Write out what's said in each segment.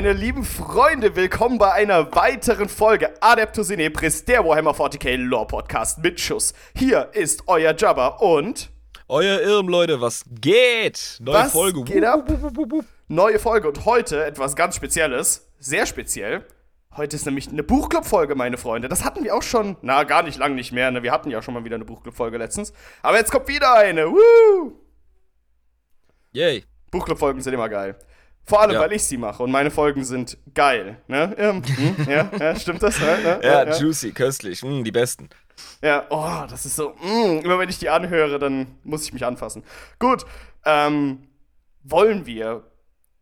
Meine lieben Freunde, willkommen bei einer weiteren Folge Adeptus Inepris, der Warhammer 40k Lore Podcast mit Schuss. Hier ist euer Jabba und euer Irm, Leute, was geht? Neue was Folge. Geht ab? Neue Folge und heute etwas ganz Spezielles, sehr speziell. Heute ist nämlich eine Buchclub-Folge, meine Freunde. Das hatten wir auch schon, na, gar nicht lang nicht mehr. Ne? Wir hatten ja schon mal wieder eine Buchclub-Folge letztens. Aber jetzt kommt wieder eine. Woo! Yay. Buchclub-Folgen sind immer geil. Vor allem, ja. weil ich sie mache und meine Folgen sind geil. Ne? Ähm, hm, ja, ja, stimmt das? Ne? ja, ja, juicy, köstlich, mm, die besten. Ja, oh, das ist so, mm, immer wenn ich die anhöre, dann muss ich mich anfassen. Gut, ähm, wollen wir,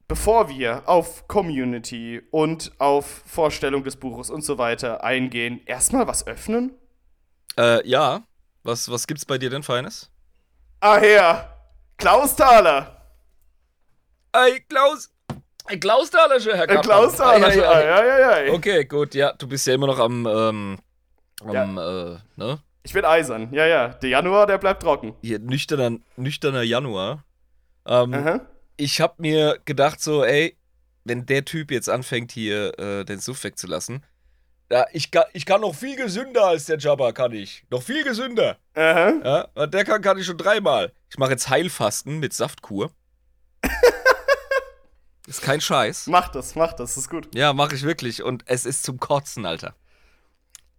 bevor wir auf Community und auf Vorstellung des Buches und so weiter eingehen, erstmal was öffnen? Äh, ja. Was, was gibt's bei dir denn Feines? Ah, ja. Klaus Thaler. Ey, Klaus. Ey, Klaus Thaler, Herr Kappmann. Klaus Thaler, ja, ja, ja, ja. Okay, gut, ja, du bist ja immer noch am, ähm, am, ja. äh, ne? Ich bin eisern, ja, ja. Der Januar, der bleibt trocken. Hier, nüchterner, nüchterner Januar. Ähm, ich hab mir gedacht so, ey, wenn der Typ jetzt anfängt, hier äh, den Suff wegzulassen, ja, ich, kann, ich kann noch viel gesünder als der Jabba, kann ich. Noch viel gesünder. Aha. Ja, der kann, kann ich schon dreimal. Ich mache jetzt Heilfasten mit Saftkur. Ist kein Scheiß. Mach das, mach das, ist gut. Ja, mach ich wirklich. Und es ist zum Kotzen, Alter.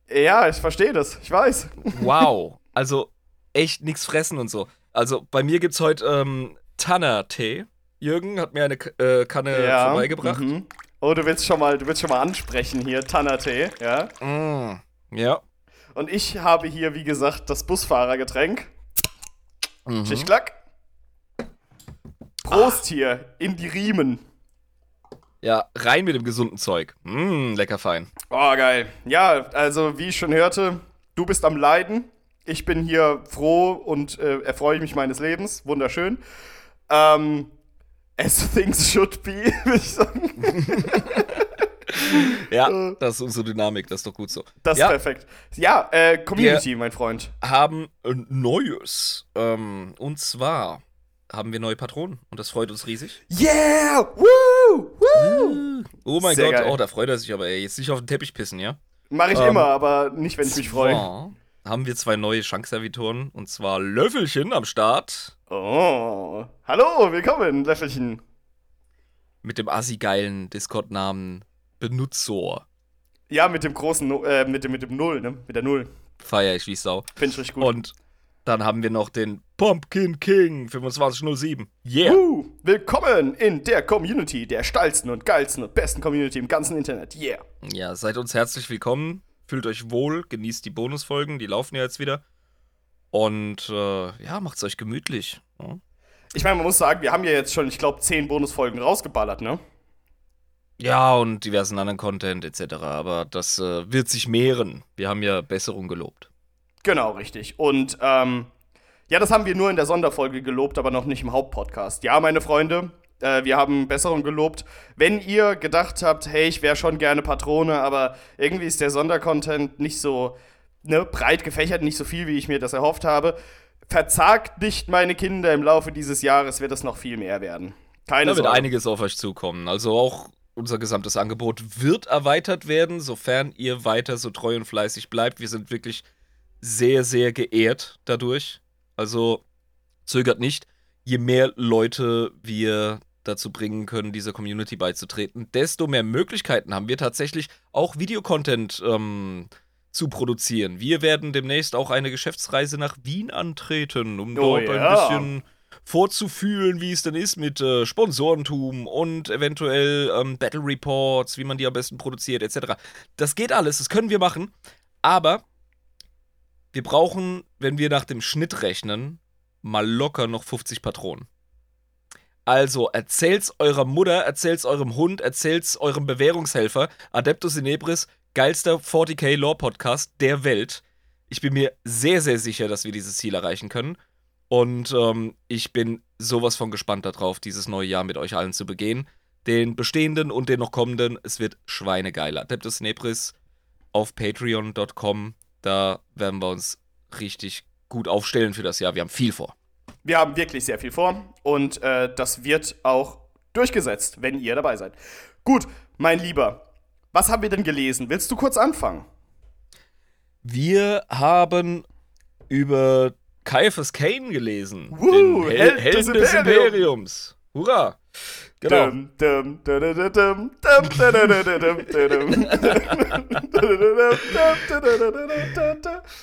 Ja, ich verstehe das. Ich weiß. Wow. Also echt nichts fressen und so. Also bei mir gibt's heute ähm, Tanner-Tee. Jürgen hat mir eine äh, Kanne ja, vorbeigebracht. Mhm. Oh, du willst schon mal, du willst schon mal ansprechen hier, Tanner-Tee, ja? Mm, ja. Und ich habe hier, wie gesagt, das Busfahrergetränk. Mhm. Schichtklack. Prost Ach. hier, in die Riemen. Ja, rein mit dem gesunden Zeug. Mmm, lecker fein. Oh, geil. Ja, also wie ich schon hörte, du bist am Leiden. Ich bin hier froh und äh, erfreue mich meines Lebens. Wunderschön. Ähm, as things should be, würde ich sagen. ja, das ist unsere Dynamik, das ist doch gut so. Das ja. ist perfekt. Ja, äh, Community, Wir mein Freund. Haben ein Neues. Ähm, und zwar haben wir neue Patronen und das freut uns riesig. Yeah! Woo! Oh mein Sehr Gott, geil. oh, da freut er sich aber, ey. Jetzt nicht auf den Teppich pissen, ja? Mach ich ähm, immer, aber nicht, wenn ich mich freue. Haben wir zwei neue Schankservitoren und zwar Löffelchen am Start. Oh, hallo, willkommen, Löffelchen. Mit dem assi-geilen Discord-Namen Benutzer. Ja, mit dem großen, äh, mit dem, mit dem Null, ne? Mit der Null. Feier ich wie Sau. Finde ich richtig gut. Und dann haben wir noch den Pumpkin King 2507. Yeah. Uh, willkommen in der Community, der steilsten und geilsten und besten Community im ganzen Internet. Yeah. Ja, seid uns herzlich willkommen. Fühlt euch wohl, genießt die Bonusfolgen, die laufen ja jetzt wieder. Und äh, ja, macht's euch gemütlich. Ja. Ich meine, man muss sagen, wir haben ja jetzt schon, ich glaube, zehn Bonusfolgen rausgeballert, ne? Ja, und diversen anderen Content etc. Aber das äh, wird sich mehren. Wir haben ja Besserung gelobt. Genau, richtig. Und ähm, ja, das haben wir nur in der Sonderfolge gelobt, aber noch nicht im Hauptpodcast. Ja, meine Freunde, äh, wir haben Besserung gelobt. Wenn ihr gedacht habt, hey, ich wäre schon gerne Patrone, aber irgendwie ist der Sondercontent nicht so ne, breit gefächert, nicht so viel, wie ich mir das erhofft habe. Verzagt nicht, meine Kinder, im Laufe dieses Jahres wird es noch viel mehr werden. Keine da wird Sorge. einiges auf euch zukommen. Also auch unser gesamtes Angebot wird erweitert werden, sofern ihr weiter so treu und fleißig bleibt. Wir sind wirklich sehr, sehr geehrt dadurch. Also zögert nicht. Je mehr Leute wir dazu bringen können, dieser Community beizutreten, desto mehr Möglichkeiten haben wir tatsächlich auch Videocontent ähm, zu produzieren. Wir werden demnächst auch eine Geschäftsreise nach Wien antreten, um oh, dort ja. ein bisschen vorzufühlen, wie es denn ist mit äh, Sponsorentum und eventuell ähm, Battle Reports, wie man die am besten produziert, etc. Das geht alles, das können wir machen. Aber wir brauchen, wenn wir nach dem Schnitt rechnen, mal locker noch 50 Patronen. Also erzählt's eurer Mutter, erzählt's eurem Hund, erzählt's eurem Bewährungshelfer, Adeptus Inebris, geilster 40k Lore Podcast der Welt. Ich bin mir sehr, sehr sicher, dass wir dieses Ziel erreichen können. Und ähm, ich bin sowas von gespannt darauf, dieses neue Jahr mit euch allen zu begehen. Den bestehenden und den noch kommenden. Es wird schweinegeil. Adeptus Inebris auf patreon.com da werden wir uns richtig gut aufstellen für das Jahr. Wir haben viel vor. Wir haben wirklich sehr viel vor und äh, das wird auch durchgesetzt, wenn ihr dabei seid. Gut, mein Lieber, was haben wir denn gelesen? Willst du kurz anfangen? Wir haben über Caiaphas Kane gelesen. Woo, den Held Helden des des Imperiums. Imperiums. Hurra!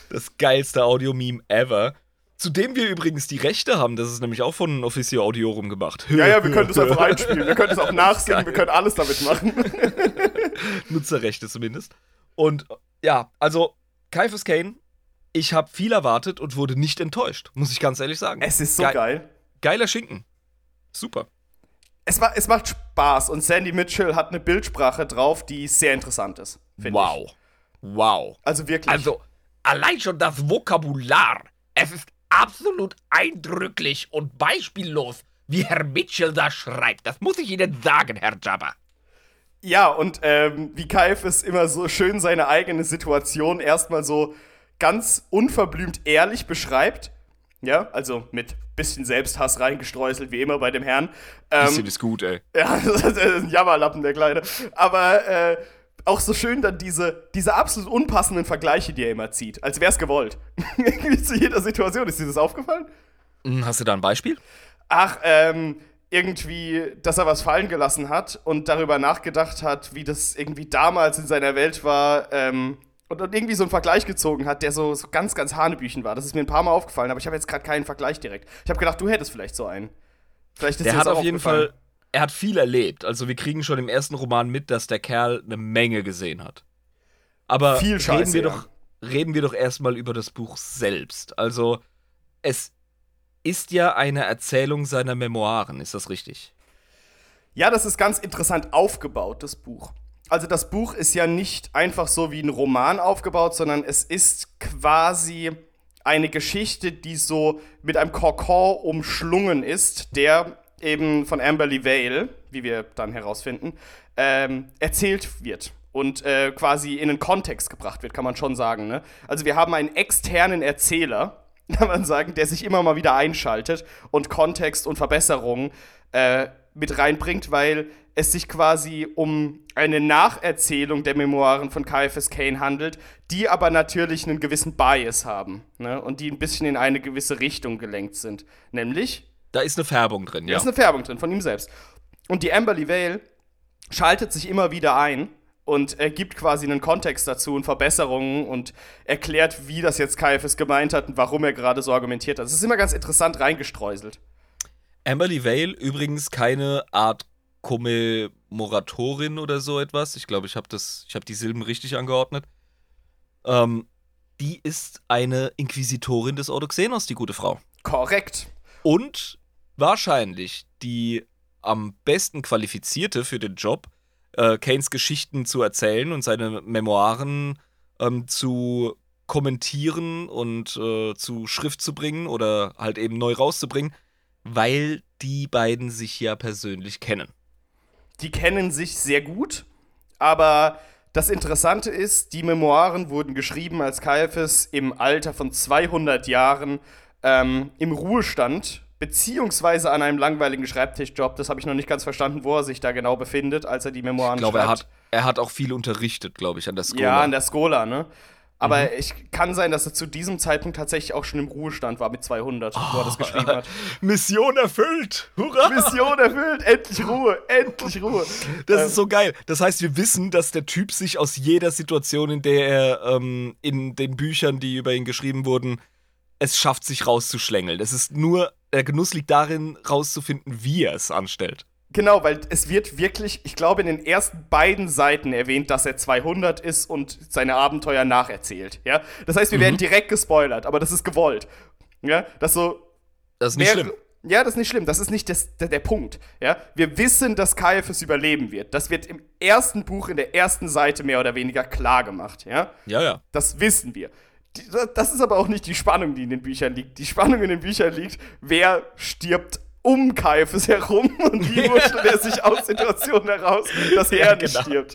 Das geilste Audio-Meme ever. Zu dem wir übrigens die Rechte haben, das ist nämlich auch von Officio Audiorum gemacht. Ja, ja, wir können das einfach einspielen, wir können es auch nachsingen, wir können alles damit machen. Nutzerrechte zumindest. Und ja, also Kaifus Kane, ich habe viel erwartet und wurde nicht enttäuscht, muss ich ganz ehrlich sagen. Es ist so geil. geil. Geiler Schinken. Super. Es, ma- es macht Spaß und Sandy Mitchell hat eine Bildsprache drauf, die sehr interessant ist. Wow. Wow. Ich. Also wirklich. Also, allein schon das Vokabular. Es ist absolut eindrücklich und beispiellos, wie Herr Mitchell da schreibt. Das muss ich Ihnen sagen, Herr Jabba. Ja, und ähm, wie Kaifes immer so schön seine eigene Situation erstmal so ganz unverblümt ehrlich beschreibt. Ja, also mit bisschen Selbsthass reingestreuselt, wie immer bei dem Herrn. Ähm, Bisschen ist gut, ey. Ja, das ist ein Jammerlappen, der Kleine. Aber äh, auch so schön dann diese, diese absolut unpassenden Vergleiche, die er immer zieht. Als wäre es gewollt. Zu jeder Situation. Ist dir das aufgefallen? Hm, Hast du da ein Beispiel? Ach, ähm, irgendwie, dass er was fallen gelassen hat und darüber nachgedacht hat, wie das irgendwie damals in seiner Welt war. Ähm, und, und irgendwie so einen Vergleich gezogen hat, der so, so ganz, ganz Hanebüchen war. Das ist mir ein paar Mal aufgefallen, aber ich habe jetzt gerade keinen Vergleich direkt. Ich habe gedacht, du hättest vielleicht so einen. Vielleicht ist Der hat auf jeden. Fall, er hat viel erlebt. Also wir kriegen schon im ersten Roman mit, dass der Kerl eine Menge gesehen hat. Aber Viel reden Scheiße, wir ja. doch, reden wir doch erstmal über das Buch selbst. Also es ist ja eine Erzählung seiner Memoiren, ist das richtig? Ja, das ist ganz interessant aufgebaut, das Buch. Also das Buch ist ja nicht einfach so wie ein Roman aufgebaut, sondern es ist quasi eine Geschichte, die so mit einem Kokon umschlungen ist, der eben von Amberley Vale, wie wir dann herausfinden, ähm, erzählt wird und äh, quasi in einen Kontext gebracht wird, kann man schon sagen. Ne? Also wir haben einen externen Erzähler, kann man sagen, der sich immer mal wieder einschaltet und Kontext und Verbesserungen äh, mit reinbringt, weil es sich quasi um eine Nacherzählung der Memoiren von Caiaphas Kane handelt, die aber natürlich einen gewissen Bias haben ne? und die ein bisschen in eine gewisse Richtung gelenkt sind. Nämlich, Da ist eine Färbung drin, da ja. ist eine Färbung drin von ihm selbst. Und die Amberley Vale schaltet sich immer wieder ein und äh, gibt quasi einen Kontext dazu und Verbesserungen und erklärt, wie das jetzt Caiaphas gemeint hat und warum er gerade so argumentiert hat. Es ist immer ganz interessant reingestreuselt. Amberley Vale übrigens keine Art Kommemoratorin oder so etwas. Ich glaube, ich habe das, ich habe die Silben richtig angeordnet. Ähm, die ist eine Inquisitorin des Ordoxenos, die gute Frau. Korrekt. Und wahrscheinlich die am besten qualifizierte für den Job, äh, Kanes Geschichten zu erzählen und seine Memoiren ähm, zu kommentieren und äh, zu Schrift zu bringen oder halt eben neu rauszubringen, weil die beiden sich ja persönlich kennen. Die kennen sich sehr gut, aber das Interessante ist, die Memoiren wurden geschrieben, als Caiaphas im Alter von 200 Jahren ähm, im Ruhestand beziehungsweise an einem langweiligen Schreibtischjob, das habe ich noch nicht ganz verstanden, wo er sich da genau befindet, als er die Memoiren Ich glaube, er schreibt. hat, er hat auch viel unterrichtet, glaube ich, an der Skola. Ja, an der Skola, ne? Aber ich kann sein, dass er zu diesem Zeitpunkt tatsächlich auch schon im Ruhestand war mit 200, wo er das geschrieben hat. Mission erfüllt! Hurra! Mission erfüllt, endlich Ruhe, endlich Ruhe. Das ist so geil. Das heißt, wir wissen, dass der Typ sich aus jeder Situation, in der er ähm, in den Büchern, die über ihn geschrieben wurden, es schafft, sich rauszuschlängeln. Es ist nur, der Genuss liegt darin, rauszufinden, wie er es anstellt. Genau, weil es wird wirklich, ich glaube, in den ersten beiden Seiten erwähnt, dass er 200 ist und seine Abenteuer nacherzählt. Ja? Das heißt, wir werden direkt gespoilert, aber das ist gewollt. Ja? Das so. Das ist nicht schlimm. Ja, das ist nicht schlimm. Das ist nicht das, der, der Punkt. Ja? Wir wissen, dass Caiaphas überleben wird. Das wird im ersten Buch, in der ersten Seite mehr oder weniger klar gemacht. Ja? Ja, ja. Das wissen wir. Das ist aber auch nicht die Spannung, die in den Büchern liegt. Die Spannung in den Büchern liegt, wer stirbt um Caiaphas herum und wie wurschtelt er sich aus Situationen heraus, dass er Ja, nicht genau. stirbt.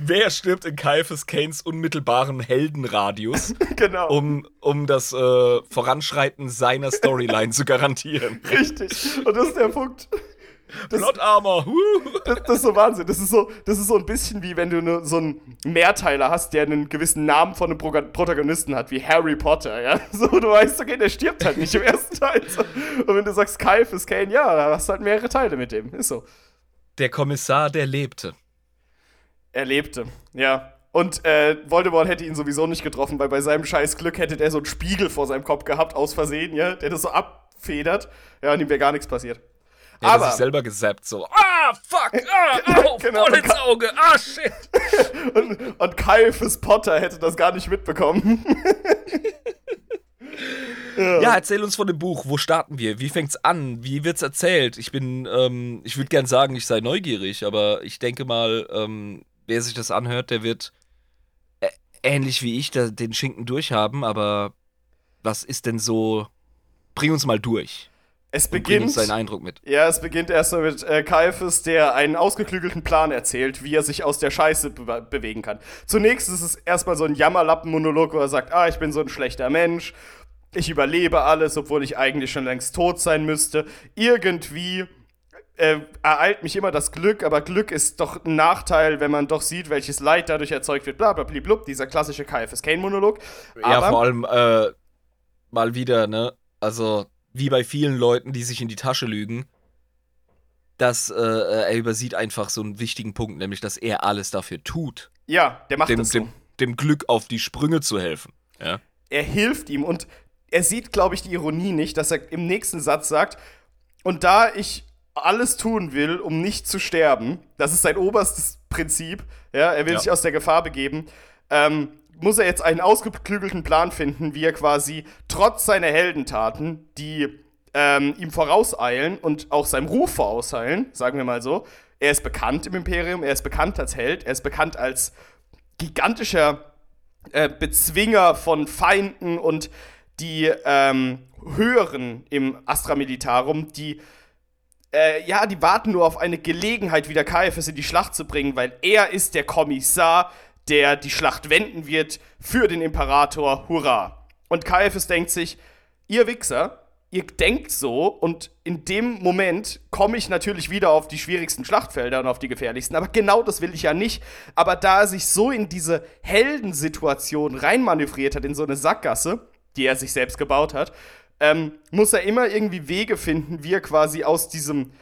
Wer stirbt in Caiaphas Kanes unmittelbaren Heldenradius, Genau. um, um das äh, Voranschreiten seiner Storyline zu garantieren? Richtig. Und das ist der Punkt. Das- Plot Armor. Das, das ist so Wahnsinn. Das ist so, das ist so ein bisschen wie wenn du ne, so einen Mehrteiler hast, der einen gewissen Namen von einem Proga- Protagonisten hat, wie Harry Potter, ja. So, du weißt, okay, der stirbt halt nicht im ersten Teil. So. Und wenn du sagst, Caiaphas Kane, ja, da hast du halt mehrere Teile mit dem. Ist so. Der Kommissar, der lebte. Er lebte, ja. Und äh, Voldemort hätte ihn sowieso nicht getroffen, weil bei seinem scheiß Glück hätte der so einen Spiegel vor seinem Kopf gehabt, aus Versehen, ja, der das so abfedert. Ja, und ihm wäre gar nichts passiert. Hat Aber, sich selber gesappt, so. Ah, fuck, ah, au, Genau. voll ins Auge, ah, shit. und, und Caiaphas Potter hätte das gar nicht mitbekommen. Ja, erzähl uns von dem Buch. Wo starten wir? Wie fängt's an? Wie wird's erzählt? Ich bin, ähm, ich würde gern sagen, ich sei neugierig, aber ich denke mal, ähm, wer sich das anhört, der wird äh, ähnlich wie ich da, den Schinken durchhaben, aber was ist denn so? Bring uns mal durch. Es beginnt. uns deinen Eindruck mit. Ja, es beginnt erstmal mit äh, Caiaphas, der einen ausgeklügelten Plan erzählt, wie er sich aus der Scheiße be bewegen kann. Zunächst ist es erstmal so ein Jammerlappen-Monolog, wo er sagt, ah, ich bin so ein schlechter Mensch, ich überlebe alles, obwohl ich eigentlich schon längst tot sein müsste. Irgendwie äh, ereilt mich immer das Glück, aber Glück ist doch ein Nachteil, wenn man doch sieht, welches Leid dadurch erzeugt wird, bla bla blub, dieser klassische Caiaphas Kane-Monolog. ja, vor allem äh, mal wieder, ne? Also, wie bei vielen Leuten, die sich in die Tasche lügen, dass äh, er übersieht einfach so einen wichtigen Punkt, nämlich, dass er alles dafür tut, Ja, der macht dem, das so. dem, dem Glück auf die Sprünge zu helfen. Ja. er hilft ihm und er sieht, glaube ich, die Ironie nicht, dass er im nächsten Satz sagt, und da ich alles tun will, um nicht zu sterben, das ist sein oberstes Prinzip, ja, er will Ja. sich aus der Gefahr begeben, ähm, muss er jetzt einen ausgeklügelten Plan finden, wie er quasi trotz seiner Heldentaten, die ähm, ihm vorauseilen und auch seinem Ruf vorauseilen, sagen wir mal so, er ist bekannt im Imperium, er ist bekannt als Held, er ist bekannt als gigantischer äh, Bezwinger von Feinden und die ähm, Höheren im Astra Militarum, die äh, ja, die warten nur auf eine Gelegenheit, wieder Caiaphas in die Schlacht zu bringen, weil er ist der Kommissar, der die Schlacht wenden wird für den Imperator. Hurra! Und Caiaphas denkt sich, ihr Wichser, ihr denkt so und in dem Moment komme ich natürlich wieder auf die schwierigsten Schlachtfelder und auf die gefährlichsten, aber genau das will ich ja nicht. Aber da er sich so in diese Heldensituation reinmanövriert hat, in so eine Sackgasse, die er sich selbst gebaut hat, ähm, muss er immer irgendwie Wege finden, wie er quasi aus diesem,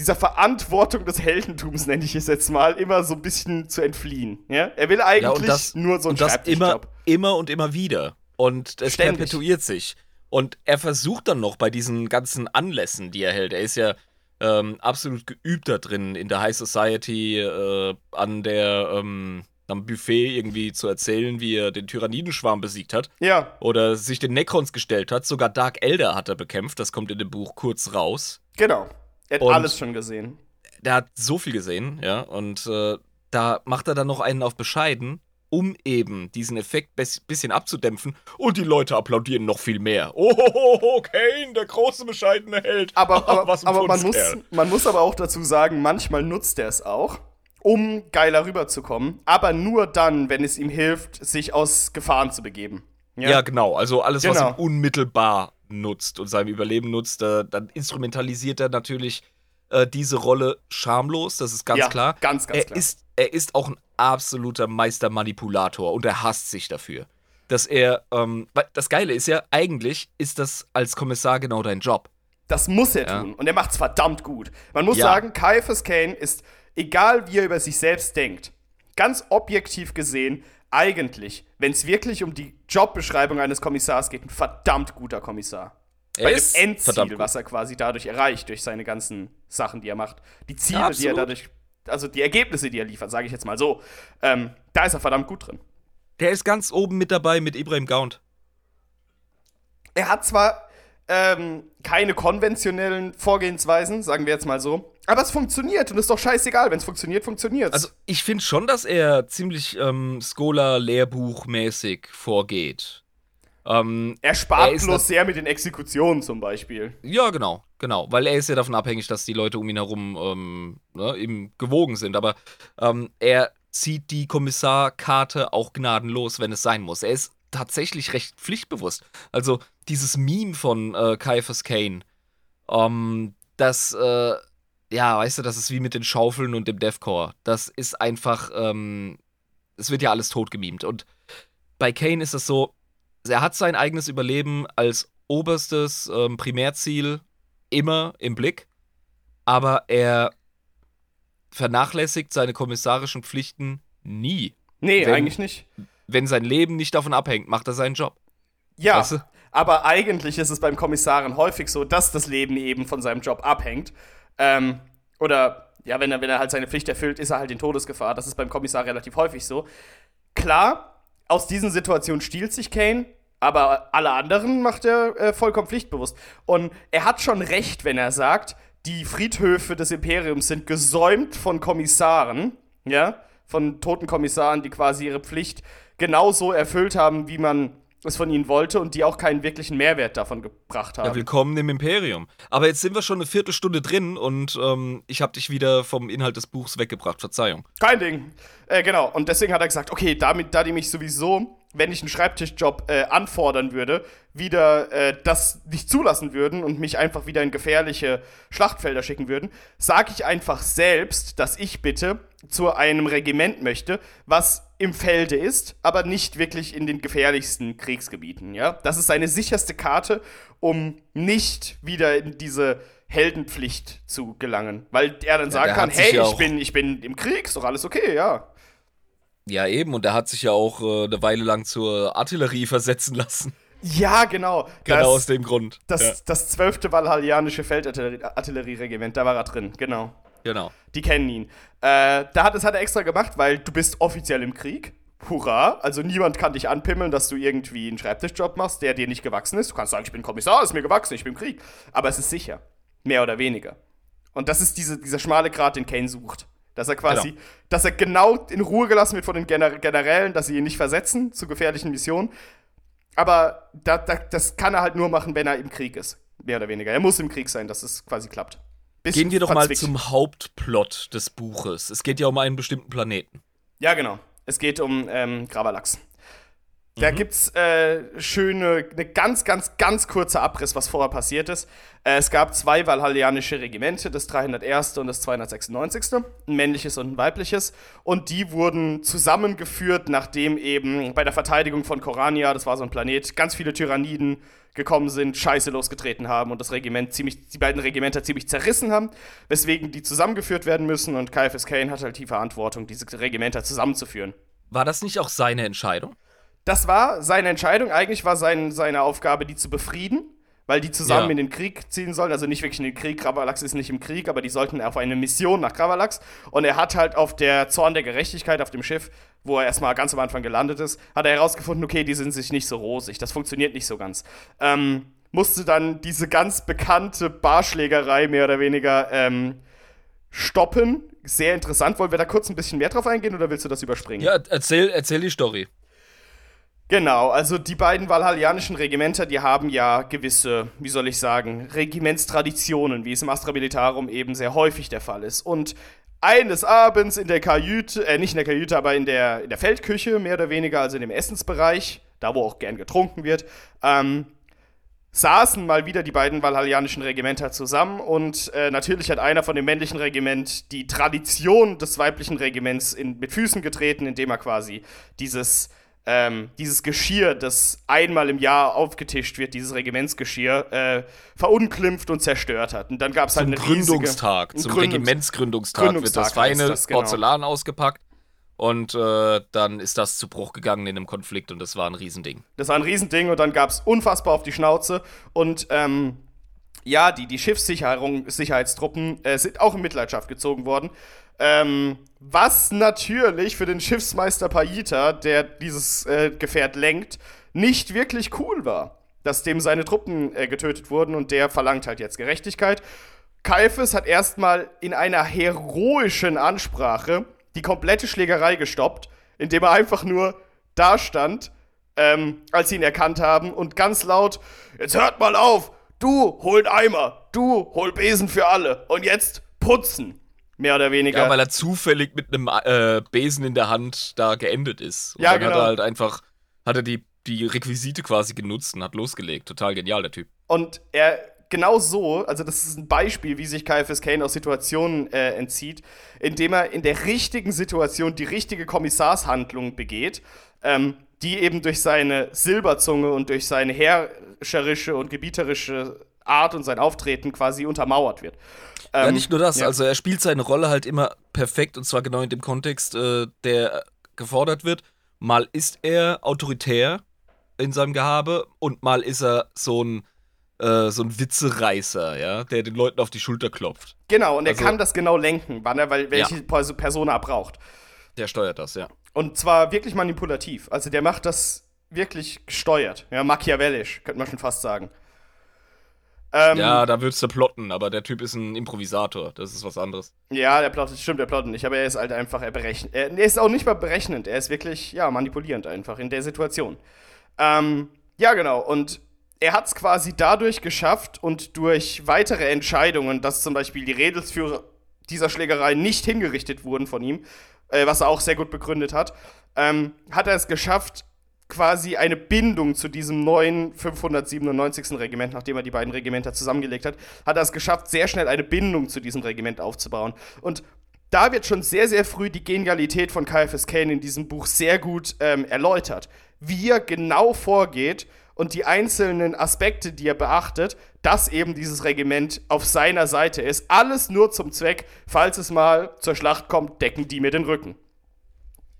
dieser Verantwortung des Heldentums, nenne ich es jetzt mal, immer so ein bisschen zu entfliehen. Ja? Er will eigentlich Ja, das, nur so einen und das immer, immer und immer wieder. Und es Ständig. perpetuiert sich. Und er versucht dann noch bei diesen ganzen Anlässen, die er hält. Er ist ja ähm, absolut geübt da drin, in der High Society, äh, an der, ähm, am Buffet irgendwie zu erzählen, wie er den Tyrannidenschwarm besiegt hat. Ja, Oder sich den Necrons gestellt hat. Sogar Dark Elder hat er bekämpft. Das kommt in dem Buch kurz raus. genau. Er hat Und- alles schon gesehen. der hat so viel gesehen, ja, und äh, da macht er dann noch einen auf bescheiden, um eben diesen Effekt bis, bisschen abzudämpfen und die Leute applaudieren noch viel mehr. Oh, Kane, der große bescheidene Held. Aber, aber, ein aber man, muss, man muss aber auch dazu sagen, manchmal nutzt er es auch, um geiler rüberzukommen, aber nur dann, wenn es ihm hilft, sich aus Gefahren zu begeben. Ja, genau. Also alles, was Genau. ihm unmittelbar nutzt und seinem Überleben nutzt, äh, dann instrumentalisiert er natürlich äh, diese Rolle schamlos, das ist ganz Ja, klar. ganz, ganz er klar. Ist, er ist auch ein absoluter Meistermanipulator und er hasst sich dafür. Dass er, ähm, das Geile ist ja, eigentlich ist das als Kommissar genau dein Job. Das muss er Ja. tun. Und er macht's verdammt gut. Man muss Ja. sagen, Caiaphas Kane ist, egal wie er über sich selbst denkt, ganz objektiv gesehen, eigentlich, wenn es wirklich um die Jobbeschreibung eines Kommissars geht, ein verdammt guter Kommissar. Er Bei ist dem Endziel, was er quasi dadurch erreicht, durch seine ganzen Sachen, die er macht. Die Ziele, Ja, die er dadurch, also die Ergebnisse, die er liefert, sage ich jetzt mal so. Ähm, da ist er verdammt gut drin. Der ist ganz oben mit dabei mit Ibrahim Gaunt. Er hat zwar ähm, keine konventionellen Vorgehensweisen, sagen wir jetzt mal so, aber es funktioniert und ist doch scheißegal. Wenn es funktioniert, funktioniert Also ich finde schon, dass er ziemlich ähm, Scholar-Lehrbuchmäßig vorgeht. Ähm, Er spart Er bloß sehr mit den Exekutionen zum Beispiel. Ja, genau, genau. Weil er ist ja davon abhängig, dass die Leute um ihn herum ähm, ne, ihm gewogen sind. Aber ähm, er zieht die Kommissarkarte auch gnadenlos, wenn es sein muss. Er ist tatsächlich recht pflichtbewusst. Also dieses Meme von äh, Caiaphas Kane, ähm, das, äh, ja, weißt du, das ist wie mit den Schaufeln und dem Deathcore. Das ist einfach, ähm, es wird ja alles totgemimt. Und bei Kane ist es so, er hat sein eigenes Überleben als oberstes ähm, Primärziel immer im Blick, aber er vernachlässigt seine kommissarischen Pflichten nie. Nee, Wenn- eigentlich nicht. Wenn sein Leben nicht davon abhängt, macht er seinen Job. Ja, Weißt du? aber eigentlich ist es beim Kommissaren häufig so, dass das Leben eben von seinem Job abhängt. Ähm, oder, ja, wenn er, wenn er halt seine Pflicht erfüllt, ist er halt in Todesgefahr. Das ist beim Kommissar relativ häufig so. Klar, aus diesen Situationen stiehlt sich Kane, aber alle anderen macht er äh, vollkommen pflichtbewusst. Und er hat schon recht, wenn er sagt, die Friedhöfe des Imperiums sind gesäumt von Kommissaren, ja, von toten Kommissaren, die quasi ihre Pflicht genauso erfüllt haben, wie man es von ihnen wollte und die auch keinen wirklichen Mehrwert davon gebracht haben. Ja, willkommen im Imperium. Aber jetzt sind wir schon eine Viertelstunde drin und ähm, ich habe dich wieder vom Inhalt des Buchs weggebracht. Verzeihung. Kein Ding. Äh, genau. Und deswegen hat er gesagt, okay, damit, da die mich sowieso, wenn ich einen Schreibtischjob äh, anfordern würde, wieder äh, das nicht zulassen würden und mich einfach wieder in gefährliche Schlachtfelder schicken würden, sage ich einfach selbst, dass ich bitte zu einem Regiment möchte, was im Felde ist, aber nicht wirklich in den gefährlichsten Kriegsgebieten. Ja, das ist seine sicherste Karte, um nicht wieder in diese Heldenpflicht zu gelangen, weil er dann sagen der kann, hey, ja ich bin, ich bin im Krieg, ist doch alles okay, ja. Ja, eben. Und er hat sich ja auch äh, eine Weile lang zur Artillerie versetzen lassen. Ja, genau. Genau aus Das, dem Grund. das, ja, das 12. Valhallianische Feldartillerieregiment, da war er drin, genau. genau. Die kennen ihn. Äh, da hat, das hat er extra gemacht, weil du bist offiziell im Krieg. Hurra. Also niemand kann dich anpimmeln, dass du irgendwie einen Schreibtischjob machst, der dir nicht gewachsen ist. Du kannst sagen, ich bin Kommissar, ist mir gewachsen, ich bin im Krieg. Aber es ist sicher. Mehr oder weniger. Und das ist diese, dieser schmale Grat, den Kane sucht. Dass er quasi, Genau. dass er genau in Ruhe gelassen wird von den Gener Generälen, dass sie ihn nicht versetzen zu gefährlichen Missionen. Aber da, da, das kann er halt nur machen, wenn er im Krieg ist. Mehr oder weniger. Er muss im Krieg sein, dass es quasi klappt. Bisschen Gehen wir doch mal verzwickt. zum Hauptplot des Buches. Es geht ja um einen bestimmten Planeten. Ja, genau. Es geht um ähm, Gravalax. Da gibt's äh, schöne, eine ganz, ganz, ganz kurze Abriss, was vorher passiert ist. Äh, es gab zwei valhallianische Regimente, das 301. und das 296. Ein männliches und ein weibliches. Und die wurden zusammengeführt, nachdem eben bei der Verteidigung von Korania, das war so ein Planet, ganz viele Tyranniden gekommen sind, Scheiße losgetreten haben und das Regiment ziemlich, die beiden Regimenter ziemlich zerrissen haben, weswegen die zusammengeführt werden müssen und Caiaphas Kane hat halt die Verantwortung, diese Regimenter zusammenzuführen. War das nicht auch seine Entscheidung? Das war seine Entscheidung. Eigentlich war sein, seine Aufgabe, die zu befrieden, weil die zusammen Ja. in den Krieg ziehen sollen. Also nicht wirklich in den Krieg. Gravalax ist nicht im Krieg, aber die sollten auf eine Mission nach Gravalax. Und er hat halt auf der Zorn der Gerechtigkeit auf dem Schiff, wo er erstmal ganz am Anfang gelandet ist, hat er herausgefunden, okay, die sind sich nicht so rosig. Das funktioniert nicht so ganz. Ähm, musste dann diese ganz bekannte Barschlägerei mehr oder weniger ähm, stoppen. Sehr interessant. Wollen wir da kurz ein bisschen mehr drauf eingehen oder willst du das überspringen? Ja, erzähl, erzähl die Story. Genau, also die beiden valhallianischen Regimenter, die haben ja gewisse, wie soll ich sagen, Regimentstraditionen, wie es im Astra Militarum eben sehr häufig der Fall ist. Und eines Abends in der Kajüte, äh, nicht in der Kajüte, aber in der, in der Feldküche, mehr oder weniger, also in dem Essensbereich, da wo auch gern getrunken wird, ähm, saßen mal wieder die beiden valhallianischen Regimenter zusammen und äh, natürlich hat einer von dem männlichen Regiment die Tradition des weiblichen Regiments in, mit Füßen getreten, indem er quasi dieses, ähm, dieses Geschirr, das einmal im Jahr aufgetischt wird, dieses Regimentsgeschirr, äh, verunglimpft und zerstört hat. Und dann gab es halt Zum eine riesige, Gründungstag, ein zum Gründungs- Regimentsgründungstag wird Gründungstag das feine das, genau. Porzellan ausgepackt. Und äh, dann ist das zu Bruch gegangen in einem Konflikt und das war ein Riesending. Das war ein Riesending und dann gab es unfassbar auf die Schnauze. Und ähm, ja, die, die Schiffssicherung, Sicherheitstruppen äh, sind auch in Mitleidenschaft gezogen worden. Ähm, was natürlich für den Schiffsmeister Paita, der dieses äh, Gefährt lenkt, nicht wirklich cool war. Dass dem seine Truppen äh, getötet wurden und der verlangt halt jetzt Gerechtigkeit. Caiaphas hat erstmal in einer heroischen Ansprache die komplette Schlägerei gestoppt, indem er einfach nur da stand, ähm, als sie ihn erkannt haben und ganz laut: Jetzt hört mal auf! Du hol Eimer! Du hol Besen für alle! Und jetzt putzen! Mehr oder weniger. Ja, weil er zufällig mit einem äh, Besen in der Hand da geendet ist. Und Ja, dann hat genau. er halt einfach, hat er die, die Requisite quasi genutzt und hat losgelegt. Total genial, der Typ. Und er genau so, also das ist ein Beispiel, wie sich KFS Kane aus Situationen äh, entzieht, indem er in der richtigen Situation die richtige Kommissarshandlung begeht, ähm, die eben durch seine Silberzunge und durch seine herrscherische und gebieterische Art und sein Auftreten quasi untermauert wird. Ja, Ähm, nicht nur das, ja. also er spielt seine Rolle halt immer perfekt und zwar genau in dem Kontext, äh, der gefordert wird. Mal ist er autoritär in seinem Gehabe und mal ist er so ein, äh, so ein Witzereißer, ja, der den Leuten auf die Schulter klopft. Genau, und er Also- kann das genau lenken, wann er, weil, welche Pers- Person er braucht. Der steuert das, ja. Und zwar wirklich manipulativ. Also der macht das wirklich gesteuert. Ja, machiavellisch, könnte man schon fast sagen. Ähm, Ja, da würdest du plotten, aber der Typ ist ein Improvisator, das ist was anderes. Ja, der plottet, stimmt, der plottet nicht, aber er ist halt einfach, er berechnet. Er, er ist auch nicht mal berechnend, er ist wirklich, ja, manipulierend einfach in der Situation. Ähm, ja, genau, und er hat es quasi dadurch geschafft und durch weitere Entscheidungen, dass zum Beispiel die Redelsführer dieser Schlägerei nicht hingerichtet wurden von ihm, äh, was er auch sehr gut begründet hat, ähm, hat er es geschafft, quasi eine Bindung zu diesem neuen 597. Regiment, nachdem er die beiden Regimenter zusammengelegt hat, hat er es geschafft, sehr schnell eine Bindung zu diesem Regiment aufzubauen. Und da wird schon sehr, sehr früh die Genialität von KFS Kane in diesem Buch sehr gut ähm, erläutert. Wie er genau vorgeht und die einzelnen Aspekte, die er beachtet, dass eben dieses Regiment auf seiner Seite ist. Alles nur zum Zweck, falls es mal zur Schlacht kommt, decken die mir den Rücken.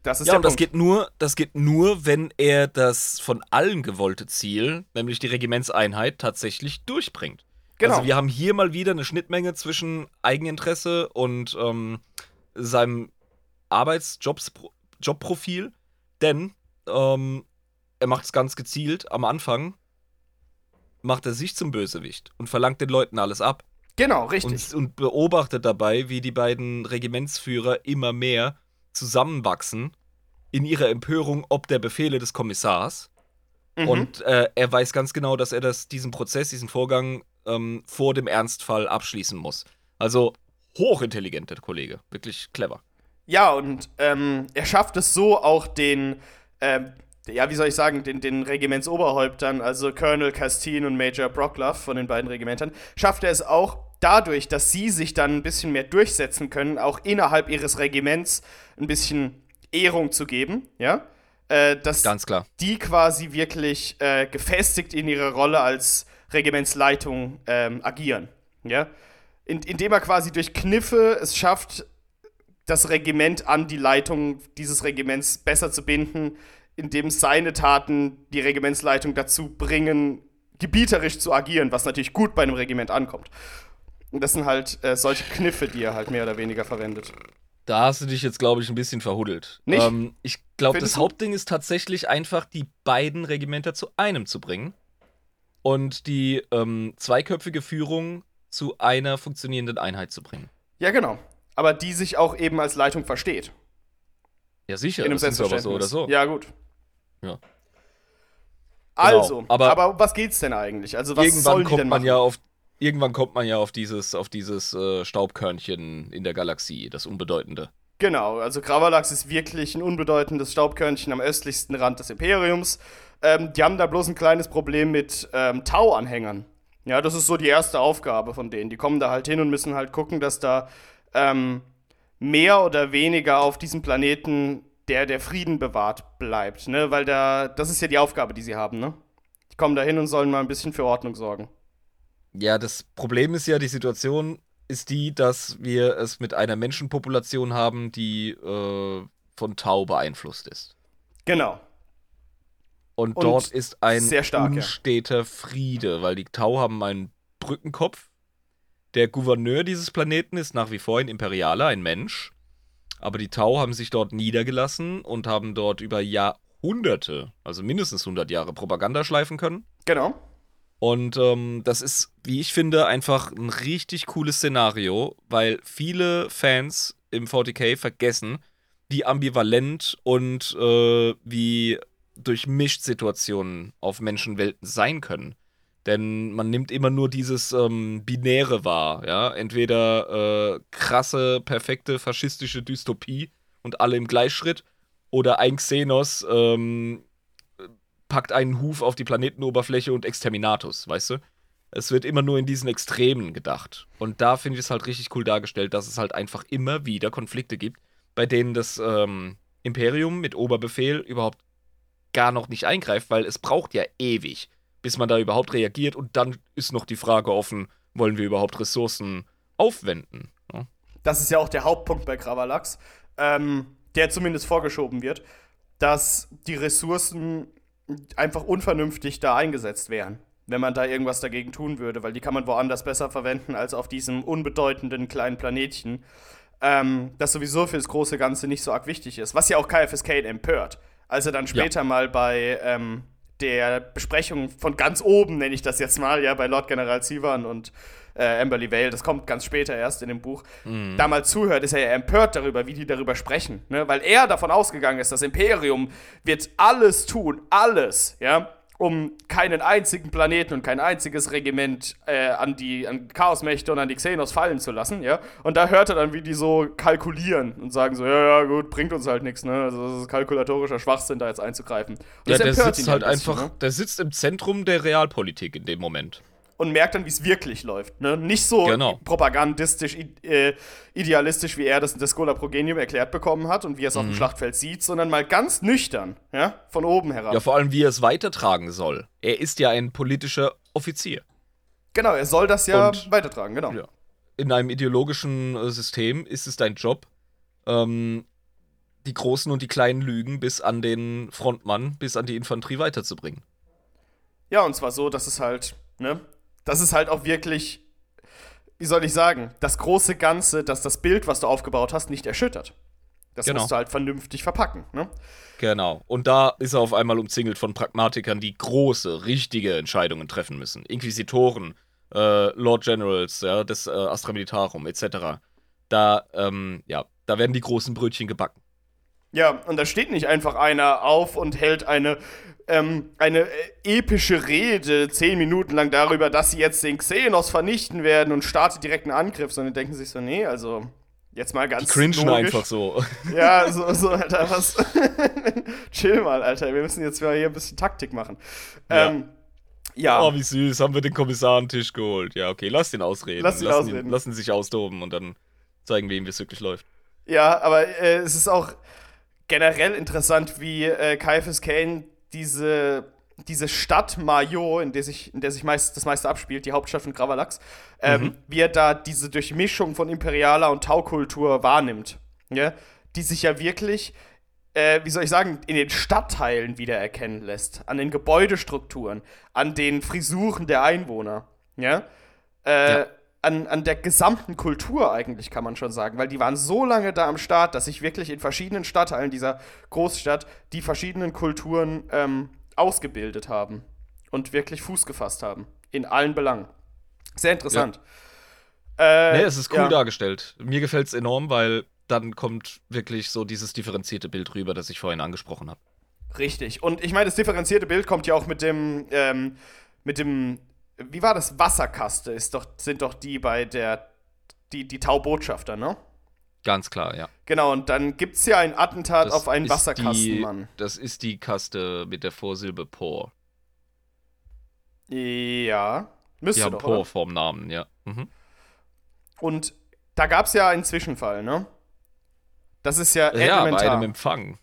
Das ist Ja, und das Punkt. geht nur, das geht nur, wenn er das von allen gewollte Ziel, nämlich die Regimentseinheit, tatsächlich durchbringt. Genau. Also wir haben hier mal wieder eine Schnittmenge zwischen Eigeninteresse und ähm, seinem Arbeitsjobprofil, denn ähm, er macht es ganz gezielt am Anfang, macht er sich zum Bösewicht und verlangt den Leuten alles ab Genau, richtig. und, und beobachtet dabei, wie die beiden Regimentsführer immer mehr zusammenwachsen in ihrer Empörung ob der Befehle des Kommissars. Mhm. Und äh, er weiß ganz genau, dass er das, diesen Prozess, diesen Vorgang ähm, vor dem Ernstfall abschließen muss. Also hochintelligent, der Kollege. Wirklich clever. Ja, und ähm, er schafft es so auch den, ähm, ja, wie soll ich sagen, den, den Regimentsoberhäuptern, also Colonel Castine und Major Brockloff von den beiden Regimentern, schafft er es auch dadurch, dass sie sich dann ein bisschen mehr durchsetzen können, auch innerhalb ihres Regiments ein bisschen Ehrung zu geben, ja, äh, dass Ganz klar. die quasi wirklich äh, gefestigt in ihrer Rolle als Regimentsleitung ähm, agieren. Ja? In, indem er quasi durch Kniffe es schafft, das Regiment an die Leitung dieses Regiments besser zu binden, indem seine Taten die Regimentsleitung dazu bringen, gebieterisch zu agieren, was natürlich gut bei einem Regiment ankommt. Und das sind halt äh, solche Kniffe, die er halt mehr oder weniger verwendet. Da hast du dich jetzt, glaube ich, ein bisschen verhuddelt. Nicht? Ähm, ich glaube, das? Hauptding ist tatsächlich einfach, die beiden Regimenter zu einem zu bringen und die ähm, zweiköpfige Führung zu einer funktionierenden Einheit zu bringen. Ja, genau. Aber die sich auch eben als Leitung versteht. Ja, sicher. in einem das aber so oder so. Ja, gut. Ja. Also, Genau, aber- aber, was geht's denn eigentlich? Also, was irgendwann kommt denn man ja auf irgendwann kommt man ja auf dieses auf dieses äh, Staubkörnchen in der Galaxie, das unbedeutende. Genau, also Gravalax ist wirklich ein unbedeutendes Staubkörnchen am östlichsten Rand des Imperiums. Ähm, die haben da bloß ein kleines Problem mit ähm, Tau-Anhängern. Ja, das ist so die erste Aufgabe von denen. Die kommen da halt hin und müssen halt gucken, dass da ähm, mehr oder weniger auf diesem Planeten der der Frieden bewahrt bleibt, ne? Weil da, das ist ja die Aufgabe, die sie haben, ne? Die kommen da hin und sollen mal ein bisschen für Ordnung sorgen. Ja, das Problem ist ja, die Situation ist die, dass wir es mit einer Menschenpopulation haben, die äh, von Tau beeinflusst ist. Genau. Und, Und dort ist ein sehr stark, ja. unsteter Friede, weil die Tau haben einen Brückenkopf. Der Gouverneur dieses Planeten ist nach wie vor ein Imperialer, ein Mensch. Aber die Tau haben sich dort niedergelassen und haben dort über Jahrhunderte, also mindestens 100 Jahre, Propaganda schleifen können. Genau. Und ähm, das ist, wie ich finde, einfach ein richtig cooles Szenario, weil viele Fans im 40k vergessen, wie ambivalent und äh, wie durchmischt Situationen auf Menschenwelten sein können. Denn man nimmt immer nur dieses ähm, Binäre wahr, ja. Entweder äh, krasse, perfekte faschistische Dystopie und alle im Gleichschritt oder ein Xenos ähm, packt einen Huf auf die Planetenoberfläche und Exterminatus, weißt du? Es wird immer nur in diesen Extremen gedacht. Und da finde ich es halt richtig cool dargestellt, dass es halt einfach immer wieder Konflikte gibt, bei denen das ähm, Imperium mit Oberbefehl überhaupt gar noch nicht eingreift, weil es braucht ja ewig, bis man da überhaupt reagiert. Und dann ist noch die Frage offen, wollen wir überhaupt Ressourcen aufwenden? Ja? Das ist ja auch der Hauptpunkt bei Gravalax, ähm, der zumindest vorgeschoben wird, dass die Ressourcen einfach unvernünftig da eingesetzt wären wenn man da irgendwas dagegen tun würde, weil die kann man woanders besser verwenden als auf diesem unbedeutenden kleinen Planetchen, ähm, das sowieso für das große Ganze nicht so arg wichtig ist. Was ja auch KFS Kane empört. Als er dann später ja. mal bei ähm, der Besprechung von ganz oben, nenne ich das jetzt mal, ja, bei Lord General Sivan und äh, Amberly Vale, das kommt ganz später erst in dem Buch, mhm. da mal zuhört, ist er ja empört darüber, wie die darüber sprechen. Ne? Weil er davon ausgegangen ist, das Imperium wird alles tun, alles, ja, um keinen einzigen Planeten und kein einziges Regiment äh, an die an Chaosmächte und an die Xenos fallen zu lassen, ja. Und da hört er dann, wie die so kalkulieren und sagen so, ja, ja, gut, bringt uns halt nichts, ne? Also das ist kalkulatorischer Schwachsinn, da jetzt einzugreifen. Und ja, der sitzt halt einfach, ne? der sitzt im Zentrum der Realpolitik in dem Moment und merkt dann, wie es wirklich läuft. Ne? Nicht so genau. propagandistisch, äh, idealistisch, wie er das in der Schola Progenium erklärt bekommen hat und wie er es mhm. auf dem mhm. Schlachtfeld sieht, sondern mal ganz nüchtern, ja, von oben herab. Ja, vor allem, wie er es weitertragen soll. Er ist ja ein politischer Offizier. Genau, er soll das ja und, weitertragen, genau. Ja. In einem ideologischen äh, System ist es dein Job, ähm, die großen und die kleinen Lügen bis an den Frontmann, bis an die Infanterie weiterzubringen. Ja, und zwar so, dass es halt, ne, das ist halt auch wirklich, wie soll ich sagen, das große Ganze, dass das Bild, was du aufgebaut hast, nicht erschüttert. Das genau. musst du halt vernünftig verpacken, ne? Genau. Und da ist er auf einmal umzingelt von Pragmatikern, die große, richtige Entscheidungen treffen müssen. Inquisitoren, äh, Lord Generals, ja, des äh, Astra Militarum, etc. Da, ähm, ja, da werden die großen Brötchen gebacken. Ja, und da steht nicht einfach einer auf und hält eine ähm, eine äh, epische Rede zehn Minuten lang darüber, dass sie jetzt den Xenos vernichten werden und startet direkt einen Angriff, sondern denken sich so, nee, also jetzt mal ganz Die cringen logisch. einfach so. Ja, so, so Alter, was? Chill mal, Alter, wir müssen jetzt mal hier ein bisschen Taktik machen. Ja. Ähm, ja. Oh, wie süß, haben wir den Kommissar an den Tisch geholt. Ja, okay, lass den ausreden. Lass ihn lassen ausreden. Ihn, lassen sich austoben und dann zeigen wir ihm, wie es wirklich läuft. Ja, aber äh, es ist auch generell interessant, wie äh, Caiaphas Kane diese, diese Stadt Mayo, in der sich, in der sich meist, das meiste abspielt, die Hauptstadt von Gravalax, ähm, mhm. wie er da diese Durchmischung von imperialer und Taukultur wahrnimmt. Ja? Die sich ja wirklich, äh, wie soll ich sagen, in den Stadtteilen wiedererkennen lässt. An den Gebäudestrukturen, an den Frisuren der Einwohner. Ja? Äh, ja. An, an der gesamten Kultur eigentlich, kann man schon sagen, weil die waren so lange da am Start, dass sich wirklich in verschiedenen Stadtteilen dieser Großstadt die verschiedenen Kulturen ähm, ausgebildet haben und wirklich Fuß gefasst haben. In allen Belangen. Sehr interessant. Ja. Äh, nee, es ist cool ja. dargestellt. Mir gefällt es enorm, weil dann kommt wirklich so dieses differenzierte Bild rüber, das ich vorhin angesprochen habe. Richtig. Und ich meine, das differenzierte Bild kommt ja auch mit dem, ähm, mit dem wie war das? Wasserkaste ist doch, sind doch die bei der, die, die Taubotschafter, ne? Ganz klar, ja. Genau, und dann gibt es ja ein Attentat das auf einen Wasserkastenmann. Das ist die Kaste mit der Vorsilbe Por. Ja, müsste die haben doch, Por vorm Namen, ja. Mhm. Und da gab es ja einen Zwischenfall, ne? Das ist ja, ja elementar. bei einem Empfang.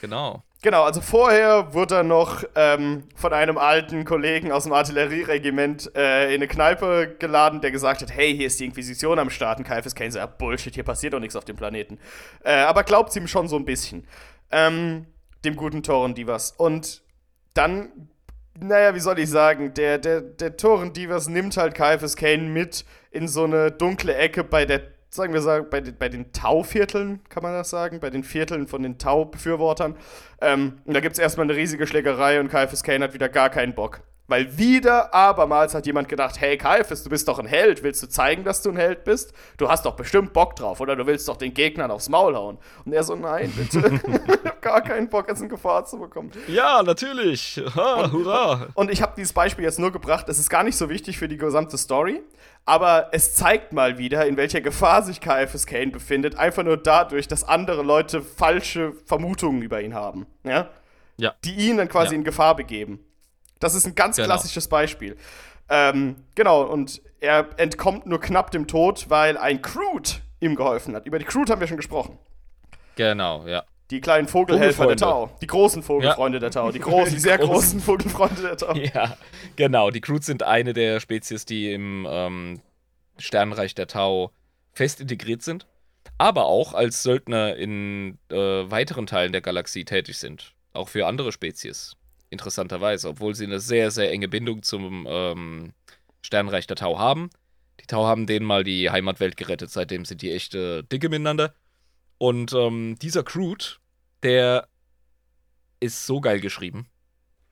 Genau. Genau, also vorher wurde er noch ähm, von einem alten Kollegen aus dem Artillerieregiment äh, in eine Kneipe geladen, der gesagt hat, hey, hier ist die Inquisition am Start. Und Caiaphas Kane sagt, Bullshit, hier passiert doch nichts auf dem Planeten. Äh, aber glaubt ihm schon so ein bisschen. Ähm, dem guten Toren Divas. Und dann, naja, wie soll ich sagen, der, der, der Toren Divas nimmt halt Caiaphas Kane mit in so eine dunkle Ecke bei der sagen wir sagen, bei, den, bei den Tau-Vierteln, kann man das sagen, bei den Vierteln von den Tau-Befürwortern. Ähm, und da gibt es erstmal eine riesige Schlägerei und Caiaphas Kane hat wieder gar keinen Bock. Weil wieder abermals hat jemand gedacht, hey Caiaphas, du bist doch ein Held, willst du zeigen, dass du ein Held bist? Du hast doch bestimmt Bock drauf, oder du willst doch den Gegnern aufs Maul hauen. Und er so, nein, bitte, ich hab gar keinen Bock, jetzt in Gefahr zu bekommen. Ja, natürlich, ha, und, hurra. Und ich habe dieses Beispiel jetzt nur gebracht, es ist gar nicht so wichtig für die gesamte Story, aber es zeigt mal wieder, in welcher Gefahr sich KFS Kane befindet, einfach nur dadurch, dass andere Leute falsche Vermutungen über ihn haben, ja? Ja. Die ihn dann quasi ja. in Gefahr begeben. Das ist ein ganz genau. klassisches Beispiel. Ähm, genau, und er entkommt nur knapp dem Tod, weil ein Crude ihm geholfen hat. Über die Crude haben wir schon gesprochen. Genau, ja. Die kleinen Vogelhelfer der. Tau. Die großen Vogelfreunde der Tau. Die großen, die sehr großen. Vogelfreunde der Tau. Ja, genau. Die Croods sind eine der Spezies, die im ähm, Sternenreich der Tau fest integriert sind, aber auch als Söldner in äh, weiteren Teilen der Galaxie tätig sind. Auch für andere Spezies. Interessanterweise, obwohl sie eine sehr, sehr enge Bindung zum ähm, Sternenreich der Tau haben. Die Tau haben denen mal die Heimatwelt gerettet, seitdem sind die echt äh, dicke miteinander. Und ähm, dieser Crude, der ist so geil geschrieben.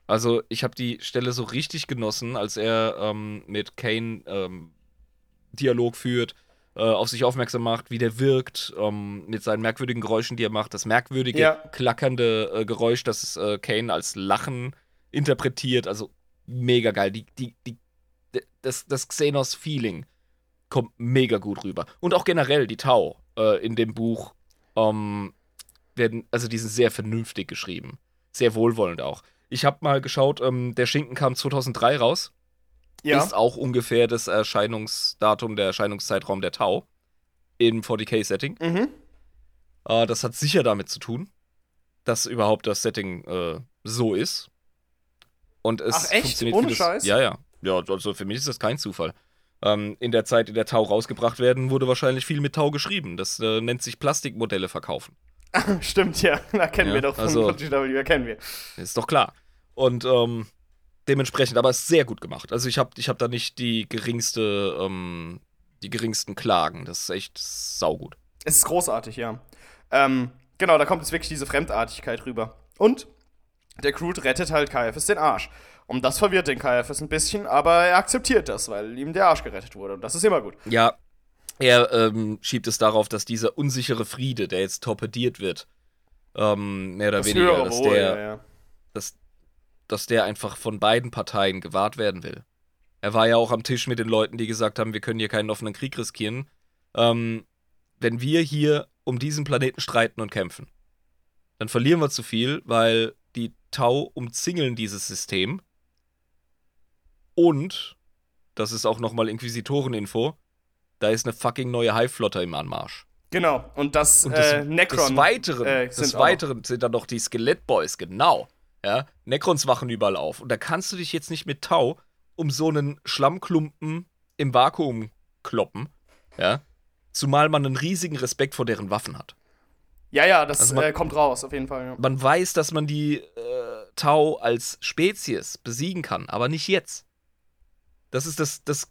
Also, ich habe die Stelle so richtig genossen, als er ähm, mit Kane ähm, Dialog führt, äh, auf sich aufmerksam macht, wie der wirkt, ähm, mit seinen merkwürdigen Geräuschen, die er macht. Das merkwürdige, Ja. klackernde äh, Geräusch, das äh, Kane als Lachen interpretiert. Also, mega geil. Die, die, die, das, das Xenos-Feeling kommt mega gut rüber. Und auch generell die Tau äh, in dem Buch ähm, werden, also die sind sehr vernünftig geschrieben. Sehr wohlwollend auch. Ich habe mal geschaut, ähm, der Schinken kam 2003 raus. Ja. Ist auch ungefähr das Erscheinungsdatum, der Erscheinungszeitraum der Tau im 40k-Setting. Mhm. Äh, das hat sicher damit zu tun, dass überhaupt das Setting äh, so ist. Und es Ach, echt? funktioniert Ohne Scheiß? Ja, ja. Ja, also für mich ist das kein Zufall. Ähm, in der Zeit, in der Tau rausgebracht werden, wurde wahrscheinlich viel mit Tau geschrieben. Das äh, nennt sich Plastikmodelle verkaufen. Stimmt, ja. Da kennen Ja, wir doch von, also- kennen wir. Ist doch klar. Und ähm, dementsprechend, aber es ist sehr gut gemacht. Also ich habe ich hab da nicht die geringste, ähm, die geringsten Klagen. Das ist echt saugut. Es ist großartig, ja. Ähm, genau, da kommt jetzt wirklich diese Fremdartigkeit rüber. Und der Crude rettet halt Caiaphas den Arsch. Und das verwirrt den Caiaphas ein bisschen, aber er akzeptiert das, weil ihm der Arsch gerettet wurde. Und das ist immer gut. Ja, er ähm, schiebt es darauf, dass dieser unsichere Friede, der jetzt torpediert wird, ähm, mehr oder Das weniger, dass Wohl, der, ja, ja. dass, dass der einfach von beiden Parteien gewahrt werden will. Er war ja auch am Tisch mit den Leuten, die gesagt haben, wir können hier keinen offenen Krieg riskieren. Ähm, wenn wir hier um diesen Planeten streiten und kämpfen, dann verlieren wir zu viel, weil die Tau umzingeln dieses System. Und, das ist auch nochmal Inquisitoren-Info, da ist eine fucking neue Hive-Flotte im Anmarsch. Genau. Und das, Und das, äh, Necron. des Weiteren, äh, des auch Weiteren sind dann noch die Skelettboys, genau. Ja, Necrons wachen überall auf. Und da kannst du dich jetzt nicht mit Tau um so einen Schlammklumpen im Vakuum kloppen. Ja. Zumal man einen riesigen Respekt vor deren Waffen hat. Ja, ja, das Also man- äh, kommt raus, auf jeden Fall. Ja. Man weiß, dass man die äh, Tau als Spezies besiegen kann, aber nicht jetzt. Das ist das, das,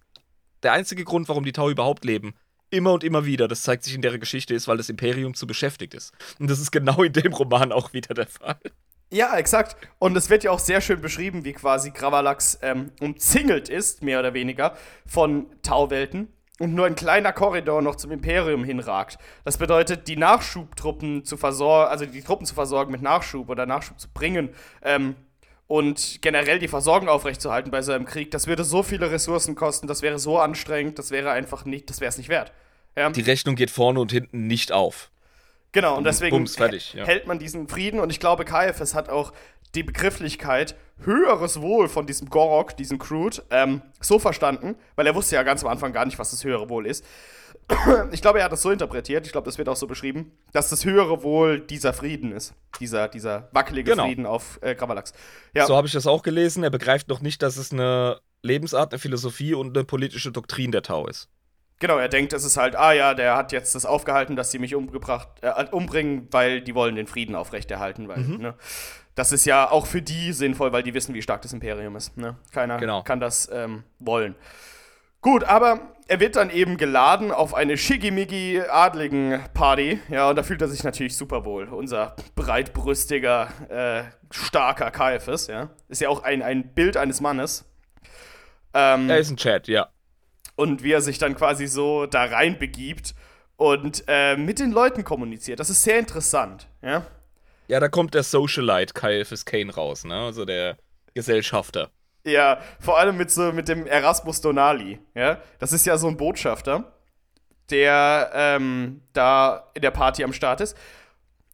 der einzige Grund, warum die Tau überhaupt leben. Immer und immer wieder, das zeigt sich in der Geschichte, ist, weil das Imperium zu beschäftigt ist. Und das ist genau in dem Roman auch wieder der Fall. Ja, exakt. Und es wird ja auch sehr schön beschrieben, wie quasi Gravalax ähm, umzingelt ist, mehr oder weniger, von Tauwelten und nur ein kleiner Korridor noch zum Imperium hinragt. Das bedeutet, die Nachschubtruppen zu versorgen, also die Truppen zu versorgen mit Nachschub oder Nachschub zu bringen ähm, und generell die Versorgung aufrechtzuerhalten bei so einem Krieg, das würde so viele Ressourcen kosten, das wäre so anstrengend, das wäre einfach nicht, das wäre es nicht wert. Ja? Die Rechnung geht vorne und hinten nicht auf. Genau, und deswegen Bums, fertig, ja. hält man diesen Frieden und ich glaube, Caiaphas hat auch die Begrifflichkeit höheres Wohl von diesem Gorok, diesem Crude, ähm, so verstanden, weil er wusste ja ganz am Anfang gar nicht, was das höhere Wohl ist. Ich glaube, er hat das so interpretiert, ich glaube, das wird auch so beschrieben, dass das höhere Wohl dieser Frieden ist. Dieser, dieser wackelige Genau. Frieden auf äh, Gravalax. Ja, So habe ich das auch gelesen. Er begreift noch nicht, dass es eine Lebensart, eine Philosophie und eine politische Doktrin der Tau ist. genau, er denkt, es ist halt, ah ja, der hat jetzt das aufgehalten, dass sie mich umgebracht, äh, umbringen, weil die wollen den Frieden aufrechterhalten, weil, Mhm. ne? Das ist ja auch für die sinnvoll, weil die wissen, wie stark das Imperium ist. Ne? Keiner Genau. kann das ähm, wollen. Gut, aber er wird dann eben geladen auf eine Shigimigi-Adligen-Party. Ja, und da fühlt er sich natürlich super wohl. Unser breitbrüstiger, äh, starker Caiaphas, ja. Ist ja auch ein, ein Bild eines Mannes. Ähm, Er ist ein Chat, ja. und wie er sich dann quasi so da rein begibt und äh, mit den Leuten kommuniziert. Das ist sehr interessant, ja. Ja, da kommt der Socialite Caiaphas Kane raus, ne? Also der Gesellschafter. Ja, vor allem mit so mit dem Erasmus Donali, ja. Das ist ja so ein Botschafter, der ähm, da in der Party am Start ist.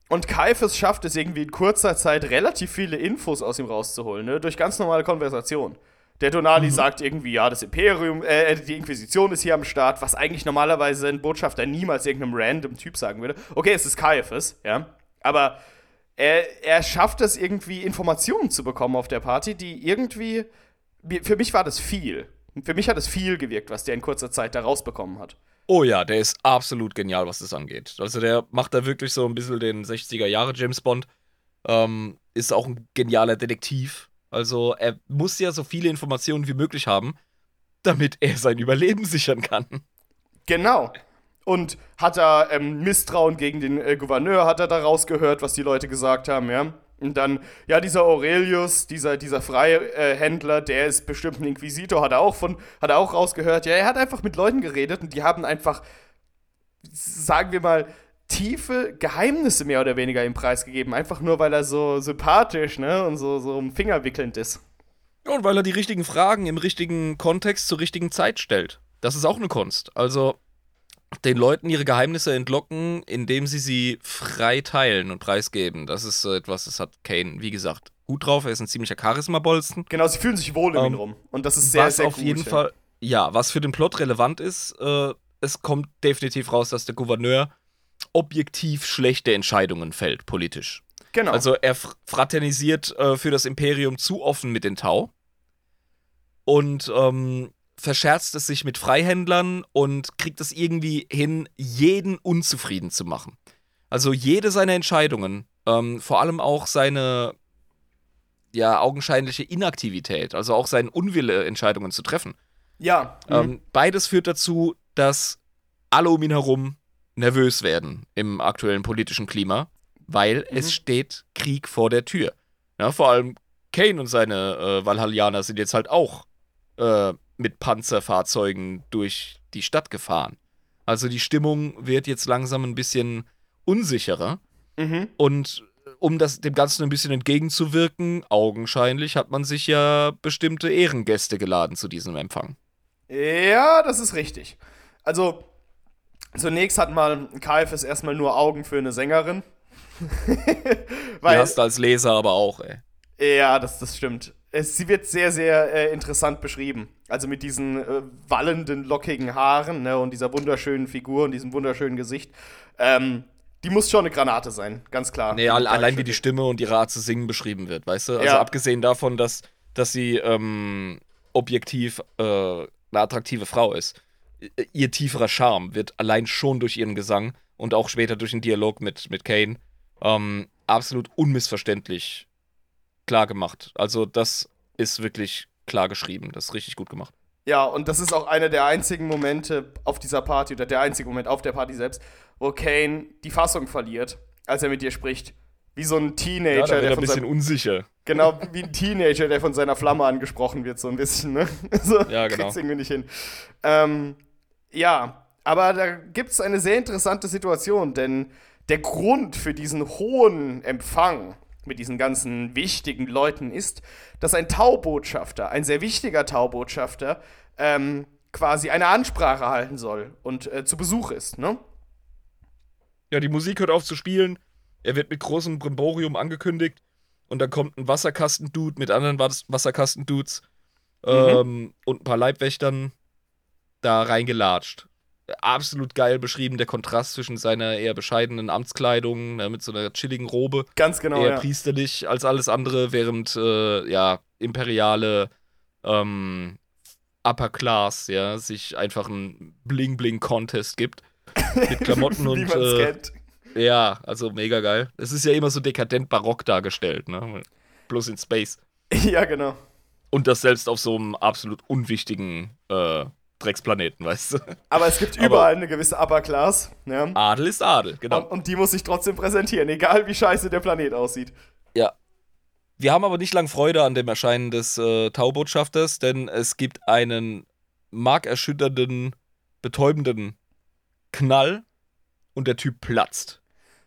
Und Kaifes schafft es irgendwie in kurzer Zeit relativ viele Infos aus ihm rauszuholen, ne? Durch ganz normale Konversation. Der Donali sagt irgendwie, ja, das Imperium, äh, die Inquisition ist hier am Start, was eigentlich normalerweise ein Botschafter niemals irgendeinem random Typ sagen würde. Okay, es ist Caiaphas, ja, aber er, er schafft es irgendwie, Informationen zu bekommen auf der Party, die irgendwie, für mich war das viel. Für mich hat es viel gewirkt, was der in kurzer Zeit da rausbekommen hat. Oh ja, der ist absolut genial, was das angeht. Also der macht da wirklich so ein bisschen den 60er Jahre James Bond. Ähm, ist auch ein genialer Detektiv. Also er muss ja so viele Informationen wie möglich haben, damit er sein Überleben sichern kann. Genau. Und hat er ähm, Misstrauen gegen den äh, Gouverneur, hat er da rausgehört, was die Leute gesagt haben, ja. Und dann, ja, dieser Aurelius, dieser, dieser Freihändler, der ist bestimmt ein Inquisitor, hat er auch von, hat er auch rausgehört. Ja, er hat einfach mit Leuten geredet und die haben einfach, sagen wir mal, tiefe Geheimnisse mehr oder weniger im Preis gegeben. Einfach nur, weil er so sympathisch, ne, und so, so fingerwickelnd ist. Und weil er die richtigen Fragen im richtigen Kontext zur richtigen Zeit stellt. Das ist auch eine Kunst. Also, den Leuten ihre Geheimnisse entlocken, indem sie sie frei teilen und preisgeben. Das ist etwas, das hat Kane, wie gesagt, gut drauf. Er ist ein ziemlicher Charisma-Bolzen. Genau, sie fühlen sich wohl um ihn ähm, rum. Und das ist sehr, was sehr auf jeden Fall, ja, was für den Plot relevant ist, äh, es kommt definitiv raus, dass der Gouverneur objektiv schlechte Entscheidungen fällt, politisch. Genau. Also er fraternisiert äh, für das Imperium zu offen mit den Tau. Und ähm, verscherzt es sich mit Freihändlern und kriegt es irgendwie hin, jeden unzufrieden zu machen. Also jede seiner Entscheidungen, ähm, vor allem auch seine ja augenscheinliche Inaktivität, also auch sein Unwille, Entscheidungen zu treffen. Ja. Ähm, mhm. beides führt dazu, dass alle um ihn herum nervös werden im aktuellen politischen Klima, weil mhm. es steht Krieg vor der Tür. Ja, vor allem Kane und seine äh, Valhallianer sind jetzt halt auch äh, mit Panzerfahrzeugen durch die Stadt gefahren. Also die Stimmung wird jetzt langsam ein bisschen unsicherer. Mhm. Und um das, dem Ganzen ein bisschen entgegenzuwirken, augenscheinlich hat man sich ja bestimmte Ehrengäste geladen zu diesem Empfang. Ja, das ist richtig. Also, zunächst hat mal KFS erstmal nur Augen für eine Sängerin. Weil, die hast du als Leser aber auch, ey. Ja, das, das stimmt. Es, sie wird sehr, sehr äh, interessant beschrieben. Also mit diesen äh, wallenden, lockigen Haaren ne, und dieser wunderschönen Figur und diesem wunderschönen Gesicht. Ähm, die muss schon eine Granate sein, ganz klar. Nee, allein wie die Stimme und ihre Art zu singen beschrieben wird, weißt du? Also ja. abgesehen davon, dass, dass sie ähm, objektiv äh, eine attraktive Frau ist. Ihr tieferer Charme wird allein schon durch ihren Gesang und auch später durch den Dialog mit, mit Kane ähm, absolut unmissverständlich klar gemacht. Also das ist wirklich klar geschrieben. Das ist richtig gut gemacht. Ja, und das ist auch einer der einzigen Momente auf dieser Party oder der einzige Moment auf der Party selbst, wo Kane die Fassung verliert, als er mit dir spricht. Wie so ein Teenager, ja, der ein bisschen seinem, unsicher. Genau, wie ein Teenager, der von seiner Flamme angesprochen wird, so ein bisschen, ne? So, ja, genau. Kriegt's irgendwie nicht hin. Ähm, ja, aber da gibt es eine sehr interessante Situation, denn der Grund für diesen hohen Empfang mit diesen ganzen wichtigen Leuten ist, dass ein Taubotschafter, ein sehr wichtiger Taubotschafter, ähm, quasi eine Ansprache halten soll und äh, zu Besuch ist, ne? Ja, die Musik hört auf zu spielen. Er wird mit großem Brimborium angekündigt und dann kommt ein Wasserkastendude mit anderen Wasserkastendudes mhm. ähm, und ein paar Leibwächtern da reingelatscht absolut geil beschrieben, der Kontrast zwischen seiner eher bescheidenen Amtskleidung ne, mit so einer chilligen Robe. Ganz genau. Eher ja. priesterlich als alles andere, während äh, ja, imperiale ähm, Upper Class, ja, sich einfach ein Bling-Bling-Contest gibt. Mit Klamotten und. Äh. Ja, also mega geil. Es ist ja immer so dekadent barock dargestellt, ne? Bloß in Space. Ja, genau. Und das selbst auf so einem absolut unwichtigen äh, Drecksplaneten, weißt du. Aber es gibt überall Aber eine gewisse Upper Class. Ja. Adel ist Adel, genau. Und, und, die muss sich trotzdem präsentieren, egal wie scheiße der Planet aussieht. Ja. Wir haben aber nicht lang Freude an dem Erscheinen des äh, Taubotschafters, denn es gibt einen markerschütternden, betäubenden Knall und der Typ platzt.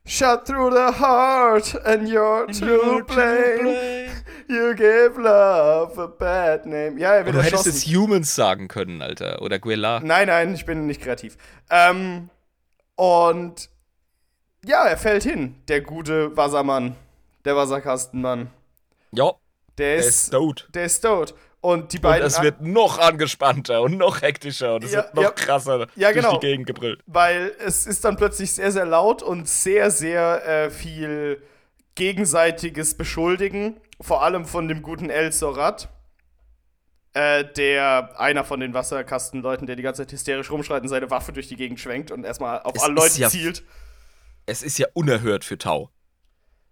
Shut through the heart and you're, and to, blame. to blame. You give love a bad name. Ja, er wird Du hättest jetzt Humans sagen können, Alter. Oder Guela. Nein, nein, ich bin nicht kreativ. Ähm, und ja, er fällt hin, der gute Wassermann. Der Wasserkastenmann. Ja. Der ist, der ist tot. Der ist tot. Und die Und beiden. es wird noch angespannter und noch hektischer und es Ja, wird noch ja. krasser Ja, durch genau. die Gegend gebrüllt. weil es ist dann plötzlich sehr, sehr laut und sehr, sehr äh, viel gegenseitiges Beschuldigen, vor allem von dem guten El Sorat, äh, der einer von den Wasserkastenleuten, der die ganze Zeit hysterisch rumschreit und seine Waffe durch die Gegend schwenkt und erstmal auf Es alle Leute ja- zielt. Es ist ja unerhört für Tau.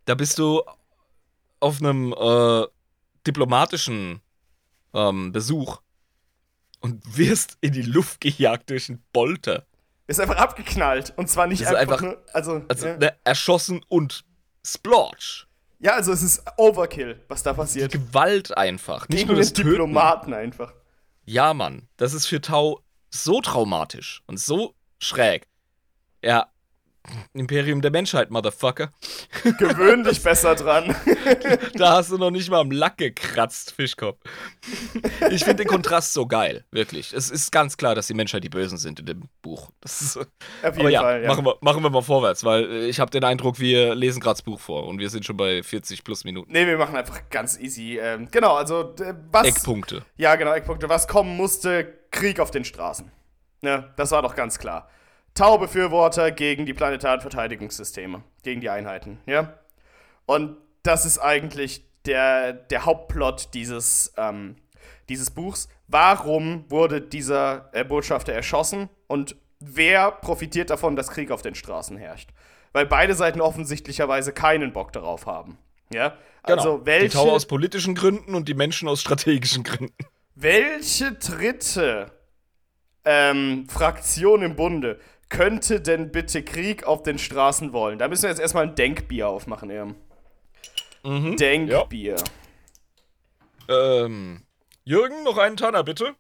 Da bist du auf einem äh, diplomatischen ähm, Besuch und wirst in die Luft gejagt durch einen Bolter. Ist einfach abgeknallt. Und zwar nicht einfach, einfach- nur. Also, Also ja. ne, erschossen und splotch. ja, also es ist Overkill, was da Die passiert. Gewalt einfach. Nicht Gegen nur den Töten. Diplomaten einfach. Ja, Mann. Das ist für Tau so traumatisch und so schräg. Ja. Imperium der Menschheit, Motherfucker. Gewöhn dich besser dran. Da hast du noch nicht mal am Lack gekratzt, Fischkopf. Ich finde den Kontrast so geil, wirklich. Es ist ganz klar, dass die Menschheit die Bösen sind in dem Buch. Das ist, aber jeden ja, Fall, ja. Machen, wir, machen wir mal vorwärts, weil äh, ich habe den Eindruck, wir lesen gerade das Buch vor und wir sind schon bei 40 plus Minuten. Nee, wir machen einfach ganz easy. Ähm, genau, also was. Eckpunkte. Ja, genau, Eckpunkte. Was kommen musste, Krieg auf den Straßen. Ne, das war doch ganz klar. Tau-Befürworter gegen die planetaren Verteidigungssysteme, gegen die Einheiten, ja. Und das ist eigentlich der, der Hauptplot dieses, ähm, dieses Buchs. Warum wurde dieser äh, Botschafter erschossen und wer profitiert davon, dass Krieg auf den Straßen herrscht? Weil beide Seiten offensichtlicherweise keinen Bock darauf haben. Ja? Also die welche, Tau aus politischen Gründen und die Menschen aus strategischen Gründen. welche dritte ähm, Fraktion im Bunde könnte denn bitte Krieg auf den Straßen wollen? Da müssen wir jetzt erstmal ein Denkbier aufmachen, ja. Mhm. Denkbier. Ähm, Jürgen, noch einen Tanner, bitte.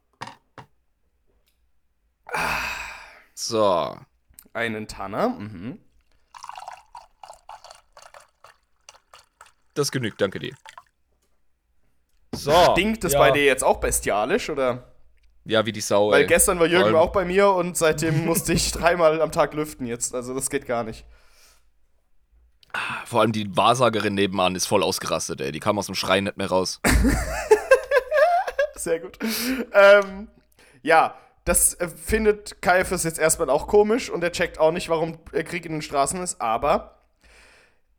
So. Einen Tanner. Mhm. Das genügt, danke dir. So. Stinkt es ja. bei dir jetzt auch bestialisch, oder? Ja, wie die Sau, Weil ey. gestern war Jürgen auch bei mir und seitdem musste ich dreimal am Tag lüften jetzt. Also das geht gar nicht. Vor allem die Wahrsagerin nebenan ist voll ausgerastet, ey. Die kam aus dem Schrein nicht mehr raus. Sehr gut. Ähm, ja, das äh, findet Caiaphas jetzt erstmal auch komisch und er checkt auch nicht, warum äh, Krieg in den Straßen ist, aber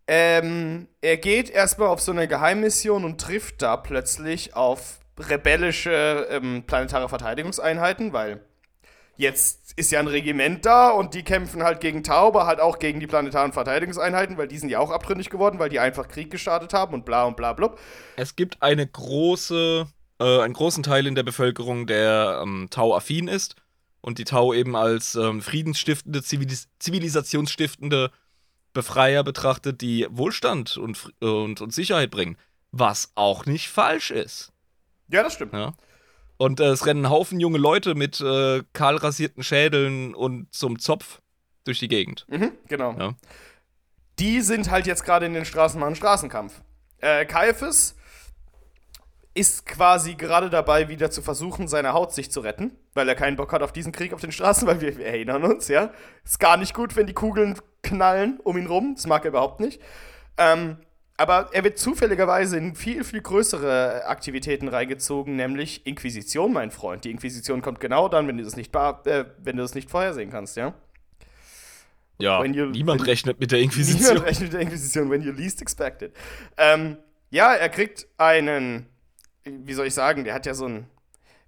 ähm, er geht erstmal auf so eine Geheimmission und trifft da plötzlich auf rebellische ähm, planetare Verteidigungseinheiten, weil jetzt ist ja ein Regiment da und die kämpfen halt gegen Tauber, halt auch gegen die planetaren Verteidigungseinheiten, weil die sind ja auch abtrünnig geworden, weil die einfach Krieg gestartet haben und bla und bla blub. Es gibt eine große, äh, einen großen Teil in der Bevölkerung, der ähm, Tau-affin ist und die Tau eben als ähm, friedensstiftende, Zivilis zivilisationsstiftende Befreier betrachtet, die Wohlstand und, und, und Sicherheit bringen. Was auch nicht falsch ist. Ja, das stimmt. Ja. Und äh, es rennen ein Haufen junge Leute mit äh, kahl rasierten Schädeln und zum Zopf durch die Gegend. Mhm, genau. Ja. Die sind halt jetzt gerade in den Straßen machen Straßenkampf. Äh, Caiaphas ist quasi gerade dabei, wieder zu versuchen, seine Haut sich zu retten, weil er keinen Bock hat auf diesen Krieg auf den Straßen, weil wir, wir erinnern uns, ja. Ist gar nicht gut, wenn die Kugeln knallen um ihn rum. Das mag er überhaupt nicht. Ähm, aber er wird zufälligerweise in viel, viel größere Aktivitäten reingezogen, nämlich Inquisition, mein Freund. Die Inquisition kommt genau dann, wenn du das nicht, äh, wenn du das nicht vorhersehen kannst, ja. Ja, you- niemand when- rechnet mit der Niemand Inquisition. rechnet mit der Inquisition, when you least expect it. Ähm, ja, er kriegt einen, wie soll ich sagen, der hat ja so ein,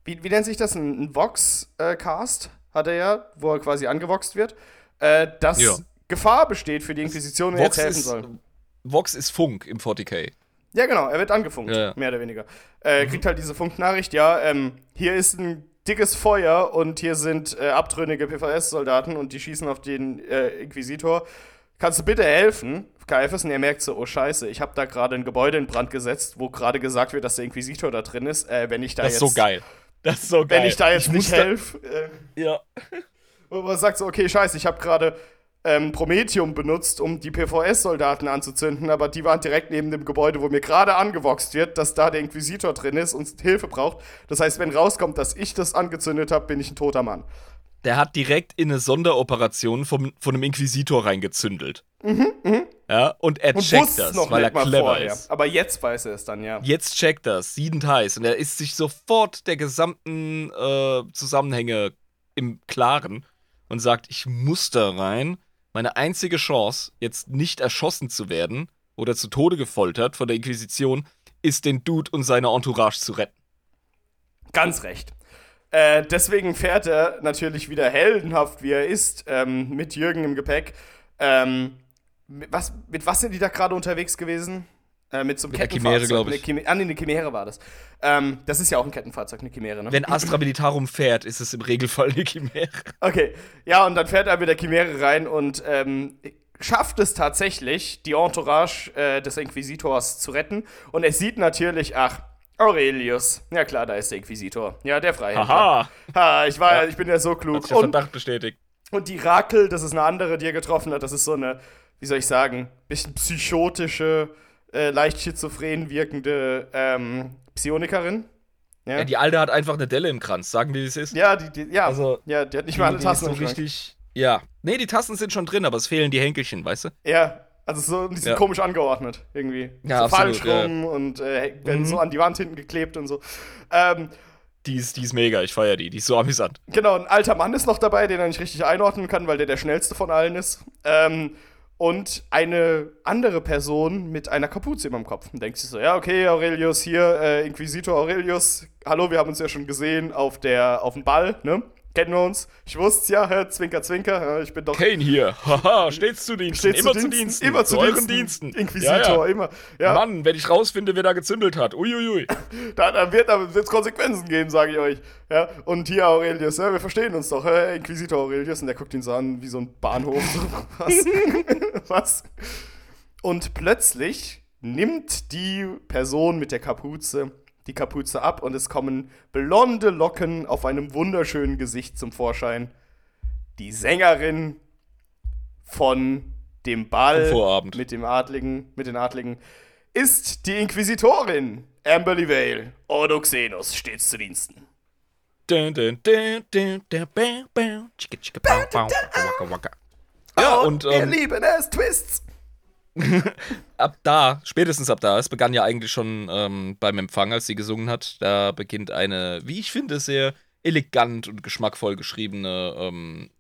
wie, wie nennt sich das, ein, ein Vox-Cast hat er ja, wo er quasi angevoxt wird, äh, dass Ja. Gefahr besteht für die Inquisition er jetzt Vox helfen ist, soll. Vox ist Funk im 40k. Ja, genau, er wird angefunkt, Ja, ja. mehr oder weniger. Äh, kriegt halt diese Funknachricht, ja, ähm, hier ist ein dickes Feuer und hier sind äh, abtrünnige PVS-Soldaten und die schießen auf den äh, Inquisitor. Kannst du bitte helfen? Caiaphas, und er merkt so, oh scheiße, ich habe da gerade ein Gebäude in Brand gesetzt, wo gerade gesagt wird, dass der Inquisitor da drin ist. Äh, wenn ich da Das ist jetzt, so geil. Das ist so geil. Wenn ich da jetzt nicht muss da- helfe, äh, Ja. wo man sagt so, okay, scheiße, ich habe gerade ähm, Promethium benutzt, um die PVS-Soldaten anzuzünden, aber die waren direkt neben dem Gebäude, wo mir gerade angevoxt wird, dass da der Inquisitor drin ist und Hilfe braucht. Das heißt, wenn rauskommt, dass ich das angezündet habe, bin ich ein toter Mann. Der hat direkt in eine Sonderoperation vom, von einem Inquisitor reingezündelt. Ja, und er Und checkt das, noch weil er clever vorher. ist. Aber jetzt weiß er es dann, ja. Jetzt checkt er es, siedend heiß. Und er ist sich sofort der gesamten äh, Zusammenhänge im Klaren und sagt, ich muss da rein. Meine einzige Chance, jetzt nicht erschossen zu werden oder zu Tode gefoltert von der Inquisition, ist den Dude und seine Entourage zu retten. Ganz recht. Äh, deswegen fährt er natürlich wieder heldenhaft, wie er ist, ähm, mit Jürgen im Gepäck. Ähm, was, mit was sind die da gerade unterwegs gewesen? Äh, mit so einem Mit der Kettenfahrzeug. Chimäre, glaub Mit ich. der Chimä- Ah, nee, eine Chimäre war das. Ähm, das ist ja auch ein Kettenfahrzeug, eine Chimäre, ne? Wenn Astra Militarum fährt, ist es im Regelfall eine Chimäre. Okay, ja, und dann fährt er mit der Chimäre rein und ähm, schafft es tatsächlich, die Entourage äh, des Inquisitors zu retten. Und er sieht natürlich, ach, Aurelius. Ja klar, da ist der Inquisitor. Ja, der Freihändler. Haha, Ha, ich, war, Ja. ich bin ja so hat klug. sich der Und, Verdacht bestätigt. und die Rakel, das ist eine andere, die er getroffen hat. Das ist so eine, wie soll ich sagen, bisschen psychotische, äh, leicht schizophren wirkende ähm, Psionikerin. Ja, Ja, die Alte hat einfach eine Delle im Kranz, sagen wir, wie es ist. ja, die, die, ja, Also, ja, die hat nicht Die- mal alle die Tassen so richtig. Ja. Nee, die Tassen sind schon drin, aber es fehlen die Henkelchen, weißt du? Ja, also so, die sind Ja. komisch angeordnet, irgendwie. Ja, so absolut, falsch rum und äh, werden Mhm. so an die Wand hinten geklebt und so. Ähm, Die ist, die ist mega, ich feiere die, die ist so amüsant. genau, ein alter Mann ist noch dabei, den er nicht richtig einordnen kann, weil der der schnellste von allen ist. Ähm, und eine andere Person mit einer Kapuze über dem Kopf. Und denkt sich so, ja, okay, Aurelius hier, äh, Inquisitor Aurelius. Hallo, wir haben uns ja schon gesehen auf, der, auf dem Ball, ne? Kennen wir uns? Ich wusste's ja, hä? zwinker, zwinker. Ich bin doch Kane hier, haha, stets zu Diensten, stets immer zu Diensten, Diensten, immer zu euren Diensten. Diensten. Inquisitor, Ja, ja. immer. Ja, Mann, wenn ich rausfinde, wer da gezündelt hat, uiuiui. Da, da wird wird's Konsequenzen geben, sage ich euch. Ja, und hier Aurelius, ja, wir verstehen uns doch, hä? Inquisitor Aurelius. Und der guckt ihn so an wie so ein Bahnhof. Was? was? Und plötzlich nimmt die Person mit der Kapuze die Kapuze ab und es kommen blonde Locken auf einem wunderschönen Gesicht zum Vorschein. Die Sängerin von dem Ball mit dem Adligen, mit den Adligen ist die Inquisitorin Amberly Vale. Ordo Xenos stets zu Diensten. Ja, und wir ähm, lieben es, Twists. ab da, spätestens ab da, es begann ja eigentlich schon ähm, beim Empfang, als sie gesungen hat, da beginnt eine, wie ich finde, sehr elegant und geschmackvoll geschriebene ähm,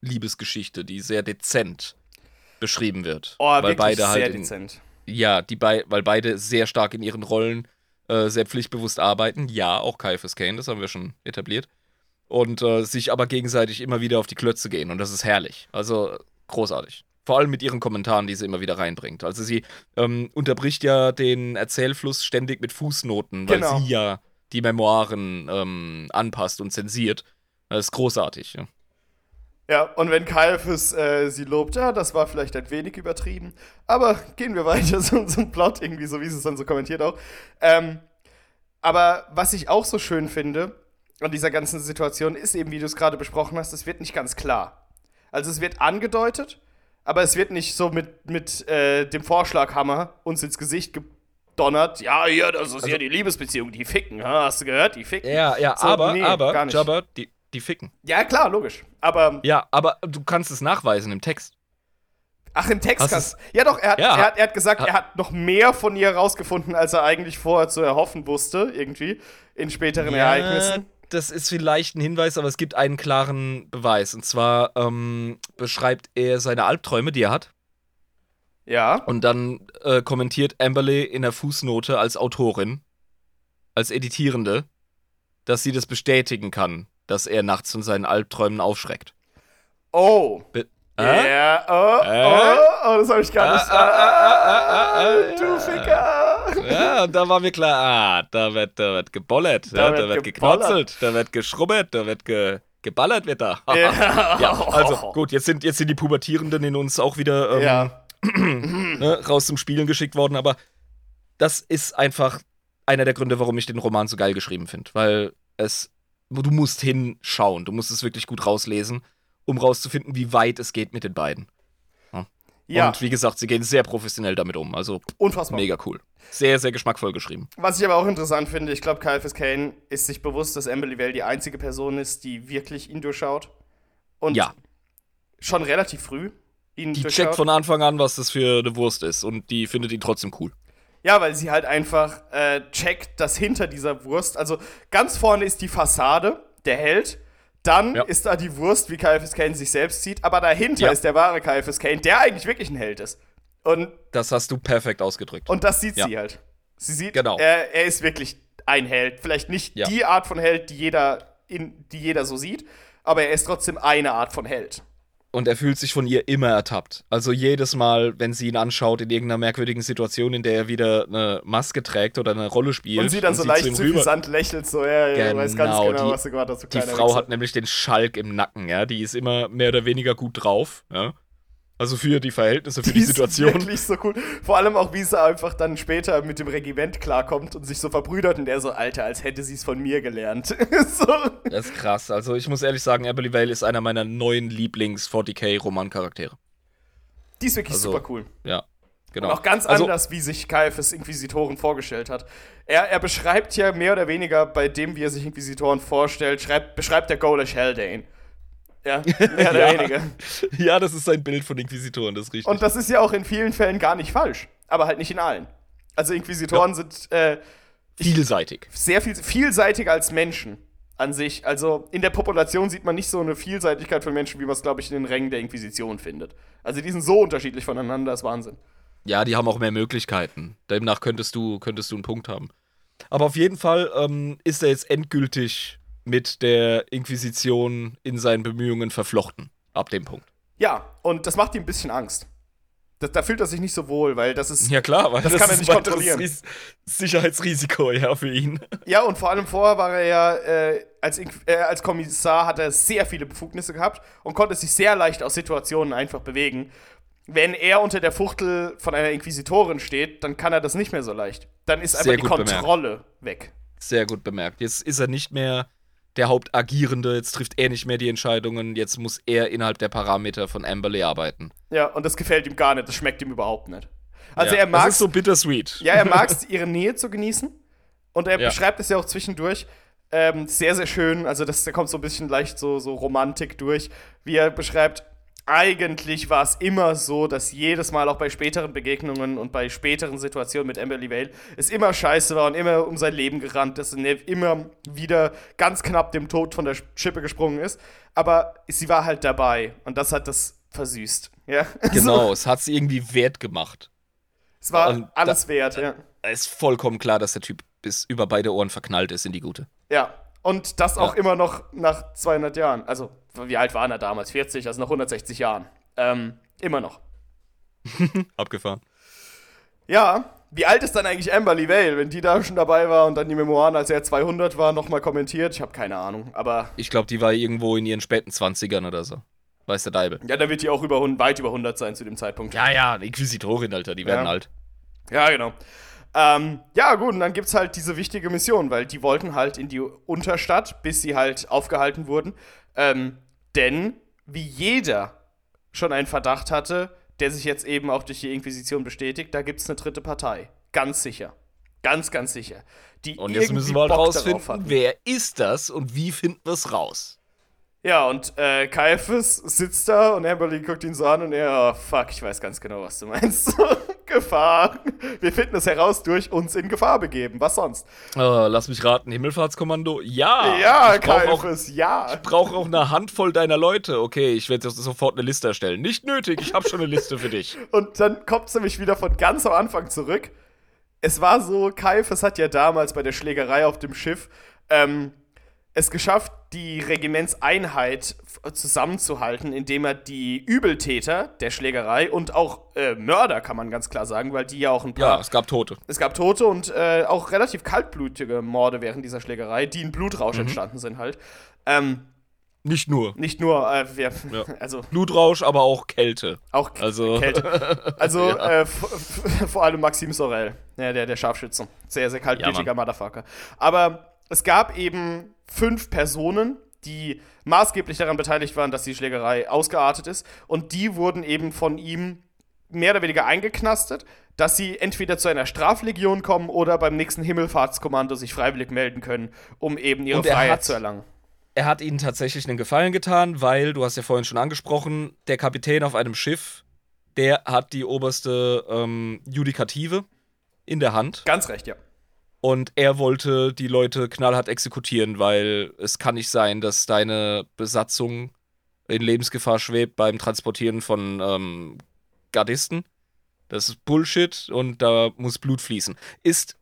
Liebesgeschichte, die sehr dezent beschrieben wird. Oh, weil wirklich beide sehr halt in, dezent. Ja, die bei, weil beide sehr stark in ihren Rollen äh, sehr pflichtbewusst arbeiten. Ja, auch Caiaphas Kane, das haben wir schon etabliert. Und äh, sich aber gegenseitig immer wieder auf die Klötze gehen. Und das ist herrlich. Also großartig. Vor allem mit ihren Kommentaren, die sie immer wieder reinbringt. Also sie ähm, unterbricht ja den Erzählfluss ständig mit Fußnoten, weil Genau. sie ja die Memoiren ähm, anpasst und zensiert. Das ist großartig. Ja. Ja, und wenn Caiaphas äh, sie lobt, ja, das war vielleicht ein wenig übertrieben. Aber gehen wir weiter zum, zum Plot, irgendwie, so wie sie es dann so kommentiert auch. Ähm, aber was ich auch so schön finde an dieser ganzen Situation ist eben, wie du es gerade besprochen hast, es wird nicht ganz klar. Also es wird angedeutet, aber es wird nicht so mit, mit äh, dem Vorschlaghammer uns ins Gesicht gedonnert. Ja, hier, das ist ja die Liebesbeziehung, die ficken. Ha, hast du gehört? Die ficken. Ja, ja, So, aber, nee, aber. Jabba, die, die ficken. Ja, klar, logisch. Aber Ja, aber du kannst es nachweisen im Text. Ach, im Text Hast kannst du's- Ja, doch, er hat, Ja. er, hat, er hat gesagt, Ha- er hat noch mehr von ihr herausgefunden, als er eigentlich vorher zu erhoffen wusste, irgendwie, in späteren Ereignissen. Das ist vielleicht ein Hinweis, aber es gibt einen klaren Beweis. Und zwar ähm, beschreibt er seine Albträume, die er hat. Ja. Und dann äh, kommentiert Amberley in der Fußnote als Autorin, als Editierende, dass sie das bestätigen kann, dass er nachts von seinen Albträumen aufschreckt. Oh. Be Äh? Ja, oh, Äh? oh, oh, das habe ich gar nicht. Ah, ah, ah, ah, ah, du. Ficker. Ja, und da war mir klar, ah, da wird, da wird gebollert, Da ja, wird da wird geknotzelt, da wird geschrubbert, da wird ge geballert, wird da. Ja. Ja, also gut, jetzt sind, jetzt sind die Pubertierenden in uns auch wieder ähm, Ja. ne, raus zum Spielen geschickt worden, aber das ist einfach einer der Gründe, warum ich den Roman so geil geschrieben finde, weil es, du musst hinschauen, du musst es wirklich gut rauslesen, um rauszufinden, wie weit es geht mit den beiden. Ja, Und wie gesagt, sie gehen sehr professionell damit um, also unfassbar. mega cool. Sehr, sehr geschmackvoll geschrieben. Was ich aber auch interessant finde, ich glaube, Caiaphas Kane ist sich bewusst, dass Amberly Vale die einzige Person ist, die wirklich ihn durchschaut. Und Ja. schon relativ früh ihn Die durchschaut. checkt von Anfang an, was das für eine Wurst ist und die findet ihn trotzdem cool. Ja, weil sie halt einfach äh, checkt, dass hinter dieser Wurst, also ganz vorne ist die Fassade, der Held. Dann Ja. ist da die Wurst, wie Caiaphas Kane sich selbst sieht. Aber dahinter Ja. ist der wahre Caiaphas Kane, der eigentlich wirklich ein Held ist. Und, Das hast du perfekt ausgedrückt. und das sieht Ja. sie halt. Sie sieht, Genau. er, er ist wirklich ein Held. Vielleicht nicht die Art von Held, die jeder, in, die jeder so sieht, aber er ist trotzdem eine Art von Held. Und er fühlt sich von ihr immer ertappt. Also jedes Mal, wenn sie ihn anschaut in irgendeiner merkwürdigen Situation, in der er wieder eine Maske trägt oder eine Rolle spielt. Und sie dann so zu leicht suffisant lächelt, so, ja, ja, weiß ganz Genau, genau, die- was du gerade hast. du Die Frau Wichser. hat nämlich den Schalk im Nacken, ja. Die ist immer mehr oder weniger gut drauf, ja. Also für die Verhältnisse, für die, ist Situation. wirklich so cool. Vor allem auch, wie sie einfach dann später mit dem Regiment klarkommt und sich so verbrüdert und der so, Alter, als hätte sie es von mir gelernt. so. Das ist krass. Also ich muss ehrlich sagen, Emily Vale ist einer meiner neuen Lieblings-40k-Roman-Charaktere. Die ist wirklich Also, super cool. Ja, genau. Und auch ganz also, anders, wie sich Caiaphas Inquisitoren vorgestellt hat. Er, er beschreibt ja mehr oder weniger bei dem, wie er sich Inquisitoren vorstellt, schreibt, beschreibt der Golish Haldane. Ja, mehr oder Ja. weniger. Ja, das ist sein Bild von Inquisitoren, das ist richtig. Und das ist ja auch in vielen Fällen gar nicht falsch. Aber halt nicht in allen. Also Inquisitoren sind äh, Vielseitig. sehr viel vielseitiger als Menschen an sich. Also in der Population sieht man nicht so eine Vielseitigkeit von Menschen, wie man es, glaube ich, in den Rängen der Inquisition findet. Also die sind so unterschiedlich voneinander, das ist Wahnsinn. Ja, die haben auch mehr Möglichkeiten. Demnach könntest du, könntest du einen Punkt haben. Aber auf jeden Fall ähm, ist er jetzt endgültig mit der Inquisition in seinen Bemühungen verflochten. Ab dem Punkt. Ja, und das macht ihm ein bisschen Angst. Das, da fühlt er sich nicht so wohl, weil das ist. Ja klar, weil Das kann er ist nicht kontrollieren. Ris Sicherheitsrisiko, ja, für ihn. Ja, und vor allem vorher war er ja, äh, als, Inqu- äh, als Kommissar hat er sehr viele Befugnisse gehabt und konnte sich sehr leicht aus Situationen einfach bewegen. Wenn er unter der Fuchtel von einer Inquisitorin steht, dann kann er das nicht mehr so leicht. Dann ist einfach die gut bemerkt. Kontrolle weg. Sehr gut bemerkt. Jetzt ist er nicht mehr der Hauptagierende, jetzt trifft er nicht mehr die Entscheidungen, jetzt muss er innerhalb der Parameter von Amberley arbeiten. Ja, und das gefällt ihm gar nicht, das schmeckt ihm überhaupt nicht. Also ja, er mag Das ist so bittersweet. Ja, er mag es, ihre Nähe zu genießen. Und er Ja. beschreibt es ja auch zwischendurch ähm, sehr, sehr schön. Also, das, da kommt so ein bisschen leicht so, so Romantik durch, wie er beschreibt. Eigentlich war es immer so, dass jedes Mal auch bei späteren Begegnungen und bei späteren Situationen mit Amberly Vale es immer scheiße war und immer um sein Leben gerannt ist und er immer wieder ganz knapp dem Tod von der Schippe gesprungen ist. Aber sie war halt dabei und das hat das versüßt. Ja? Genau, es hat es irgendwie wert gemacht. es war Und alles wert, ja. Es ist vollkommen klar, dass der Typ bis über beide Ohren verknallt ist in die Gute. Ja, und das auch Ja. immer noch nach 200 Jahren. Also, wie alt war er damals? 40, also nach 160 Jahren. Ähm, immer noch. Abgefahren. Ja, wie alt ist dann eigentlich Amberly Vale, wenn die da schon dabei war und dann die Memoiren, als er 200 war, nochmal kommentiert? Ich habe keine Ahnung, aber Ich glaube, die war irgendwo in ihren späten 20ern oder so. Weiß der Deibel. ja, da wird die auch über, weit über 100 sein zu dem Zeitpunkt. Ja, ja, Inquisitorin, Alter, die werden Ja. alt. Ja, genau. Ähm, ja, gut, und dann gibt's halt diese wichtige Mission, weil die wollten halt in die Unterstadt, bis sie halt aufgehalten wurden. Ähm, denn, wie jeder schon einen Verdacht hatte, der sich jetzt eben auch durch die Inquisition bestätigt, da gibt's eine dritte Partei. Ganz sicher. Ganz, ganz sicher. Die Und jetzt müssen wir halt rausfinden, wer ist das und wie finden wir es raus? Ja, und äh, Caiaphas sitzt da und Amberly guckt ihn so an und er, oh, fuck, ich weiß ganz genau, was du meinst. Gefahr. Wir finden es heraus durch uns in Gefahr begeben. Was sonst? Oh, lass mich raten, Himmelfahrtskommando? Ja! ja, ich brauche auch, Caiaphas, ja. brauch auch eine Handvoll deiner Leute. Okay, ich werde sofort eine Liste erstellen. Nicht nötig, ich habe schon eine Liste für dich. Und dann kommt es nämlich wieder von ganz am Anfang zurück. Es war so, Caiaphas hat ja damals bei der Schlägerei auf dem Schiff ähm, es geschafft, die Regimentseinheit zusammenzuhalten, indem er die Übeltäter der Schlägerei und auch äh, Mörder, kann man ganz klar sagen, weil die ja auch ein paar Ja, es gab Tote. Es gab Tote und äh, auch relativ kaltblutige Morde während dieser Schlägerei, die in Blutrausch Mhm. entstanden sind halt. Ähm, Nicht nur. nicht nur, äh, wir, Ja. also Blutrausch, aber auch Kälte. auch K- Also- Kälte. Also Ja. äh, vor allem Maxim Sorel, ja, der, der Scharfschütze. Sehr, sehr kaltblütiger Motherfucker. Aber es gab eben fünf Personen, die maßgeblich daran beteiligt waren, dass die Schlägerei ausgeartet ist. Und die wurden eben von ihm mehr oder weniger eingeknastet, dass sie entweder zu einer Straflegion kommen oder beim nächsten Himmelfahrtskommando sich freiwillig melden können, um eben ihre Freiheit hat- zu erlangen. Er hat ihnen tatsächlich einen Gefallen getan, weil, du hast ja vorhin schon angesprochen, der Kapitän auf einem Schiff der hat die oberste ähm, Judikative in der Hand. Ganz recht, ja. Und er wollte die Leute knallhart exekutieren, weil es kann nicht sein, dass deine Besatzung in Lebensgefahr schwebt beim Transportieren von ähm, Gardisten. Das ist Bullshit und da muss Blut fließen. Ist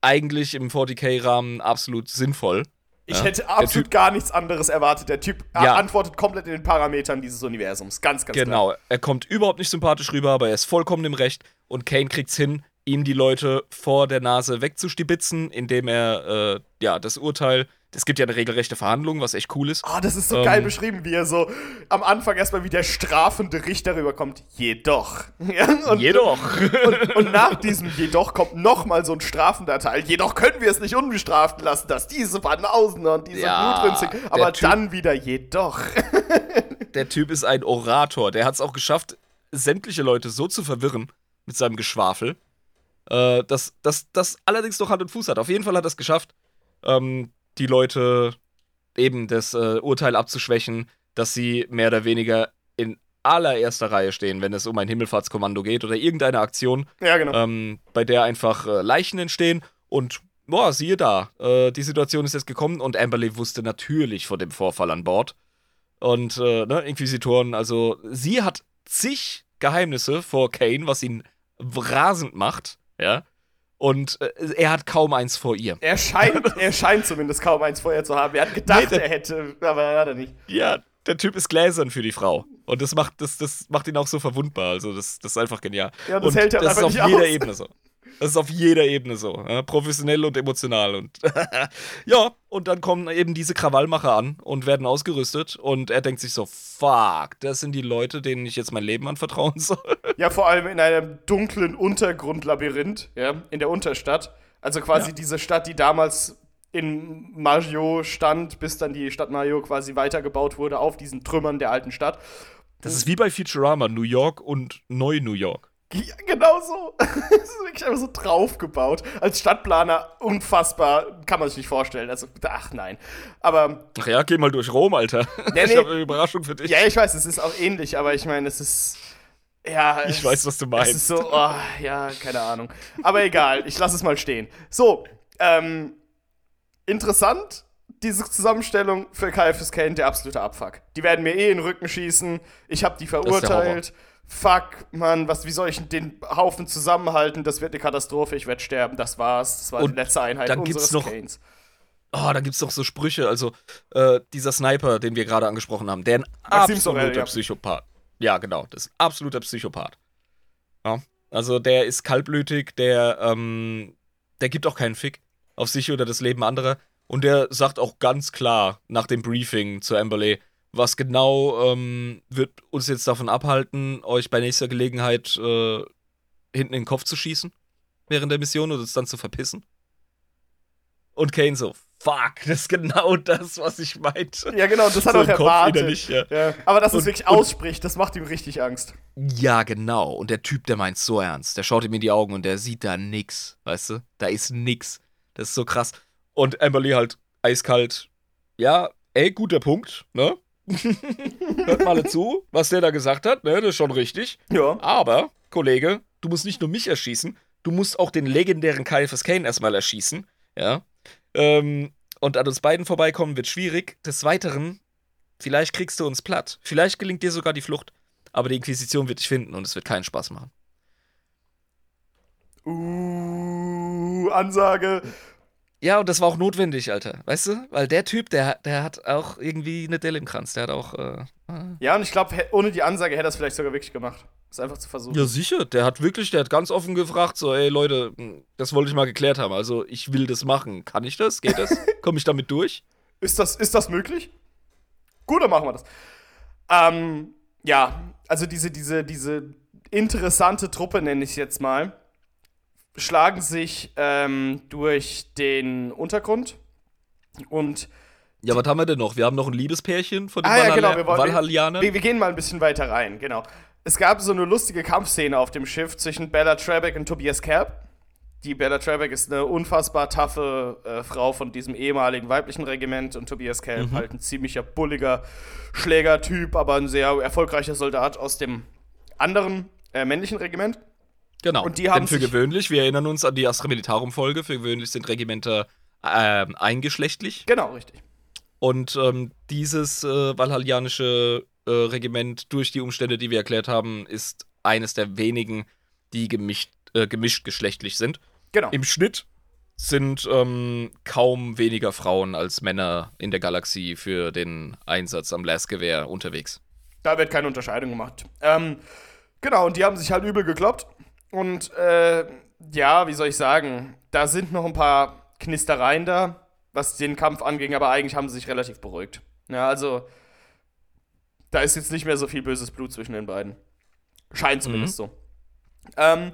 eigentlich im 40k-Rahmen absolut sinnvoll. Ich Ja. hätte absolut gar nichts anderes erwartet. Der Typ Ja. antwortet komplett in den Parametern dieses Universums. Ganz, ganz klar. Genau, er kommt überhaupt nicht sympathisch rüber, aber er ist vollkommen im Recht und Kane kriegt's hin, ihm die Leute vor der Nase wegzustibitzen, indem er äh, ja das Urteil, es gibt ja eine regelrechte Verhandlung, was echt cool ist. Ah, das ist so Ähm. geil beschrieben, wie er so am Anfang erstmal wie der strafende Richter rüberkommt. Jedoch. Und, Jedoch. Und, und nach diesem Jedoch kommt nochmal so ein strafender Teil. Jedoch können wir es nicht unbestraft lassen, dass diese Banausen und diese Ja, Blutrünstig. Aber dann wieder Jedoch. Der Typ ist ein Orator, der hat es auch geschafft, sämtliche Leute so zu verwirren mit seinem Geschwafel, äh, dass das dass allerdings noch Hand und Fuß hat. Auf jeden Fall hat es geschafft, ähm, die Leute eben das äh, Urteil abzuschwächen, dass sie mehr oder weniger in allererster Reihe stehen, wenn es um ein Himmelfahrtskommando geht oder irgendeine Aktion, Ja, genau. ähm, bei der einfach äh, Leichen entstehen und boah, siehe da, äh, die Situation ist jetzt gekommen und Amberley wusste natürlich von dem Vorfall an Bord. Und äh, ne, Inquisitoren, also sie hat zig Geheimnisse vor Kane, was ihn rasend macht, ja. Und äh, er hat kaum eins vor ihr. Er scheint, er scheint zumindest kaum eins vorher zu haben. Er hat gedacht, Nee, er hätte, aber er hat er nicht. Ja, der Typ ist gläsern für die Frau. Und das macht, das, das macht ihn auch so verwundbar. Also, das, das ist einfach genial. Ja, das und hält er das ist auf jeder aus. Ebene so. Das ist auf jeder Ebene so. Ja, professionell und emotional. Und ja, und dann kommen eben diese Krawallmacher an und werden ausgerüstet. Und er denkt sich so: Fuck, das sind die Leute, denen ich jetzt mein Leben anvertrauen soll. Ja, vor allem in einem dunklen Untergrundlabyrinth, ja, in der Unterstadt. Also quasi Ja. diese Stadt, die damals in Maggio stand, bis dann die Stadt Maggio quasi weitergebaut wurde auf diesen Trümmern der alten Stadt. Das ist wie bei Futurama: New York und Neu-New York. Ja, genau so. das ist wirklich einfach so draufgebaut. Als Stadtplaner unfassbar, kann man sich nicht vorstellen. Also, ach nein. Aber, Ach ja, geh mal durch Rom, Alter. Ich nee. habe eine Überraschung für dich. ja, ich weiß, es ist auch ähnlich, aber ich meine, es ist. Ja, Ich es- weiß, was du meinst. Es ist so, oh, ja, keine Ahnung. Aber egal, ich lasse es mal stehen. So, ähm, interessant, diese Zusammenstellung für KFS Kane, der absolute Abfuck. Die werden mir eh in den Rücken schießen. Ich habe die verurteilt. Fuck, Mann, was, wie soll ich den Haufen zusammenhalten? Das wird eine Katastrophe, ich werde sterben. Das war's. Das war Und die letzte Einheit dann gibt's unseres noch- Kanes. Oh, da gibt's doch so Sprüche. Also, äh, dieser Sniper, den wir gerade angesprochen haben, der ein Maxim absoluter Sorel, ja. Psychopath. Ja, genau, das ist ein absoluter Psychopath. Ja, also, der ist kaltblütig, der, ähm, der gibt auch keinen Fick auf sich oder das Leben anderer. Und der sagt auch ganz klar nach dem Briefing zu Amberley, was genau ähm, wird uns jetzt davon abhalten, euch bei nächster Gelegenheit äh, hinten in den Kopf zu schießen während der Mission und uns dann zu verpissen. Und Kane so, fuck, das ist genau das, was ich meinte. Ja, genau, das hat so er auch erwartet. innerlich, ja. Ja, aber dass es Und- wirklich und- ausspricht, das macht ihm richtig Angst. Ja, genau. Und der Typ, der meint so ernst. Der schaut ihm in die Augen und der sieht da nix. Weißt du? Da ist nix. Das ist so krass. Und Amberly halt eiskalt. Ja, ey, guter Punkt, ne? Hört mal alle zu, was der da gesagt hat, ne? Das ist schon richtig. Ja. Aber, Kollege, du musst nicht nur mich erschießen, du musst auch den legendären Caiaphas Kane erstmal erschießen. Ja. Ähm, und an uns beiden vorbeikommen wird schwierig. Des Weiteren, vielleicht kriegst du uns platt. Vielleicht gelingt dir sogar die Flucht. Aber die Inquisition wird dich finden und es wird keinen Spaß machen. Uh, Ansage. Ja, und das war auch notwendig, Alter. Weißt du? Weil der Typ, der, der hat auch irgendwie eine Delle im Kranz. Der hat auch. Äh, äh. Ja, und ich glaube, ohne die Ansage hätte er es vielleicht sogar wirklich gemacht. Das einfach zu versuchen. Ja, sicher. Der hat wirklich, der hat ganz offen gefragt, so, ey Leute, hm, das wollte ich mal geklärt haben. Also, ich will das machen. Kann ich das? Geht das? Komme ich damit durch? Ist das, ist das möglich? Gut, dann machen wir das. Ähm, ja, also diese, diese, diese interessante Truppe, nenne ich es jetzt mal, schlagen sich ähm, durch den Untergrund und Ja, was haben wir denn noch? Wir haben noch ein Liebespärchen von den Ah, ja, genau, wir wir, wir gehen mal ein bisschen weiter rein, genau. Es gab so eine lustige Kampfszene auf dem Schiff zwischen Bella Trebeck und Tobias Kerb. Die Bella Trebeck ist eine unfassbar taffe äh, Frau von diesem ehemaligen weiblichen Regiment und Tobias Kerb Mhm. halt ein ziemlicher bulliger Schlägertyp, aber ein sehr erfolgreicher Soldat aus dem anderen äh, männlichen Regiment. Genau. Und die haben Denn für gewöhnlich, wir erinnern uns an die Astra Militarum-Folge, für gewöhnlich sind Regimenter ähm, eingeschlechtlich. Genau, richtig. Und ähm, dieses äh, valhallianische äh, Regiment, durch die Umstände, die wir erklärt haben, ist eines der wenigen, die gemischt, äh, gemischt geschlechtlich sind. Genau. Im Schnitt sind ähm, kaum weniger Frauen als Männer in der Galaxie für den Einsatz am Lastgewehr unterwegs. Da wird keine Unterscheidung gemacht. Ähm, genau, und die haben sich halt übel gekloppt. Und äh, ja, wie soll ich sagen, da sind noch ein paar Knistereien da, was den Kampf anging, aber eigentlich haben sie sich relativ beruhigt. Ja, also, da ist jetzt nicht mehr so viel böses Blut zwischen den beiden. Scheint zumindest so. Ähm,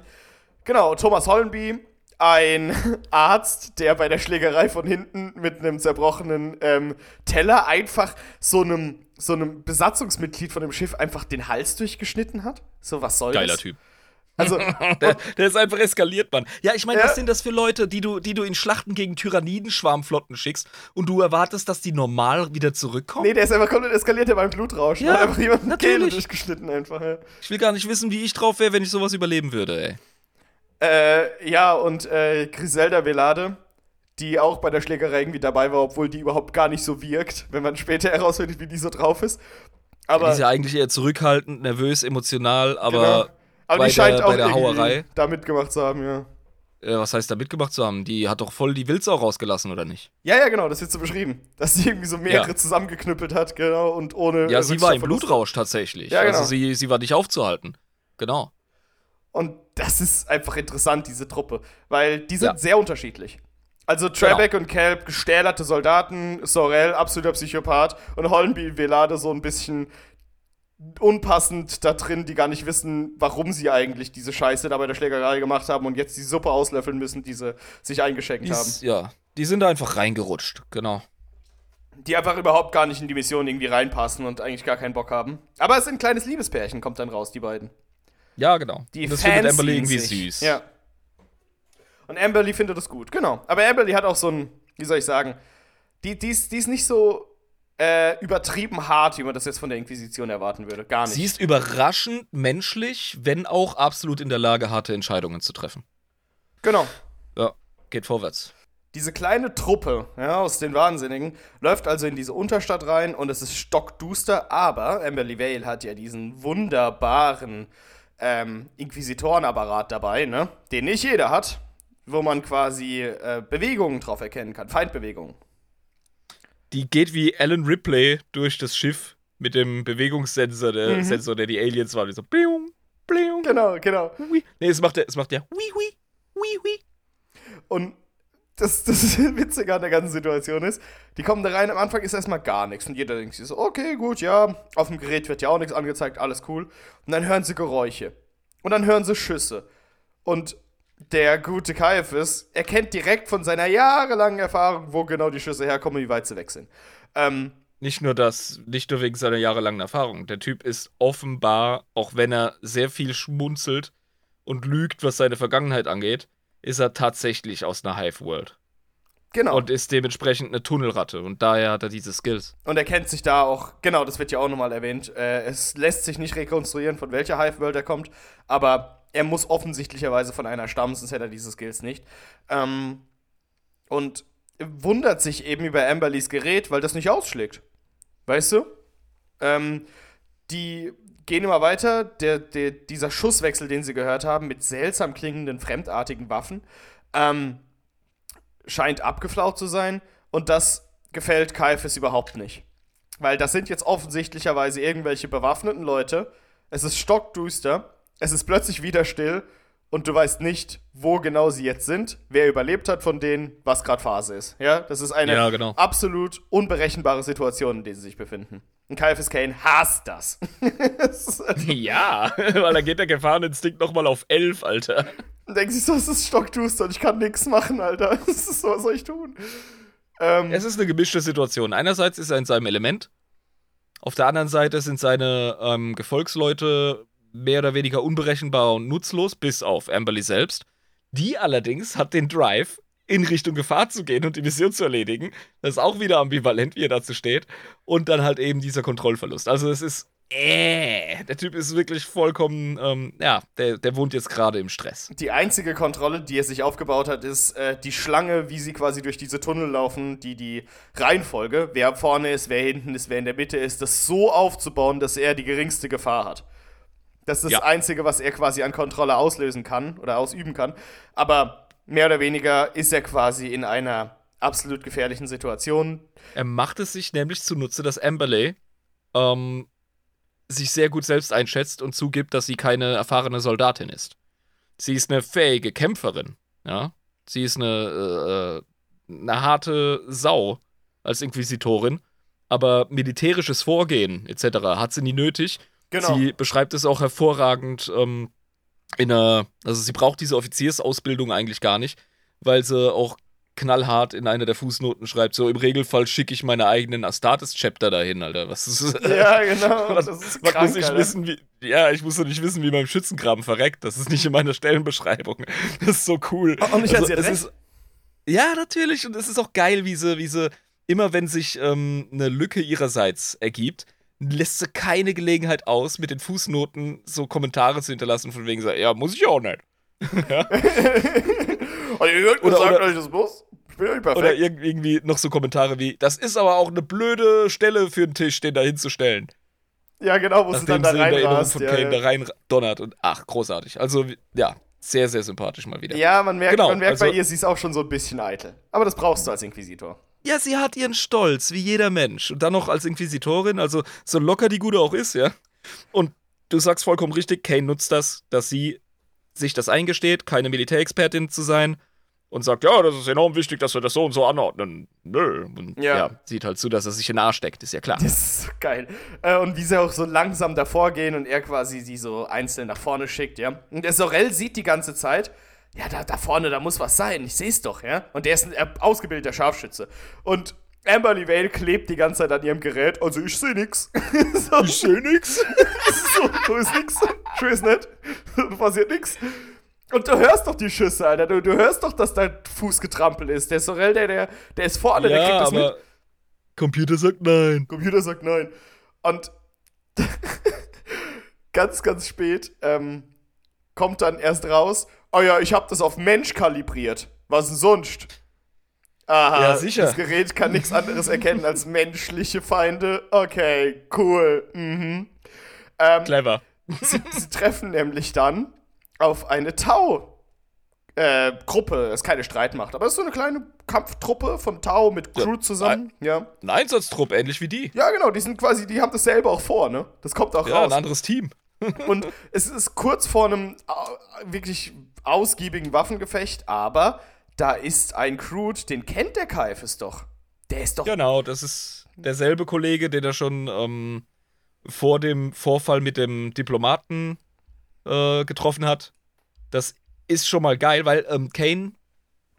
genau, Thomas Hollenby, ein Arzt, der bei der Schlägerei von hinten mit einem zerbrochenen ähm, Teller einfach so einem, so einem Besatzungsmitglied von dem Schiff einfach den Hals durchgeschnitten hat. So, was soll Geiler das? Typ. Also, Der, der ist einfach eskaliert, Mann. Ja, ich meine, Ja. was sind das für Leute, die du, die du in Schlachten gegen Tyrannidenschwarmflotten schickst und du erwartest, dass die normal wieder zurückkommen? nee, der ist einfach komplett eskaliert, der beim Blutrausch. Ja, hat einfach Kehle natürlich. durchgeschnitten einfach, ja. Ich will gar nicht wissen, wie ich drauf wäre, wenn ich sowas überleben würde, ey. Äh, ja, und äh, Griselda Velade, die auch bei der Schlägerei irgendwie dabei war, obwohl die überhaupt gar nicht so wirkt, wenn man später herausfindet, wie die so drauf ist. Aber, die ist ja eigentlich eher zurückhaltend, nervös, emotional, aber genau. Aber bei die scheint der- auch der Hauerei- da mitgemacht zu haben, ja. äh, was heißt da mitgemacht zu haben? Die hat doch voll die Wildsau rausgelassen, oder nicht? Ja, ja, genau, das wird so beschrieben. Dass sie irgendwie so mehrere Ja. zusammengeknüppelt hat, genau, und ohne. Ja, sie war im. Blutrausch tatsächlich. Ja, genau. Also sie, sie war nicht aufzuhalten. Genau. Und das ist einfach interessant, diese Truppe. Weil die sind Ja. sehr unterschiedlich. Also Trebek und Kelp, gestählerte Soldaten, Sorel, absoluter Psychopath und Hollenby Velade so ein bisschen unpassend da drin, die gar nicht wissen, warum sie eigentlich diese Scheiße da bei der Schlägerei gemacht haben und jetzt die Suppe auslöffeln müssen, die sie sich eingeschenkt Die, haben. ja, die sind da einfach reingerutscht. Genau. Die einfach überhaupt gar nicht in die Mission irgendwie reinpassen und eigentlich gar keinen Bock haben. Aber es ist ein kleines Liebespärchen, kommt dann raus, die beiden. Ja, genau. Die das findet fancy Amberly irgendwie sich. süß. Ja. Und Amberly findet das gut, genau. Aber Amberly hat auch so ein, wie soll ich sagen, die, die, ist, die ist nicht so äh, übertrieben hart, wie man das jetzt von der Inquisition erwarten würde. Gar nicht. Sie ist überraschend menschlich, wenn auch absolut in der Lage, harte Entscheidungen zu treffen. genau. Ja, geht vorwärts. Diese kleine Truppe ja, aus den Wahnsinnigen läuft also in diese Unterstadt rein und es ist stockduster, aber Amberly Vale hat ja diesen wunderbaren ähm, Inquisitorenapparat dabei, ne? den nicht jeder hat, wo man quasi äh, Bewegungen drauf erkennen kann, Feindbewegungen. Die geht wie Alan Ripley durch das Schiff mit dem Bewegungssensor, der Mhm. Sensor, der die Aliens waren. Die so, bliung, bliung, Genau, genau. hui. Nee, es macht der, es macht der, hui, hui, hui, hui. Und das, das Witzige an der ganzen Situation ist, die kommen da rein, am Anfang ist erstmal gar nichts. Und jeder denkt sich so, okay, gut, ja, auf dem Gerät wird ja auch nichts angezeigt, alles cool. Und dann hören sie Geräusche. Und dann hören sie Schüsse. Und der gute Caiaphas erkennt direkt von seiner jahrelangen Erfahrung, wo genau die Schüsse herkommen, wie weit sie weg sind. Ähm, Nicht nur das, nicht nur wegen seiner jahrelangen Erfahrung. Der Typ ist offenbar, auch wenn er sehr viel schmunzelt und lügt, was seine Vergangenheit angeht, ist er tatsächlich aus einer Hive-World. genau. Und ist dementsprechend eine Tunnelratte. Und daher hat er diese Skills. Und er kennt sich da auch, genau, das wird ja auch nochmal erwähnt. Äh, es lässt sich nicht rekonstruieren, von welcher Hive-World er kommt, aber er muss offensichtlicherweise von einer stammen, sonst hätte er diese Skills nicht. Ähm, und wundert sich eben über Amberlys Gerät, weil das nicht ausschlägt. Weißt du? Ähm, die gehen immer weiter. Der, der, dieser Schusswechsel, den sie gehört haben, mit seltsam klingenden, fremdartigen Waffen, ähm, scheint abgeflaut zu sein. Und das gefällt Kaifes überhaupt nicht. Weil das sind jetzt offensichtlicherweise irgendwelche bewaffneten Leute. Es ist stockduster. Es ist plötzlich wieder still. Und du weißt nicht, wo genau sie jetzt sind, wer überlebt hat von denen, was gerade Phase ist. Ja, das ist eine Ja, genau. absolut unberechenbare Situation, in der sie sich befinden. Und Caiaphas Kane hasst das. Ja, weil dann geht der Gefahreninstinkt nochmal auf 11, Alter. Und denkt sich so, es ist stockduster und ich kann nichts machen, Alter. Ist, was soll ich tun? Ähm, Es ist eine gemischte Situation. Einerseits ist er in seinem Element. Auf der anderen Seite sind seine ähm, Gefolgsleute mehr oder weniger unberechenbar und nutzlos, bis auf Amberly selbst. Die allerdings hat den Drive, in Richtung Gefahr zu gehen und die Mission zu erledigen. Das ist auch wieder ambivalent, wie er dazu steht. Und dann halt eben dieser Kontrollverlust. Also es ist äh, der Typ ist wirklich vollkommen, ähm, ja, der, der wohnt jetzt gerade im Stress. Die einzige Kontrolle, die er sich aufgebaut hat, ist äh, die Schlange, wie sie quasi durch diese Tunnel laufen, die die Reihenfolge, wer vorne ist, wer hinten ist, wer in der Mitte ist, das so aufzubauen, dass er die geringste Gefahr hat. Das ist das Ja. Einzige, was er quasi an Kontrolle auslösen kann oder ausüben kann. Aber mehr oder weniger ist er quasi in einer absolut gefährlichen Situation. Er macht es sich nämlich zunutze, dass Amberley ähm, sich sehr gut selbst einschätzt und zugibt, dass sie keine erfahrene Soldatin ist. Sie ist eine fähige Kämpferin, ja. Sie ist eine, äh, eine harte Sau als Inquisitorin, aber militärisches Vorgehen etc. hat sie nie nötig. Genau. Sie beschreibt es auch hervorragend ähm, in einer, also sie braucht diese Offiziersausbildung eigentlich gar nicht, weil sie auch knallhart in einer der Fußnoten schreibt, so im Regelfall schicke ich meine eigenen Astartes-Chapter dahin, Alter. Was ist ja, genau. was, das ist was krank, muss ich Alter. wissen, wie. Ja, ich muss doch nicht wissen, wie mein Schützengraben verreckt. Das ist nicht in meiner Stellenbeschreibung. Das ist so cool. Also, Und ich sie es ist, Ja, natürlich. Und es ist auch geil, wie sie, wie sie immer wenn sich ähm, eine Lücke ihrerseits ergibt, lässt sie keine Gelegenheit aus, mit den Fußnoten so Kommentare zu hinterlassen, von wegen ja, muss ich auch nicht. Und ihr habt Oder- gesagt, oder- dass ich das muss? Ja. Oder irg irgendwie noch so Kommentare wie, das ist aber auch eine blöde Stelle für einen Tisch, den da hinzustellen. ja, genau, wo sie dann da sie in der Erinnerung reinrast. von Ja, Kane ja. da rein donnert und ach, großartig. Also, ja, sehr, sehr sympathisch mal wieder. ja, man merkt, Genau, man merkt bei also- ihr, sie ist auch schon so ein bisschen eitel. Aber das brauchst du als Inquisitor. Ja, sie hat ihren Stolz, wie jeder Mensch. Und dann noch als Inquisitorin, also so locker die Gute auch ist, ja. Und du sagst vollkommen richtig, Kane nutzt das, dass sie sich das eingesteht, keine Militärexpertin zu sein und sagt, ja, das ist enorm wichtig, dass wir das so und so anordnen. Nö. Und Ja. ja, sieht halt zu, dass er sich in den Arsch steckt, ist ja klar. Das ist so geil. Äh, und wie sie auch so langsam davor gehen und er quasi sie so einzeln nach vorne schickt, ja. Und der Sorel sieht die ganze Zeit, ja, da, da vorne, da muss was sein, ich seh's doch, ja. Und der ist ein äh, ausgebildeter Scharfschütze. Und Amberly Vale klebt die ganze Zeit an ihrem Gerät, also ich seh nix. so, Ich seh nix. so, so ist nix. Ich weiß nicht. Passiert nix. Und du hörst doch die Schüsse, Alter. Du, du hörst doch, dass dein Fuß getrampelt ist. Der Sorel, der, der, der ist vorne, der kriegt Ja, das mit. aber Computer sagt nein. Computer sagt nein. Und ganz, ganz spät ähm, kommt dann erst raus, oh ja, ich habe das auf Mensch kalibriert. Was denn sonst? Aha, Ja, sicher. das Gerät kann nichts anderes erkennen als menschliche Feinde. Okay, cool. Mhm. Ähm, Clever. sie, sie treffen nämlich dann auf eine Tau. Äh, ist keine Streitmacht, aber es ist so eine kleine Kampftruppe von Tau mit Crew zusammen. Ja. Ein Einsatztrupp, ähnlich wie die. Ja, genau, die sind quasi, die haben dasselbe auch vor, ne? Das kommt auch Ja, ein raus. anderes Team. Und es ist kurz vor einem au- wirklich ausgiebigen Waffengefecht, aber da ist ein Crude, den kennt der Kaifes doch. Der ist doch. Genau, das ist derselbe Kollege, den er schon ähm, vor dem Vorfall mit dem Diplomaten äh, getroffen hat. Das ist schon mal geil, weil ähm, Kane,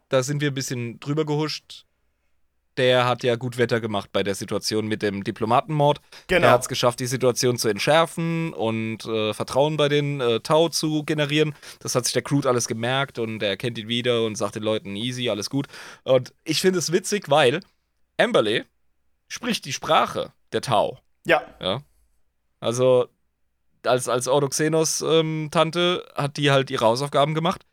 da sind wir ein bisschen drüber gehuscht. Der hat ja gut Wetter gemacht bei der Situation mit dem Diplomatenmord. Genau. Er hat es geschafft, die Situation zu entschärfen und äh, Vertrauen bei den äh, Tau zu generieren. Das hat sich der Crude alles gemerkt und er kennt ihn wieder und sagt den Leuten easy, alles gut. Und ich finde es witzig, weil Amberley spricht die Sprache der Tau. Ja, Ja. Also, als, als Ordoxenos-Tante hat die halt ihre Hausaufgaben gemacht.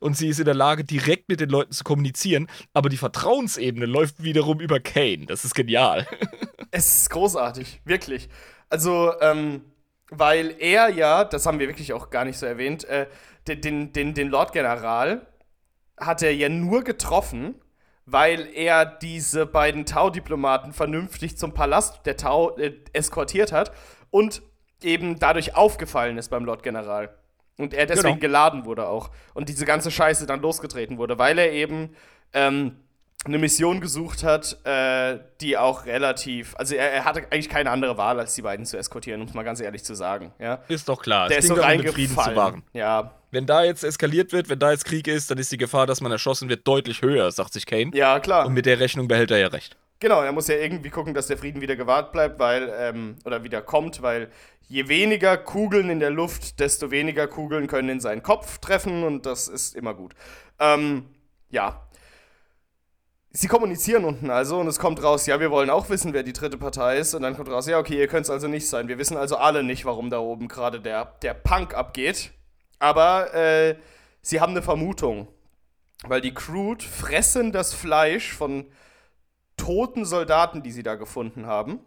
Und sie ist in der Lage, direkt mit den Leuten zu kommunizieren. Aber die Vertrauensebene läuft wiederum über Kane. Das ist genial. es ist großartig, wirklich. Also, ähm, weil er ja, das haben wir wirklich auch gar nicht so erwähnt, äh, den, den, den, Lord General hat er ja nur getroffen, weil er diese beiden Tau-Diplomaten vernünftig zum Palast der Tau äh, eskortiert hat und eben dadurch aufgefallen ist beim Lord General. Und er deswegen Genau. geladen wurde auch. Und diese ganze Scheiße dann losgetreten wurde, weil er eben ähm, eine Mission gesucht hat, äh, die auch relativ. Also er, er hatte eigentlich keine andere Wahl, als die beiden zu eskortieren, um es mal ganz ehrlich zu sagen. Ja? Ist doch klar. Der es ist so den Frieden zu reingefallen. wahren. Ja, Wenn da jetzt eskaliert wird, wenn da jetzt Krieg ist, dann ist die Gefahr, dass man erschossen wird, deutlich höher, sagt sich Kane. ja, klar. Und mit der Rechnung behält er ja recht. Genau, er muss ja irgendwie gucken, dass der Frieden wieder gewahrt bleibt, weil, ähm, oder wieder kommt, weil je weniger Kugeln in der Luft, desto weniger Kugeln können in seinen Kopf treffen und das ist immer gut. Ähm, ja. sie kommunizieren unten also und es kommt raus, ja, wir wollen auch wissen, wer die dritte Partei ist. Und dann kommt raus, ja, okay, ihr könnt es also nicht sein. Wir wissen also alle nicht, warum da oben gerade der, der Punk abgeht. Aber äh, sie haben eine Vermutung. Weil die Crude fressen das Fleisch von toten Soldaten, die sie da gefunden haben.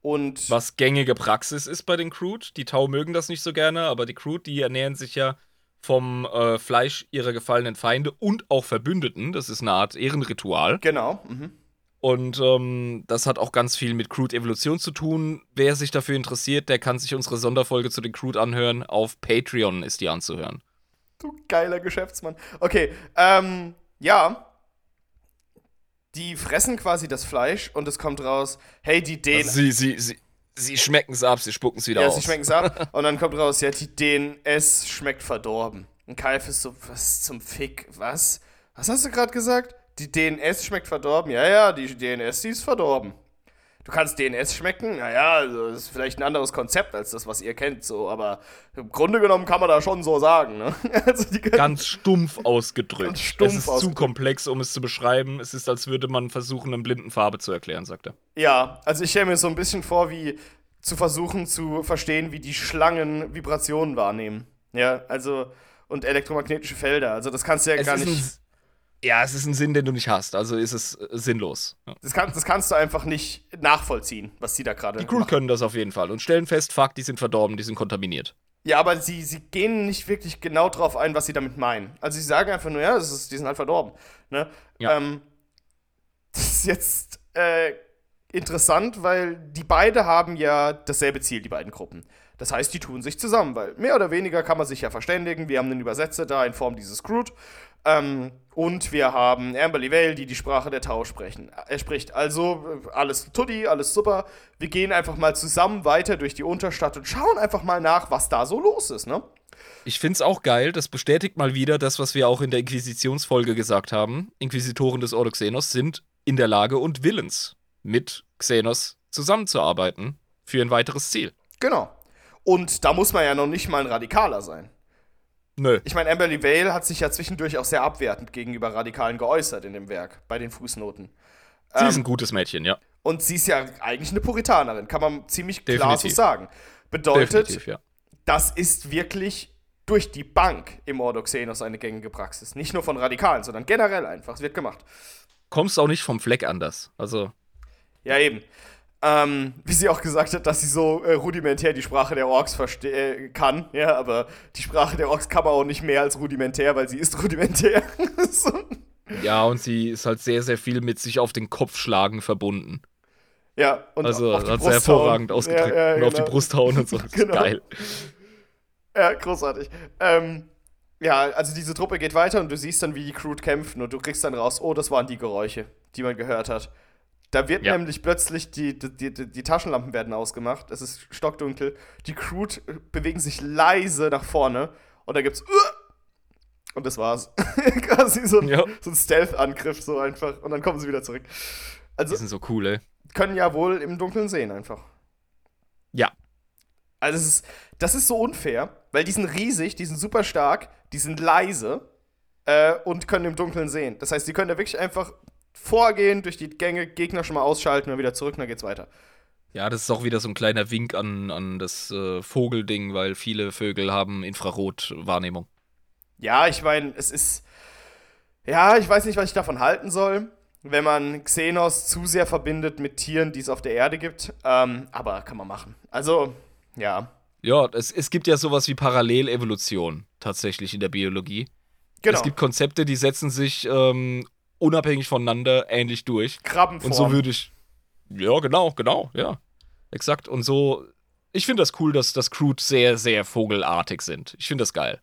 Und Was gängige Praxis ist bei den Crude. Die Tau mögen das nicht so gerne, aber die Crude, die ernähren sich ja vom äh, Fleisch ihrer gefallenen Feinde und auch Verbündeten. Das ist eine Art Ehrenritual. genau. Mhm. Und ähm, das hat auch ganz viel mit Crude-Evolution zu tun. Wer sich dafür interessiert, der kann sich unsere Sonderfolge zu den Crude anhören. Auf Patreon ist die anzuhören. Du geiler Geschäftsmann. Okay, ähm, ja. Die fressen quasi das Fleisch und es kommt raus, hey, die DNA. Also sie, sie, sie, sie schmecken es ab, sie spucken es wieder ja, aus. sie schmecken es ab. und dann kommt raus, ja, die DNS schmeckt verdorben. Und Kalf ist so, was zum Fick? Was? Was hast du gerade gesagt? Die DNS schmeckt verdorben? Ja, ja, die DNS, die ist verdorben. Du kannst DNS schmecken, naja, also das ist vielleicht ein anderes Konzept als das, was ihr kennt, so, aber im Grunde genommen kann man da schon so sagen, ne? Also Ganz stumpf ausgedrückt. Ganz stumpf es ist zu ausgedrückt. komplex, um es zu beschreiben. Es ist, als würde man versuchen, einem blinden Farbe zu erklären, sagt er. Ja, also ich stelle mir so ein bisschen vor, wie zu versuchen zu verstehen, wie die Schlangen Vibrationen wahrnehmen. Ja, also und elektromagnetische Felder. Also das kannst du ja Es gar nicht. Ja, es ist ein Sinn, den du nicht hast. Also ist es äh, sinnlos. Ja. Das, kann, das kannst du einfach nicht nachvollziehen, was die da gerade Die Crew können das auf jeden Fall und stellen fest, fuck, die sind verdorben, die sind kontaminiert. Ja, aber sie, sie gehen nicht wirklich genau drauf ein, was sie damit meinen. Also sie sagen einfach nur, ja, das ist, die sind halt verdorben. Ne? Ja. Ähm, das ist jetzt äh, interessant, weil die beide haben ja dasselbe Ziel, die beiden Gruppen. Das heißt, die tun sich zusammen, weil mehr oder weniger kann man sich ja verständigen. Wir haben einen Übersetzer da in Form dieses Groot. Ähm, und wir haben Amberly Vale, die die Sprache der Tau sprechen. Er spricht also äh, alles tutti, alles super. Wir gehen einfach mal zusammen weiter durch die Unterstadt und schauen einfach mal nach, was da so los ist, ne? Ich find's auch geil, das bestätigt mal wieder das, was wir auch in der Inquisitionsfolge gesagt haben. Inquisitoren des Ordo Xenos sind in der Lage und willens, mit Xenos zusammenzuarbeiten für ein weiteres Ziel. Genau. Und da muss man ja noch nicht mal ein Radikaler sein. Nö. Ich meine, Amberly Vale hat sich ja zwischendurch auch sehr abwertend gegenüber Radikalen geäußert in dem Werk, bei den Fußnoten. Sie Ähm, ist ein gutes Mädchen, ja. Und sie ist ja eigentlich eine Puritanerin, kann man ziemlich klar so Definitiv. sagen. Bedeutet, Definitiv, ja. das ist wirklich durch die Bank im Ordo Xenos eine gängige Praxis. Nicht nur von Radikalen, sondern generell einfach. Es wird gemacht. Kommst auch nicht vom Fleck anders. Also, Ja, eben. Ähm, wie sie auch gesagt hat, dass sie so äh, rudimentär die Sprache der Orks äh, kann. Ja, aber die Sprache der Orks kann man auch nicht mehr als rudimentär, weil sie ist rudimentär. so. ja, und sie ist halt sehr, sehr viel mit sich auf den Kopf schlagen verbunden. Ja, und Also, auf die hat sie hervorragend ausgedrückt. Ja, ja, und auf die genau. Brust hauen und so. Genau. geil. Ja, großartig. Ähm, ja, also diese Truppe geht weiter und du siehst dann, wie die Crew kämpfen und du kriegst dann raus, oh, das waren die Geräusche, die man gehört hat. Da wird Ja. nämlich plötzlich die, die, die, die Taschenlampen werden ausgemacht, es ist stockdunkel, die Crew bewegen sich leise nach vorne und da gibt's "Uah!" und das war's. Quasi so ein, Ja. so ein Stealth-Angriff so einfach und dann kommen sie wieder zurück. Also Die sind so cool, ey. können ja wohl im Dunkeln sehen einfach. Ja. Also es ist, das ist so unfair, weil die sind riesig, die sind super stark, die sind leise äh, und können im Dunkeln sehen. Das heißt, die können da wirklich einfach vorgehen, durch die Gänge, Gegner schon mal ausschalten und wieder zurück und dann geht's weiter. Ja, das ist auch wieder so ein kleiner Wink an, an das äh, Vogelding, weil viele Vögel haben Infrarotwahrnehmung. Ja, ich meine, es ist. Ja, ich weiß nicht, was ich davon halten soll, wenn man Xenos zu sehr verbindet mit Tieren, die es auf der Erde gibt. Ähm, aber kann man machen. Also, ja. Ja, es, es gibt ja sowas wie Parallelevolution tatsächlich in der Biologie. Genau. Es gibt Konzepte, die setzen sich ähm, unabhängig voneinander ähnlich durch. Krabbenform. Und so würde ich. Ja, genau, genau, ja. Exakt. Und so. Ich finde das cool, dass das Crude sehr, sehr vogelartig sind. Ich finde das geil.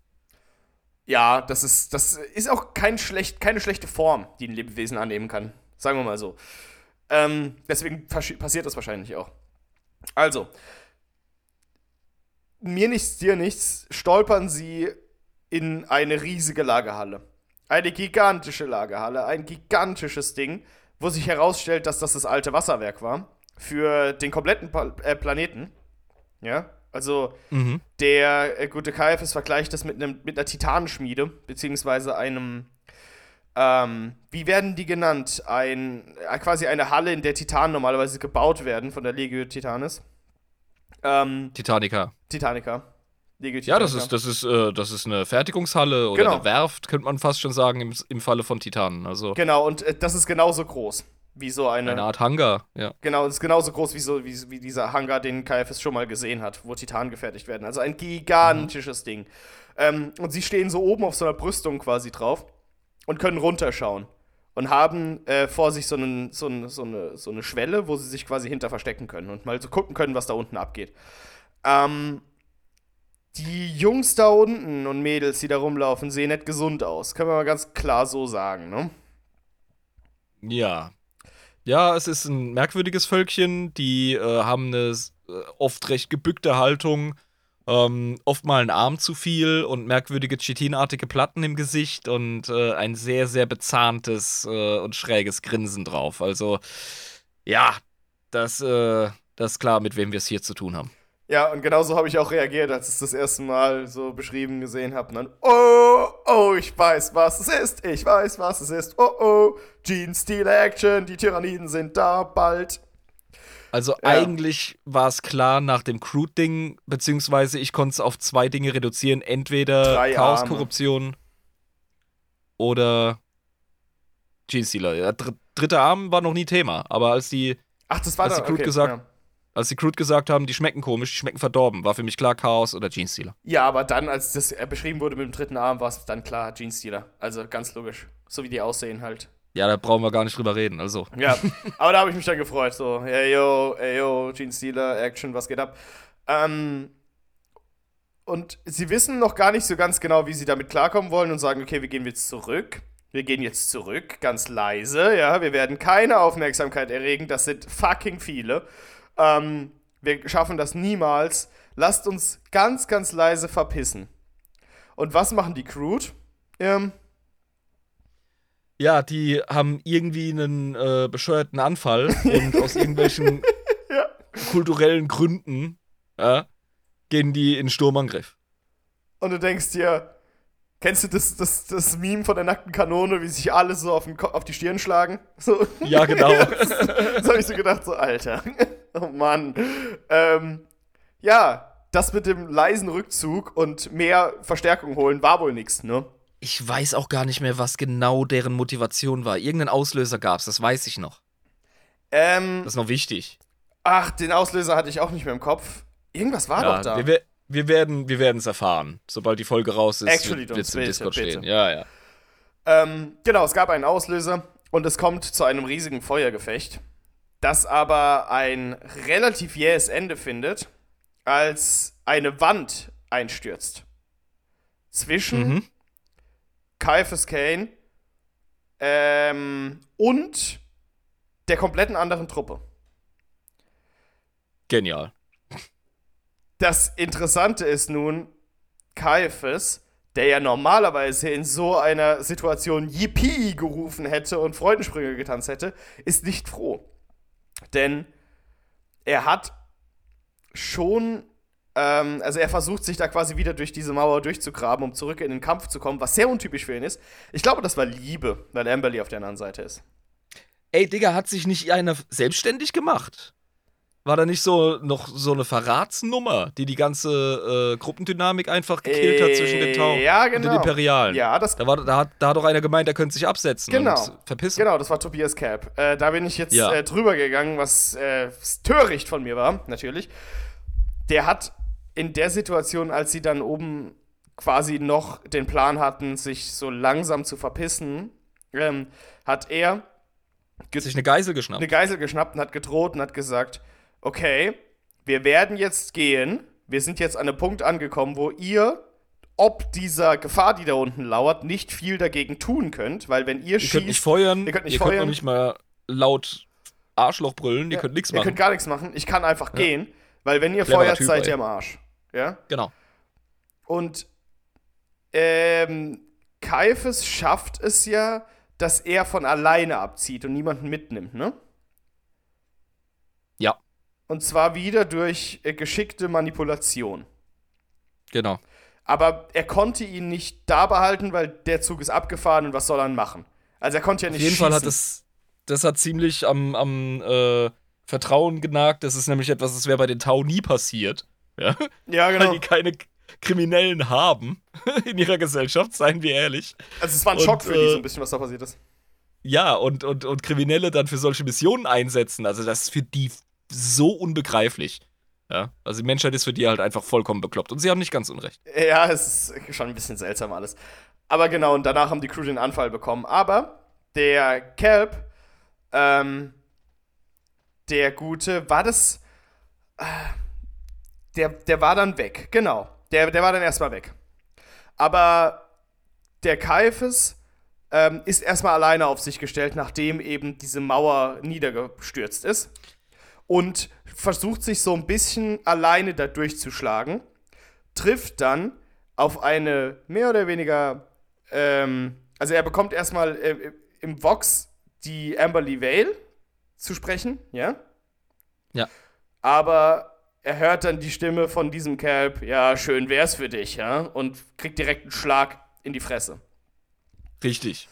Ja, das ist, das ist auch kein schlecht, keine schlechte Form, die ein Lebewesen annehmen kann. Sagen wir mal so. Ähm, deswegen passi- passiert das wahrscheinlich auch. Also, mir nichts, dir nichts, stolpern sie in eine riesige Lagerhalle. Eine gigantische Lagerhalle, ein gigantisches Ding, wo sich herausstellt, dass das das alte Wasserwerk war. Für den kompletten pa äh, Planeten. Ja, also Mhm. der äh, gute Kaiphas vergleicht das mit, einem, mit einer Titanenschmiede, beziehungsweise einem, Ähm, wie werden die genannt? Ein, äh, quasi eine Halle, in der Titanen normalerweise gebaut werden von der Legio Titanis. Ähm, Titanica. Titanica. Ja, das ist, das ist, äh, das ist eine Fertigungshalle oder Genau. eine Werft, könnte man fast schon sagen, im, im Falle von Titanen. Also Genau, und äh, das ist genauso groß wie so eine. eine Art Hangar, ja. Genau, es ist genauso groß wie, so, wie, wie dieser Hangar, den KFS schon mal gesehen hat, wo Titanen gefertigt werden. Also ein gigantisches Ding. Ähm, und sie stehen so oben auf so einer Brüstung quasi drauf und können runterschauen. Und haben äh, vor sich so, einen, so, eine, so, eine, so eine Schwelle, wo sie sich quasi hinter verstecken können und mal so gucken können, was da unten abgeht. Ähm, die Jungs da unten und Mädels, die da rumlaufen, sehen nicht gesund aus. Können wir mal ganz klar so sagen, ne? Ja. Ja, es ist ein merkwürdiges Völkchen, die äh, haben eine äh, oft recht gebückte Haltung, ähm, oft mal einen Arm zu viel und merkwürdige chitinartige Platten im Gesicht und äh, ein sehr, sehr bezahntes äh, und schräges Grinsen drauf. Also, ja, das, äh, das ist klar, mit wem wir es hier zu tun haben. Ja, und genauso habe ich auch reagiert, als ich es das erste Mal so beschrieben gesehen habe. Und dann, oh, oh, ich weiß, was es ist. Ich weiß, was es ist. Oh, oh, Gene Steel Action. Die Tyranniden sind da bald. Also Ja. eigentlich war es klar nach dem Crude-Ding, beziehungsweise ich konnte es auf zwei Dinge reduzieren. Entweder Drei Chaos, Arme. Korruption oder Gene Stealer. Ja, dr dritter Arm war noch nie Thema, aber als die, Ach, das war Hast dann, du Crude okay, gesagt? Ja. Als die Crude gesagt haben, die schmecken komisch, die schmecken verdorben, war für mich klar Chaos oder Gene Stealer. ja, aber dann, als das äh, beschrieben wurde mit dem dritten Arm, war es dann klar Gene Stealer. Also ganz logisch. So wie die aussehen halt. Ja, da brauchen wir gar nicht drüber reden. Also, Ja, aber da habe ich mich dann gefreut. So, hey yo, hey yo, Gene Stealer, Action, was geht ab? Ähm, und sie wissen noch gar nicht so ganz genau, wie sie damit klarkommen wollen und sagen, okay, wir gehen jetzt zurück. Wir gehen jetzt zurück, ganz leise, ja. Wir werden keine Aufmerksamkeit erregen. Das sind fucking viele. Ähm, wir schaffen das niemals. Lasst uns ganz, ganz leise verpissen. Und was machen die Crude? Ähm, ja, die haben irgendwie einen äh, bescheuerten Anfall und aus irgendwelchen Ja. kulturellen Gründen ja, gehen die in Sturmangriff. Und du denkst dir, kennst du das, das, das Meme von der nackten Kanone, wie sich alle so auf, den Ko auf die Stirn schlagen? So. Ja, genau. das habe ich so gedacht, so, Alter. Oh Mann. Ähm, ja, das mit dem leisen Rückzug und mehr Verstärkung holen war wohl nix, ne? Ich weiß auch gar nicht mehr, was genau deren Motivation war. Irgendeinen Auslöser gab es, das weiß ich noch. Ähm, Das ist noch wichtig. ach, den Auslöser hatte ich auch nicht mehr im Kopf. Irgendwas war Ja, doch da. Wir, wir werden wir werden es erfahren. Sobald die Folge raus ist, Actually, wird es im Discord bitte. stehen. Ja, ja. Ähm, genau, es gab einen Auslöser und es kommt zu einem riesigen Feuergefecht, das aber ein relativ jähes Ende findet, als eine Wand einstürzt. Zwischen Mhm. Caiaphas Kane ähm, und der kompletten anderen Truppe. Genial. Das Interessante ist nun, Caiaphas, der ja normalerweise in so einer Situation Yippie gerufen hätte und Freudensprünge getanzt hätte, ist nicht froh. Denn er hat schon, ähm, also er versucht sich da quasi wieder durch diese Mauer durchzugraben, um zurück in den Kampf zu kommen, was sehr untypisch für ihn ist. Ich glaube, das war Liebe, weil Amberly auf der anderen Seite ist. Ey, Digga, hat sich nicht einer selbstständig gemacht? War da nicht so noch so eine Verratsnummer, die die ganze äh, Gruppendynamik einfach gekillt hat zwischen den Tau Äh, ja, und den genau. Imperialen? Ja, das Da, war, da, hat, da hat doch einer gemeint, der könnte sich absetzen Genau. und verpissen. Genau, das war Tobias Cap. Äh, da bin ich jetzt Ja. äh, drüber gegangen, was äh, töricht von mir war, natürlich. Der hat in der Situation, als sie dann oben quasi noch den Plan hatten, sich so langsam zu verpissen, ähm, hat er sich eine Geisel geschnappt. eine Geisel geschnappt und hat gedroht und hat gesagt, okay, wir werden jetzt gehen, wir sind jetzt an einem Punkt angekommen, wo ihr ob dieser Gefahr, die da unten lauert, nicht viel dagegen tun könnt, weil wenn ihr, Ihr schießt, könnt nicht feuern, ihr könnt nicht ihr könnt feuern. noch nicht mal laut Arschloch brüllen, ihr Ja, könnt nichts Ihr machen. könnt gar nichts machen. Ich kann einfach Ja. gehen, weil wenn ihr Cleverer feuert, Typ, seid ey. ihr am Arsch. Ja? genau. Und ähm, Kaifes schafft es ja, dass er von alleine abzieht und niemanden mitnimmt, ne? Und zwar wieder durch äh, geschickte Manipulation. genau. Aber er konnte ihn nicht da behalten, weil der Zug ist abgefahren und was soll er machen? Also er konnte ja Auf nicht jeden Fall hat schießen. das, das hat ziemlich am, am äh, Vertrauen genagt. Das ist nämlich etwas, das wäre bei den Tau nie passiert. Ja? Ja, Weil genau. die keine Kriminellen haben in ihrer Gesellschaft, seien wir ehrlich. Also es war ein Und, Schock für die äh, so ein bisschen, was da passiert ist. Ja, und, und, und Kriminelle dann für solche Missionen einsetzen. Also, das ist für die so unbegreiflich. Ja, also die Menschheit ist für die halt einfach vollkommen bekloppt. Und sie haben nicht ganz unrecht. Ja, es ist schon ein bisschen seltsam alles. Aber genau, und danach haben die Crew den Anfall bekommen. Aber der Kelp, ähm, der Gute, war das. Äh, der, der war dann weg, genau. Der, der war dann erstmal weg. Aber der Kaifes ähm, ist erstmal alleine auf sich gestellt, nachdem eben diese Mauer niedergestürzt ist. Und versucht sich so ein bisschen alleine da durchzuschlagen trifft dann auf eine mehr oder weniger, ähm, also er bekommt erstmal äh, im Vox die Amberly Vale zu sprechen, ja? Ja. Aber er hört dann die Stimme von diesem Kelp, ja, schön wär's für dich, ja? Und kriegt direkt einen Schlag in die Fresse. Richtig.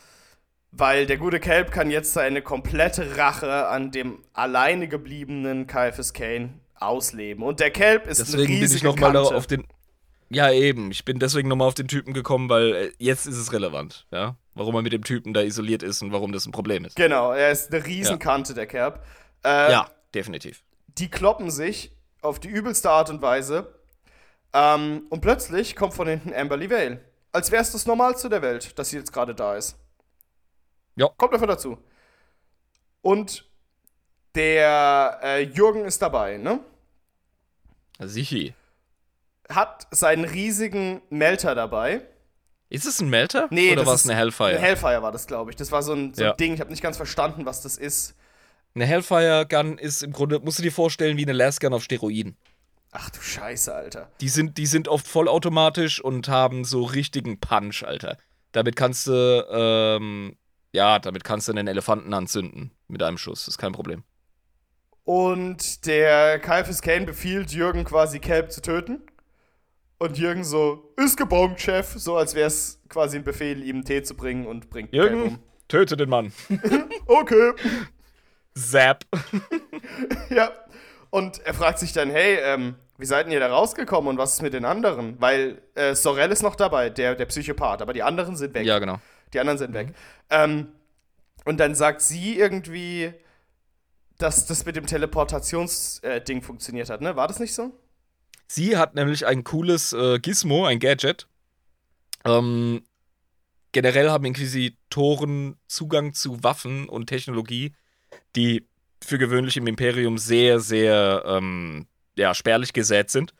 Weil der gute Kelp kann jetzt seine komplette Rache an dem alleine gebliebenen Caiaphas Kane ausleben. Und der Kelp ist eine Deswegen bin ich riesige nochmal Kante. auf den. Ja, eben. Ich bin deswegen nochmal auf den Typen gekommen, weil äh, jetzt ist es relevant, ja. Warum er mit dem Typen da isoliert ist und warum das ein Problem ist. Genau, er ist eine Riesenkante, der Kerb. Äh, Ja, definitiv. Die kloppen sich auf die übelste Art und Weise. Ähm, und plötzlich kommt von hinten Amberly Vale. Als wäre es das Normalste der Welt, dass sie jetzt gerade da ist. Ja. Kommt einfach dazu. Und der äh, Jürgen ist dabei, ne? Sichi. Hat seinen riesigen Melter dabei. Ist es ein Melter? Nee, Oder war es eine Hellfire? Ein Hellfire war das, glaube ich. Das war so ein, so ein Ja. Ding. Ich habe nicht ganz verstanden, was das ist. Eine Hellfire Gun ist im Grunde, musst du dir vorstellen, wie eine Lasgun auf Steroiden. Ach du Scheiße, Alter. Die sind, die sind oft vollautomatisch und haben so richtigen Punch, Alter. Damit kannst du, ähm, ja, damit kannst du einen Elefanten anzünden mit einem Schuss. Das ist kein Problem. Und der Caiaphas Kane befiehlt Jürgen quasi Kelp zu töten. Und Jürgen so, ist gebombt, Chef. So als wäre es quasi ein Befehl, ihm Tee zu bringen und bringt Jürgen, töte den Mann. um. Okay. Zap. ja. Und er fragt sich dann, hey, ähm, wie seid denn ihr da rausgekommen und was ist mit den anderen? Weil äh, Sorel ist noch dabei, der, der Psychopath, aber die anderen sind weg. Ja, genau. Die anderen sind weg. Ähm, und dann sagt sie irgendwie, dass das mit dem Teleportationsding funktioniert hat, ne? War das nicht so? Sie hat nämlich ein cooles äh, Gizmo, ein Gadget. Ähm, generell haben Inquisitoren Zugang zu Waffen und Technologie, die für gewöhnlich im Imperium sehr, sehr ähm, ja, spärlich gesät sind.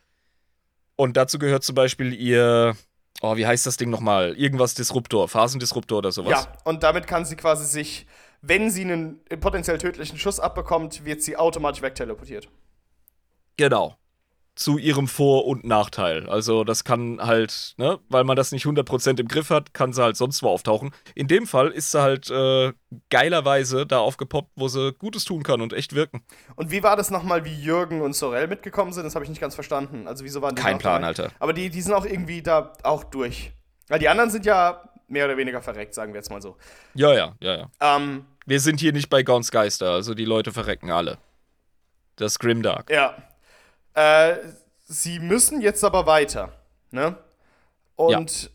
Und dazu gehört zum Beispiel ihr, oh, wie heißt das Ding nochmal? Irgendwas Disruptor, Phasendisruptor oder sowas. Ja, und damit kann sie quasi sich, wenn sie einen potenziell tödlichen Schuss abbekommt, wird sie automatisch wegteleportiert. Genau. Zu ihrem Vor- und Nachteil. Also, das kann halt, ne, weil man das nicht 100% im Griff hat, kann sie halt sonst wo auftauchen. In dem Fall ist sie halt äh, geilerweise da aufgepoppt, wo sie Gutes tun kann und echt wirken. Und wie war das nochmal, wie Jürgen und Sorel mitgekommen sind? Das habe ich nicht ganz verstanden. Also, wieso waren die Kein Plan, dabei? Alter. Aber die, die sind auch irgendwie da auch durch. Weil die anderen sind ja mehr oder weniger verreckt, sagen wir jetzt mal so. Ja, ja, ja, ja. Ähm, Wir sind hier nicht bei Gaunt's Geister, also die Leute verrecken alle. Das Grimdark. Ja. Äh, sie müssen jetzt aber weiter. Ne? Und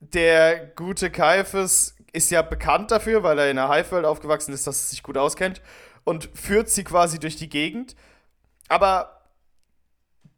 der gute Kaifes ist ja bekannt dafür, weil er in der Hive-Welt aufgewachsen ist, dass er sich gut auskennt. Und führt sie quasi durch die Gegend. Aber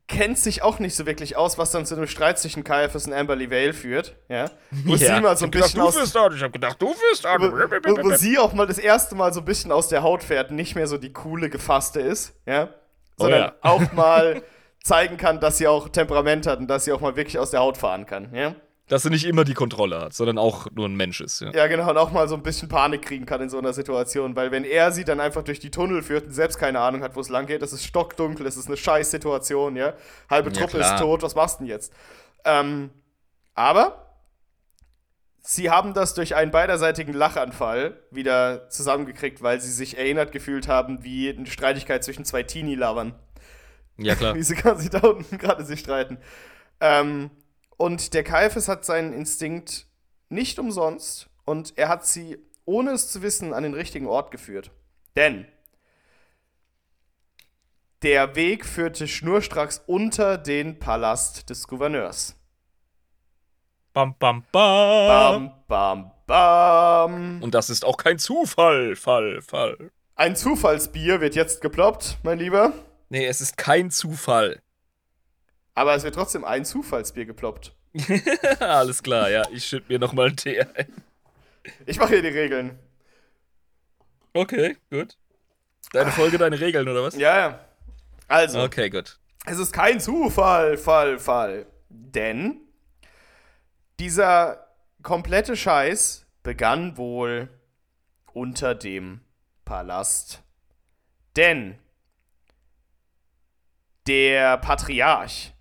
kennt sich auch nicht so wirklich aus, was dann zu einem Streit zwischen Caiaphas und Amberly Vale führt. Ja? Wo sie mal so ein bisschen aus. dort, ich hab gedacht, du wirst Wo, wo, wo sie auch mal das erste Mal so ein bisschen aus der Haut fährt, nicht mehr so die coole Gefasste ist, ja, Oh sondern ja. auch mal zeigen kann, dass sie auch Temperament hat und dass sie auch mal wirklich aus der Haut fahren kann, ja. Dass sie nicht immer die Kontrolle hat, sondern auch nur ein Mensch ist. Ja. Ja, genau, und auch mal so ein bisschen Panik kriegen kann in so einer Situation, weil wenn er sie dann einfach durch die Tunnel führt und selbst keine Ahnung hat, wo es lang geht, es ist stockdunkel, es ist eine scheiß Situation, ja, halbe Ja, Truppe klar. ist tot, was machst du denn jetzt? Ähm, aber sie haben das durch einen beiderseitigen Lachanfall wieder zusammengekriegt, weil sie sich erinnert gefühlt haben, wie eine Streitigkeit zwischen zwei Teenie-Lovern ja, klar. wie sie quasi da unten gerade sich streiten. Ähm, und der Kaifes hat seinen Instinkt nicht umsonst und er hat sie, ohne es zu wissen, an den richtigen Ort geführt. Denn der Weg führte schnurstracks unter den Palast des Gouverneurs. Bam, bam, bam. Bam, bam, bam. Und das ist auch kein Zufall. Fall, Fall. Ein Zufallsbier wird jetzt geploppt, mein Lieber. Nee, es ist kein Zufall. Aber es wird trotzdem ein Zufallsbier geploppt. Alles klar, ja. Ich schütte mir nochmal einen Tee ein. Ich mache hier die Regeln. Okay, gut. Deine Folge, deine Regeln, oder was? Ja, ja. Also, Okay, gut. es ist kein Zufall, Fall, Fall. Denn dieser komplette Scheiß begann wohl unter dem Palast. Denn der Patriarch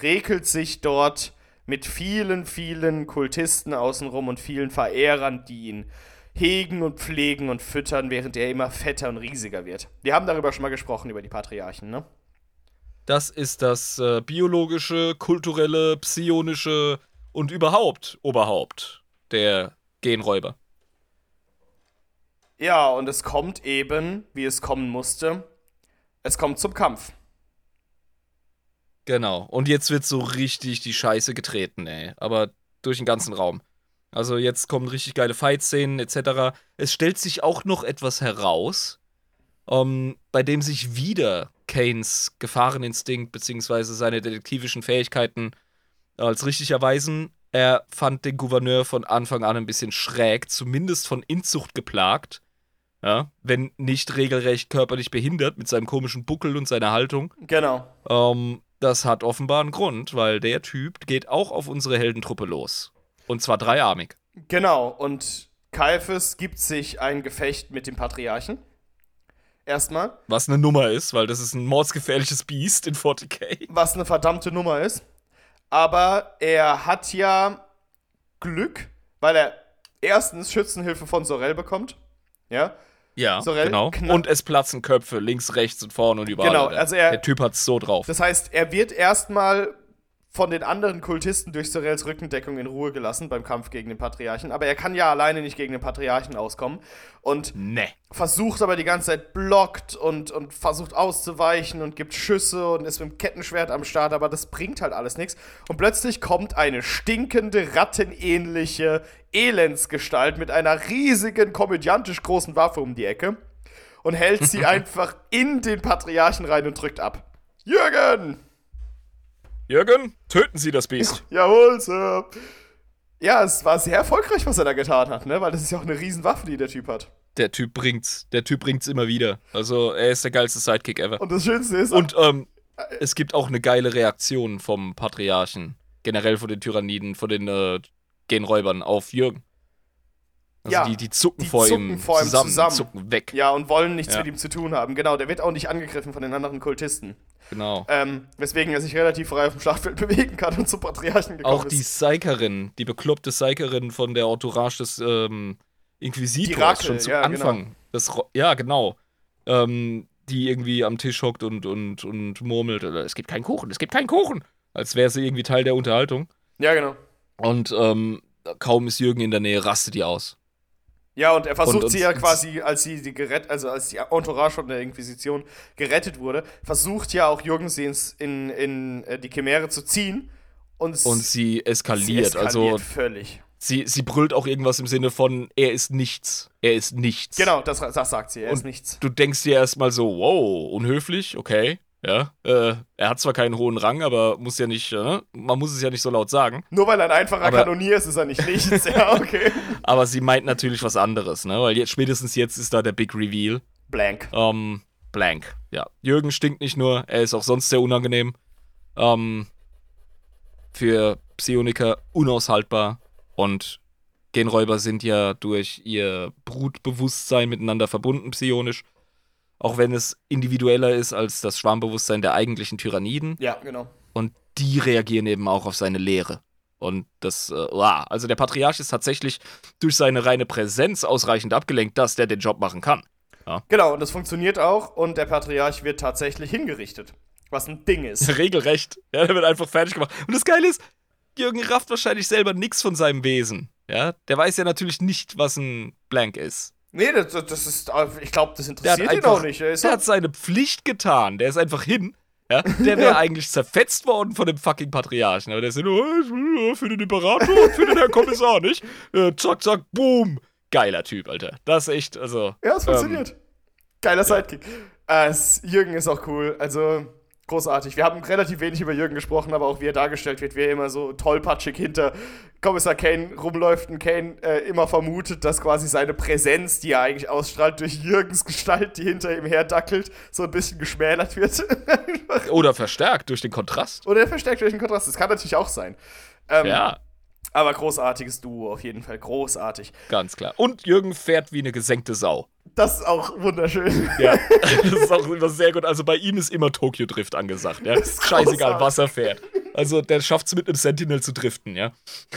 rekelt sich dort mit vielen, vielen Kultisten außenrum und vielen Verehrern, die ihn hegen und pflegen und füttern, während er immer fetter und riesiger wird. Wir haben darüber schon mal gesprochen, über die Patriarchen, ne? Das ist das äh, biologische, kulturelle, psionische und überhaupt Oberhaupt der Genräuber. Ja, und es kommt eben, wie es kommen musste. Es kommt zum Kampf. Genau. Und jetzt wird so richtig die Scheiße getreten, ey. Aber durch den ganzen Raum. Also jetzt kommen richtig geile Fight-Szenen etc. Es stellt sich auch noch etwas heraus, ähm, bei dem sich wieder Kanes Gefahreninstinkt bzw. seine detektivischen Fähigkeiten als richtig erweisen. Er fand den Gouverneur von Anfang an ein bisschen schräg, zumindest von Inzucht geplagt. Ja, wenn nicht regelrecht körperlich behindert mit seinem komischen Buckel und seiner Haltung. Genau. Ähm, das hat offenbar einen Grund, weil der Typ geht auch auf unsere Heldentruppe los. Und zwar dreiarmig. Genau. Und Kaiphas gibt sich ein Gefecht mit dem Patriarchen. Erstmal. Was eine Nummer ist, weil das ist ein mordsgefährliches Biest in 40k. Was eine verdammte Nummer ist. Aber er hat ja Glück, weil er erstens Schützenhilfe von Sorel bekommt. Ja. Ja, Sorel genau. Und es platzen Köpfe links, rechts und vorne und überall. Genau, also er- der Typ hat's so drauf. Das heißt, er wird erstmal von den anderen Kultisten durch Sorels Rückendeckung in Ruhe gelassen beim Kampf gegen den Patriarchen. Aber er kann ja alleine nicht gegen den Patriarchen auskommen. Und ne. versucht aber die ganze Zeit blockt und, und versucht auszuweichen und gibt Schüsse und ist mit dem Kettenschwert am Start, aber das bringt halt alles nichts. Und plötzlich kommt eine stinkende, rattenähnliche Elendsgestalt mit einer riesigen, komödiantisch großen Waffe um die Ecke und hält sie einfach in den Patriarchen rein und drückt ab. Jürgen! Jürgen, töten Sie das Biest. Jawohl, Sir! Ja, es war sehr erfolgreich, was er da getan hat, ne? Weil das ist ja auch eine Riesenwaffe, die der Typ hat. Der Typ bringt's. Der Typ bringt's immer wieder. Also, er ist der geilste Sidekick ever. Und das Schönste ist, Und ähm, es gibt auch eine geile Reaktion vom Patriarchen. Generell von den Tyranniden, von den äh, Genräubern auf Jürgen. Also Ja, die, die zucken, die vor, zucken ihm vor ihm zusammen, zusammen. zucken weg. Ja, und wollen nichts Ja. mit ihm zu tun haben. Genau, der wird auch nicht angegriffen von den anderen Kultisten. Genau. Ähm, weswegen er sich relativ frei auf dem Schlachtfeld bewegen kann und zum Patriarchen gekommen Auch die ist. Psykerin, die bekloppte Psykerin von der Entourage des ähm, Inquisitors Die Rakel, schon zum ja, genau. Anfang. Das, Ro- ja, genau. Ähm, die irgendwie am Tisch hockt und, und, und murmelt, äh, es gibt keinen Kuchen, es gibt keinen Kuchen. Als wäre sie irgendwie Teil der Unterhaltung. Ja, genau. Und ähm, kaum ist Jürgen in der Nähe, rastet die aus. Ja, und er versucht Und- sie ja quasi, als sie die gerett, also als die Entourage von der Inquisition gerettet wurde, versucht ja auch Jürgen sie ins, in, in äh, die Chimäre zu ziehen. Und, Und sie eskaliert. sie eskaliert Also völlig. sie, sie brüllt auch irgendwas im Sinne von, er ist nichts. Er ist nichts. Genau, das, das sagt sie. Er ist Und- nichts. Du denkst dir erstmal so, wow, unhöflich, okay. Ja, äh, er hat zwar keinen hohen Rang, aber muss ja nicht, äh, man muss es ja nicht so laut sagen. Nur weil er ein einfacher Aber- Kanonier ist, ist er nicht nichts. ja, okay. Aber sie meint natürlich was anderes, ne? Weil jetzt, spätestens jetzt ist da der Big Reveal. Blank. Ähm, blank. Ja. Jürgen stinkt nicht nur, er ist auch sonst sehr unangenehm. Ähm, für Psioniker unaushaltbar. Und Genräuber sind ja durch ihr Brutbewusstsein miteinander verbunden, psionisch. Auch wenn es individueller ist als das Schwarmbewusstsein der eigentlichen Tyranniden. Ja, genau. Und die reagieren eben auch auf seine Lehre. Und das, äh, also der Patriarch ist tatsächlich durch seine reine Präsenz ausreichend abgelenkt, dass der den Job machen kann. Genau, und das funktioniert auch und der Patriarch wird tatsächlich hingerichtet. Was ein Ding ist. Regelrecht. Ja, der wird einfach fertig gemacht. Und das Geile ist, Jürgen rafft wahrscheinlich selber nichts von seinem Wesen. Ja, der weiß ja natürlich nicht, was ein Blank ist. Nee, das, das ist, ich glaube, das interessiert ihn einfach, auch nicht. Er der hat seine Pflicht getan. Der ist einfach hin. Ja, der wäre eigentlich zerfetzt worden von dem fucking Patriarchen. Aber der ist so, oh, will, äh, für den Imperator und für den Herrn Kommissar, nicht? Äh, zack, zack, boom. Geiler Typ, Alter. Das ist echt, also. Ja, es funktioniert. Geiler Sidekick. Äh, Jürgen ist auch cool. Also großartig. Wir haben relativ wenig über Jürgen gesprochen, aber auch wie er dargestellt wird, wie er immer so tollpatschig hinter Kommissar Kane rumläuft und Kane äh, immer vermutet, dass quasi seine Präsenz, die er eigentlich ausstrahlt, durch Jürgens Gestalt, die hinter ihm herdackelt, so ein bisschen geschmälert wird. Oder verstärkt durch den Kontrast. Oder er verstärkt durch den Kontrast. Das kann natürlich auch sein. Ähm, Ja, Aber großartiges Duo, auf jeden Fall. Großartig. ganz klar. Und Jürgen fährt wie eine gesenkte Sau. Das ist auch wunderschön. Ja, das ist auch immer sehr gut. Also bei ihm ist immer Tokyo Drift angesagt, ja. ist Scheißegal, was er fährt. Also der schafft es mit einem Sentinel zu driften, ja.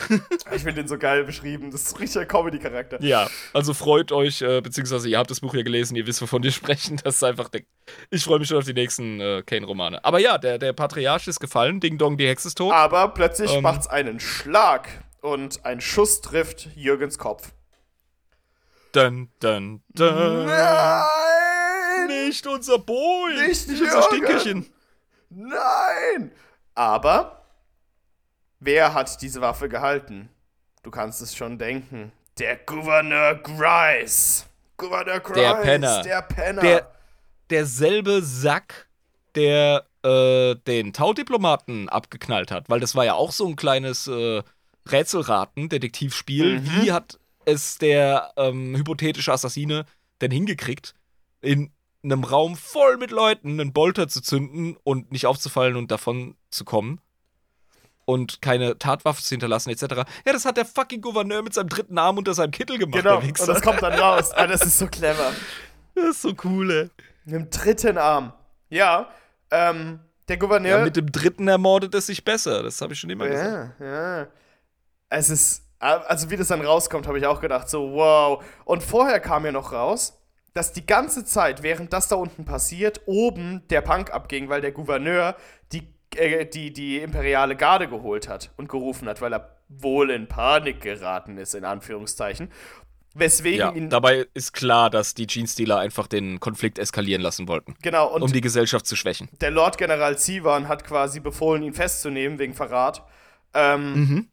Ich finde den so geil beschrieben. Das ist ein richtiger Comedy-Charakter. Ja, also freut euch, äh, beziehungsweise ihr habt das Buch ja gelesen, ihr wisst, wovon wir sprechen. Das ist einfach der Ich freue mich schon auf die nächsten äh, Kane-Romane. Aber ja, der, der Patriarch ist gefallen, Ding Dong, die Hexe ist tot. Aber plötzlich Ähm. macht's einen Schlag und ein Schuss trifft Jürgens Kopf. Dun, dun, dun. Nein! Nicht unser Boy! Nicht unser Jürgen. Stinkerchen! Nein! Aber wer hat diese Waffe gehalten? Du kannst es schon denken. Der Gouverneur Grice. Gouverneur Grice. Der Penner. Der Penner. Der, derselbe Sack, der äh, den Taudiplomaten abgeknallt hat, weil das war ja auch so ein kleines äh, Rätselraten, Detektivspiel. Mhm. Wie hat es der ähm, hypothetische Assassine denn hingekriegt, in einem Raum voll mit Leuten einen Bolter zu zünden und nicht aufzufallen und davon zu kommen? Und keine Tatwaffe zu hinterlassen, etc. Ja, das hat der fucking Gouverneur mit seinem dritten Arm unter seinem Kittel gemacht, genau. Und das kommt dann raus. Ah, das ist so clever. Das ist so cool, ey. Mit dem dritten Arm. Ja, ähm, der Gouverneur. Ja, mit dem dritten ermordet es sich besser. Das habe ich schon immer gesagt. Ja, ja. Es ist, also wie das dann rauskommt, habe ich auch gedacht, so wow. Und vorher kam ja noch raus, dass die ganze Zeit, während das da unten passiert, oben der Punk abging, weil der Gouverneur die, äh, die, die imperiale Garde geholt hat und gerufen hat, weil er wohl in Panik geraten ist, in Anführungszeichen. Weswegen Ja, ihn. dabei ist klar, dass die Jeans-Dealer einfach den Konflikt eskalieren lassen wollten, Genau, und um die Gesellschaft zu schwächen. der Lord General Sivan hat quasi befohlen, ihn festzunehmen wegen Verrat. Ähm, Mhm.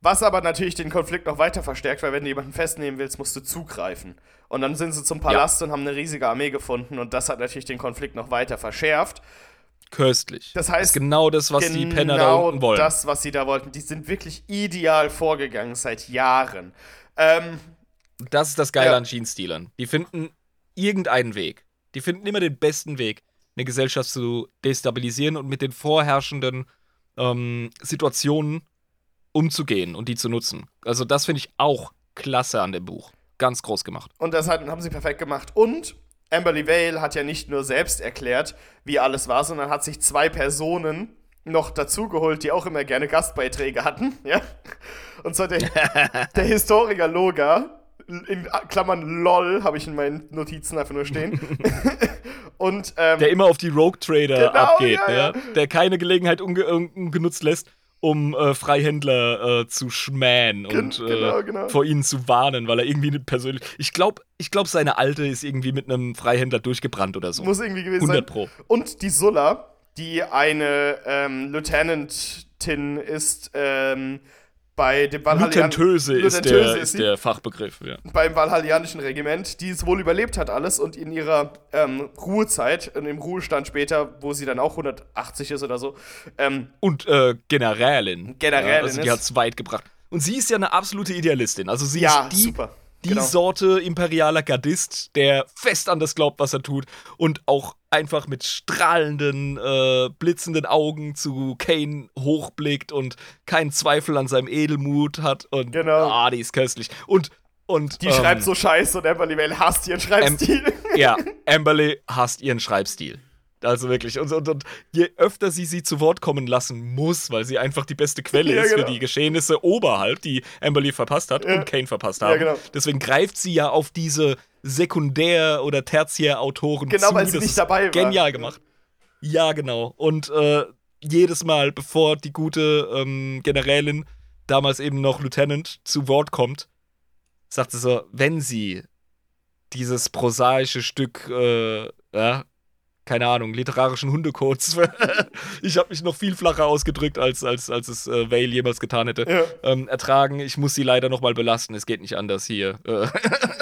Was aber natürlich den Konflikt noch weiter verstärkt, weil wenn du jemanden festnehmen willst, musst du zugreifen. Und dann sind sie zum Palast und haben eine riesige Armee gefunden und das hat natürlich den Konflikt noch weiter verschärft. Köstlich. Das heißt, ist genau das, was die Penner da genau unten wollen. das, was sie da wollten. Die sind wirklich ideal vorgegangen seit Jahren. Ähm, Das ist das Geile Ja. an Jeans-Dealern. Die finden irgendeinen Weg. Die finden immer den besten Weg, eine Gesellschaft zu destabilisieren und mit den vorherrschenden ähm, Situationen umzugehen und die zu nutzen. Also das finde ich auch klasse an dem Buch. Ganz groß gemacht. Und das haben sie perfekt gemacht. Und Amberly Vale hat ja nicht nur selbst erklärt, wie alles war, sondern hat sich zwei Personen noch dazugeholt, die auch immer gerne Gastbeiträge hatten. Ja? Und zwar der, der Historiker Loga, in Klammern LOL, habe ich in meinen Notizen einfach nur stehen. Und ähm, Der immer auf die Rogue Trader Genau, abgeht, ja, ja. ne? der keine Gelegenheit unge ungenutzt lässt, um äh, Freihändler äh, zu schmähen und genau, äh, genau. vor ihnen zu warnen, weil er irgendwie eine persönlich. Ich glaube, ich glaub, seine Alte ist irgendwie mit einem Freihändler durchgebrannt oder so. muss irgendwie gewesen 100 sein. Pro. Und die Sulla, die eine ähm, Lieutenantin ist, ähm, bei dem Lutentöse ist, Lutentöse der, ist sie. der Fachbegriff, ja. beim Valhallianischen Regiment, die es wohl überlebt hat alles und in ihrer ähm, Ruhezeit, in dem Ruhestand später, wo sie dann auch 180 ist oder so, ähm, Und äh, Generälin. Generälin Ja, also die ist- hat's weit gebracht. Und sie ist ja eine absolute Idealistin. Also sie ja, ist die, super. Die Genau. Sorte imperialer Gardist, der fest an das glaubt, was er tut und auch einfach mit strahlenden, äh, blitzenden Augen zu Kane hochblickt und keinen Zweifel an seinem Edelmut hat und Genau. ah, die ist köstlich. Und und Die ähm, schreibt so scheiße und Amberly Vale hasst ihren Schreibstil. ja, Amberley hasst ihren Schreibstil. Also wirklich. Und, und, und je öfter sie sie zu Wort kommen lassen muss, weil sie einfach die beste Quelle Ja, ist genau. für die Geschehnisse oberhalb, die Amberley verpasst hat Ja. und Kane verpasst Ja, haben. genau. Deswegen greift sie ja auf diese Sekundär- oder Tertiärautoren Genau, zu. weil sie Das nicht dabei war. Genial gemacht. Ja, genau. Und äh, jedes Mal, bevor die gute ähm, Generälin damals eben noch Lieutenant, zu Wort kommt, sagt sie so, wenn sie dieses prosaische Stück, äh, ja, keine Ahnung, literarischen Hundecodes. ich habe mich noch viel flacher ausgedrückt, als, als, als es äh, Vale jemals getan hätte. Ja. Ähm, ertragen, ich muss sie leider nochmal belasten, es geht nicht anders hier. Äh,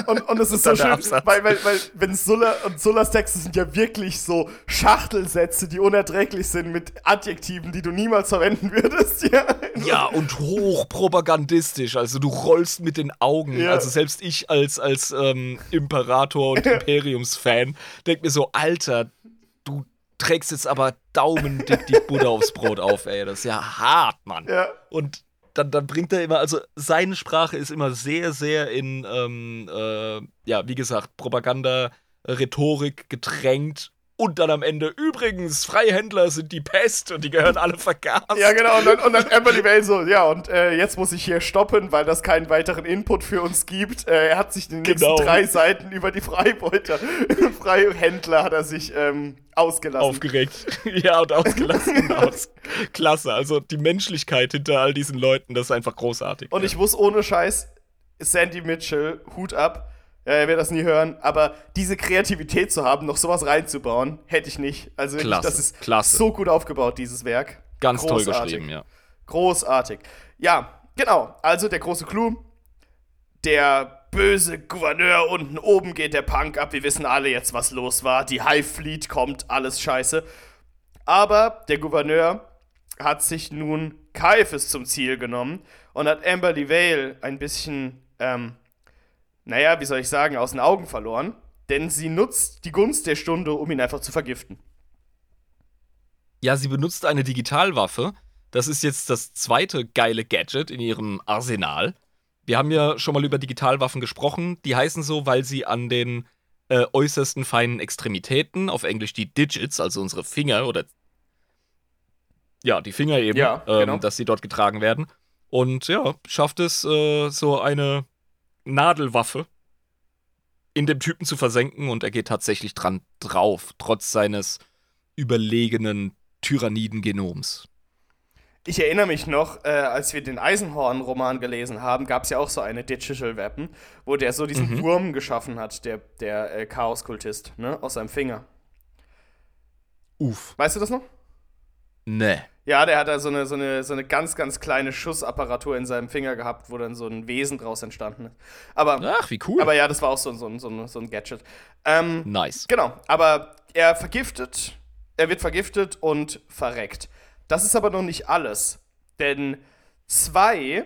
Und, und es ist so schön, weil, weil, weil wenn Sulla und Sullas Texte sind ja wirklich so Schachtelsätze, die unerträglich sind mit Adjektiven, die du niemals verwenden würdest. Ja, ja, und hochpropagandistisch, also du rollst mit den Augen. Ja. Also selbst ich als, als ähm, Imperator und Imperiums-Fan denk mir so, Alter, du trägst jetzt aber daumendick die Butter aufs Brot auf, ey. Das ist ja hart, Mann. ja. Und dann, dann bringt er immer, also seine Sprache ist immer sehr, sehr in, ähm, äh, ja, wie gesagt, Propaganda, Rhetorik getränkt. Und dann am Ende, übrigens, Freihändler sind die Pest und die gehören alle vergast. Ja, genau. Und dann, und dann Amberly Vale so, ja, und äh, jetzt muss ich hier stoppen, weil das keinen weiteren Input für uns gibt. Äh, er hat sich den nächsten Genau. drei Seiten über die Freibeuter, Freihändler hat er sich ähm, ausgelassen. Aufgeregt. ja, und ausgelassen aus. Klasse. Also die Menschlichkeit hinter all diesen Leuten, das ist einfach großartig. und ich muss ohne Scheiß, Sandy Mitchell, Hut ab. Ja, er wird das nie hören, aber diese Kreativität zu haben, noch sowas reinzubauen, hätte ich nicht. Also wirklich, Klasse, das ist klasse. so gut aufgebaut, dieses Werk. Ganz toll Großartig. geschrieben, ja. Großartig. Ja, genau. Also der große Clou. Der böse Gouverneur unten oben geht der Punk ab. Wir wissen alle jetzt, was los war. Die Hive Fleet kommt, alles scheiße. Aber der Gouverneur hat sich nun Caiaphas zum Ziel genommen und hat Amberly Vale ein bisschen, ähm, naja, wie soll ich sagen, aus den Augen verloren. Denn sie nutzt die Gunst der Stunde, um ihn einfach zu vergiften. Ja, sie benutzt eine Digitalwaffe. Das ist jetzt das zweite geile Gadget in ihrem Arsenal. Wir haben ja schon mal über Digitalwaffen gesprochen. Die heißen so, weil sie an den äh, äußersten feinen Extremitäten, auf Englisch die Digits, also unsere Finger oder ja, die Finger eben, Ja, ähm, genau. dass sie dort getragen werden. Und ja, schafft es, äh, so eine Nadelwaffe in dem Typen zu versenken und er geht tatsächlich dran drauf, trotz seines überlegenen Tyranniden-Genoms. Ich erinnere mich noch, äh, als wir den Eisenhorn-Roman gelesen haben, gab es ja auch so eine Digital Weapon, wo der so diesen Wurm geschaffen hat, der, der äh, Chaos-Kultist, ne, aus seinem Finger. Uff. Weißt du das noch? Ne. Ja, der hat da so eine, so, eine, so eine ganz, ganz kleine Schussapparatur in seinem Finger gehabt, wo dann so ein Wesen draus entstanden ist. Aber, Ach, wie cool. aber ja, das war auch so, so, ein- so, ein- so ein Gadget. Ähm, nice. Genau, aber er vergiftet, er wird vergiftet und verreckt. Das ist aber noch nicht alles, denn zwei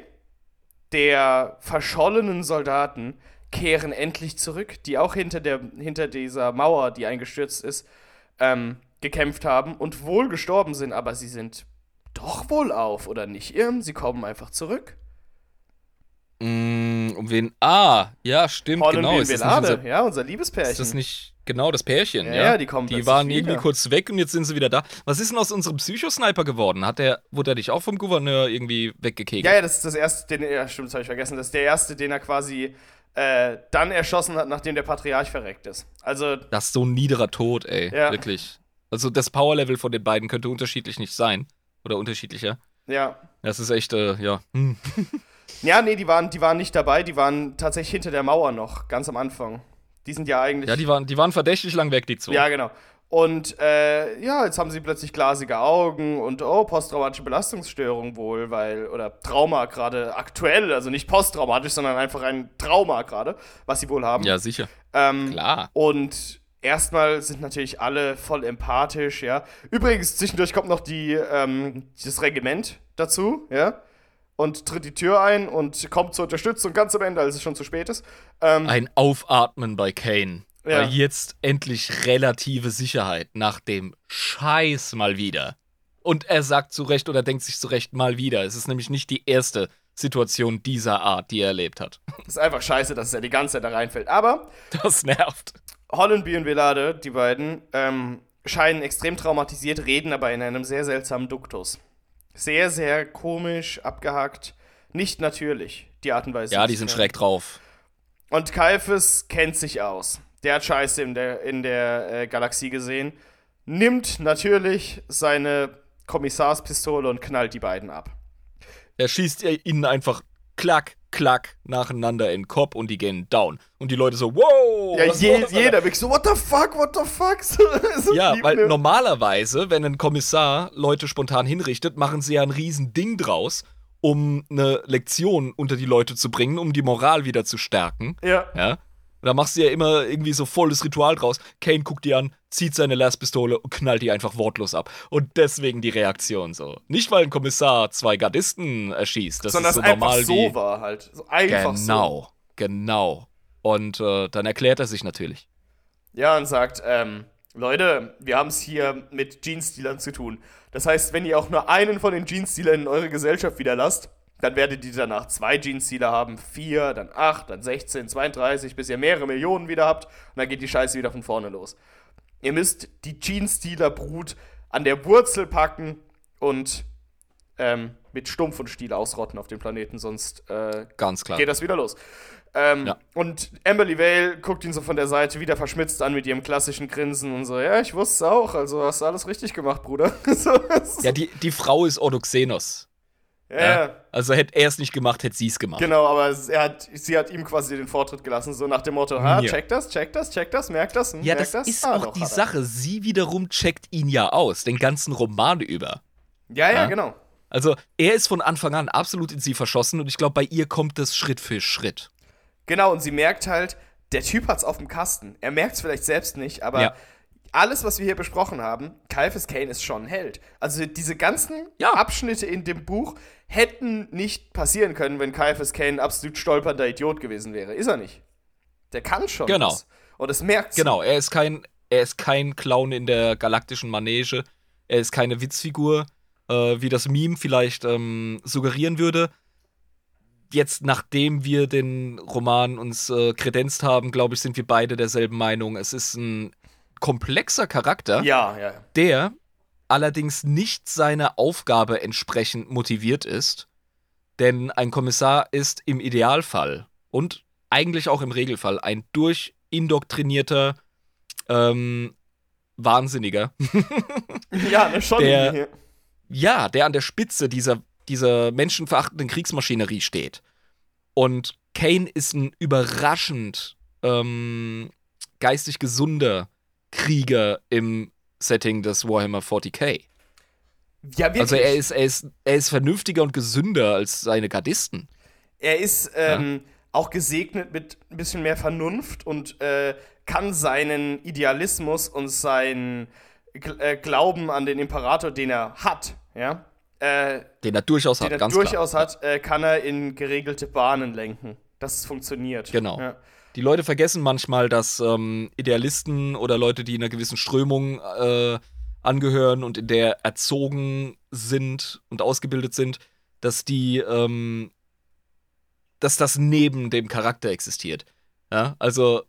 der verschollenen Soldaten kehren endlich zurück, die auch hinter, der, hinter dieser Mauer, die eingestürzt ist, ähm, gekämpft haben und wohl gestorben sind, aber sie sind doch wohl auf, oder nicht? Irm, sie kommen einfach zurück. Mm, um wen? Ah, ja, stimmt, Holland genau. wie Ist unser, ja, unser Liebespärchen. ist das nicht genau das Pärchen? Ja, Ja, die kommen Die waren wieder. irgendwie kurz weg und jetzt sind sie wieder da. Was ist denn aus unserem Psychosniper geworden? Hat der, wurde er dich auch vom Gouverneur irgendwie weggekegelt? Ja, ja, das ist das erste, den, ja, stimmt, das habe ich vergessen. Das ist der erste, den er quasi äh, dann erschossen hat, nachdem der Patriarch verreckt ist. Also, Das ist so ein niederer Tod, ey. Ja. Wirklich. Also das Powerlevel von den beiden könnte unterschiedlich nicht sein. Oder unterschiedlicher. ja. Das ist echt, äh, ja. Hm. Ja, nee, die waren, die waren nicht dabei, die waren tatsächlich hinter der Mauer noch, ganz am Anfang. Die sind ja eigentlich. Ja, die waren, die waren verdächtig lang weg, die zwei. Ja, genau. Und äh, ja, jetzt haben sie plötzlich glasige Augen und oh, posttraumatische Belastungsstörung wohl, weil, oder Trauma gerade aktuell, also nicht posttraumatisch, sondern einfach ein Trauma gerade, was sie wohl haben. ja sicher. Ähm, Klar. Und erstmal sind natürlich alle voll empathisch, ja. Übrigens, zwischendurch kommt noch die, ähm, das Regiment dazu, ja. Und tritt die Tür ein und kommt zur Unterstützung ganz am Ende, als es schon zu spät ist. Ähm, Ein Aufatmen bei Kane. Ja. Weil jetzt endlich relative Sicherheit nach dem Scheiß mal wieder. Und er sagt zu Recht oder denkt sich zu Recht mal wieder. Es ist nämlich nicht die erste Situation dieser Art, die er erlebt hat. ist einfach scheiße, dass er die ganze Zeit da reinfällt. Aber Das nervt. Hollenby und Velade, die beiden, ähm, scheinen extrem traumatisiert, reden aber in einem sehr seltsamen Duktus. Sehr, sehr komisch, abgehackt, nicht natürlich, die Art und Weise. Ja, die sind schräg drauf. Und Caiaphas kennt sich aus. Der hat Scheiße in der, in der äh, Galaxie gesehen. Nimmt natürlich seine Kommissarspistole und knallt die beiden ab. Er schießt ihnen einfach klack, klack nacheinander in den Kopf und die gehen down. Und die Leute so, wow! Ja, je, jeder wirklich so, what the fuck, what the fuck? Ja, weil ne? normalerweise, wenn ein Kommissar Leute spontan hinrichtet, machen sie ja ein riesen Ding draus, um eine Lektion unter die Leute zu bringen, um die Moral wieder zu stärken. Ja. Ja. Da machst du ja immer irgendwie so volles Ritual draus. Kane guckt die an, zieht seine Laspistole und knallt die einfach wortlos ab. Und deswegen die Reaktion so. Nicht, weil ein Kommissar zwei Gardisten erschießt. Das Sondern ist so es einfach normal so wie. war halt. So einfach so. Genau, genau. Und äh, dann erklärt er sich natürlich. Ja, und sagt, ähm, Leute, wir haben es hier mit Jeans-Dealern zu tun. Das heißt, wenn ihr auch nur einen von den Jeans-Dealern in eure Gesellschaft wieder lasst, dann werdet ihr danach zwei Jeans-Dealer haben, vier, dann acht, dann 16, 32, bis ihr mehrere Millionen wieder habt und dann geht die Scheiße wieder von vorne los. Ihr müsst die Jeans-Dealer-Brut an der Wurzel packen und ähm, mit Stumpf und Stiel ausrotten auf dem Planeten, sonst äh, Ganz klar. geht das wieder los. Ähm, Ja. Und Amberly Vale guckt ihn so von der Seite wieder verschmitzt an mit ihrem klassischen Grinsen und so, ja, ich wusste es auch, also hast du alles richtig gemacht, Bruder. so, Ja, die, die Frau ist Odoxenos. Ja. Also hätte er es nicht gemacht, hätte sie es gemacht. Genau, aber es- er hat, sie hat ihm quasi den Vortritt gelassen, so nach dem Motto, ha, Ja. check das, check das, check das, merk das, hm, Ja, merk das, ist Ah, auch doch, die. Sache. Sie wiederum checkt ihn ja aus, den ganzen Roman über. Ja, ja, Ja. genau. Also er ist von Anfang an absolut in sie verschossen und ich glaube, bei ihr kommt das Schritt für Schritt. Genau, und sie merkt halt, der Typ hat's auf dem Kasten. Er merkt's vielleicht selbst nicht, aber Ja. Alles, was wir hier besprochen haben, Caiaphas Kane ist schon ein Held. Also diese ganzen Ja. Abschnitte in dem Buch hätten nicht passieren können, wenn Caiaphas Kane ein absolut stolpernder Idiot gewesen wäre. Ist er nicht. Der kann schon Genau. was. Und es merkt. Genau, er ist kein, er ist kein Clown in der galaktischen Manege. Er ist keine Witzfigur, äh, wie das Meme vielleicht ähm, suggerieren würde. Jetzt, nachdem wir den Roman uns äh, kredenzt haben, glaube ich, sind wir beide derselben Meinung. Es ist ein komplexer Charakter, Ja, ja. ja. der allerdings nicht seiner Aufgabe entsprechend motiviert ist. Denn ein Kommissar ist im Idealfall und eigentlich auch im Regelfall ein durchindoktrinierter ähm, Wahnsinniger. Ja, schon. Der- ja, der an der Spitze dieser, dieser menschenverachtenden Kriegsmaschinerie steht. Und Kane ist ein überraschend ähm, geistig gesunder Krieger im Setting des Warhammer 40k. ja, wirklich. Also er ist, er, ist, er ist vernünftiger und gesünder als seine Gardisten. Er ist ähm, auch gesegnet mit ein bisschen mehr Vernunft und äh, kann seinen Idealismus und seinen äh, Glauben an den Imperator, den er hat, ja, äh, Den er durchaus den hat, er ganz durchaus klar. hat, äh, kann er in geregelte Bahnen lenken. Das funktioniert. Genau. Ja. Die Leute vergessen manchmal, dass ähm, Idealisten oder Leute, die einer gewissen Strömung äh, angehören und in der erzogen sind und ausgebildet sind, dass die, ähm, dass das neben dem Charakter existiert. Ja, also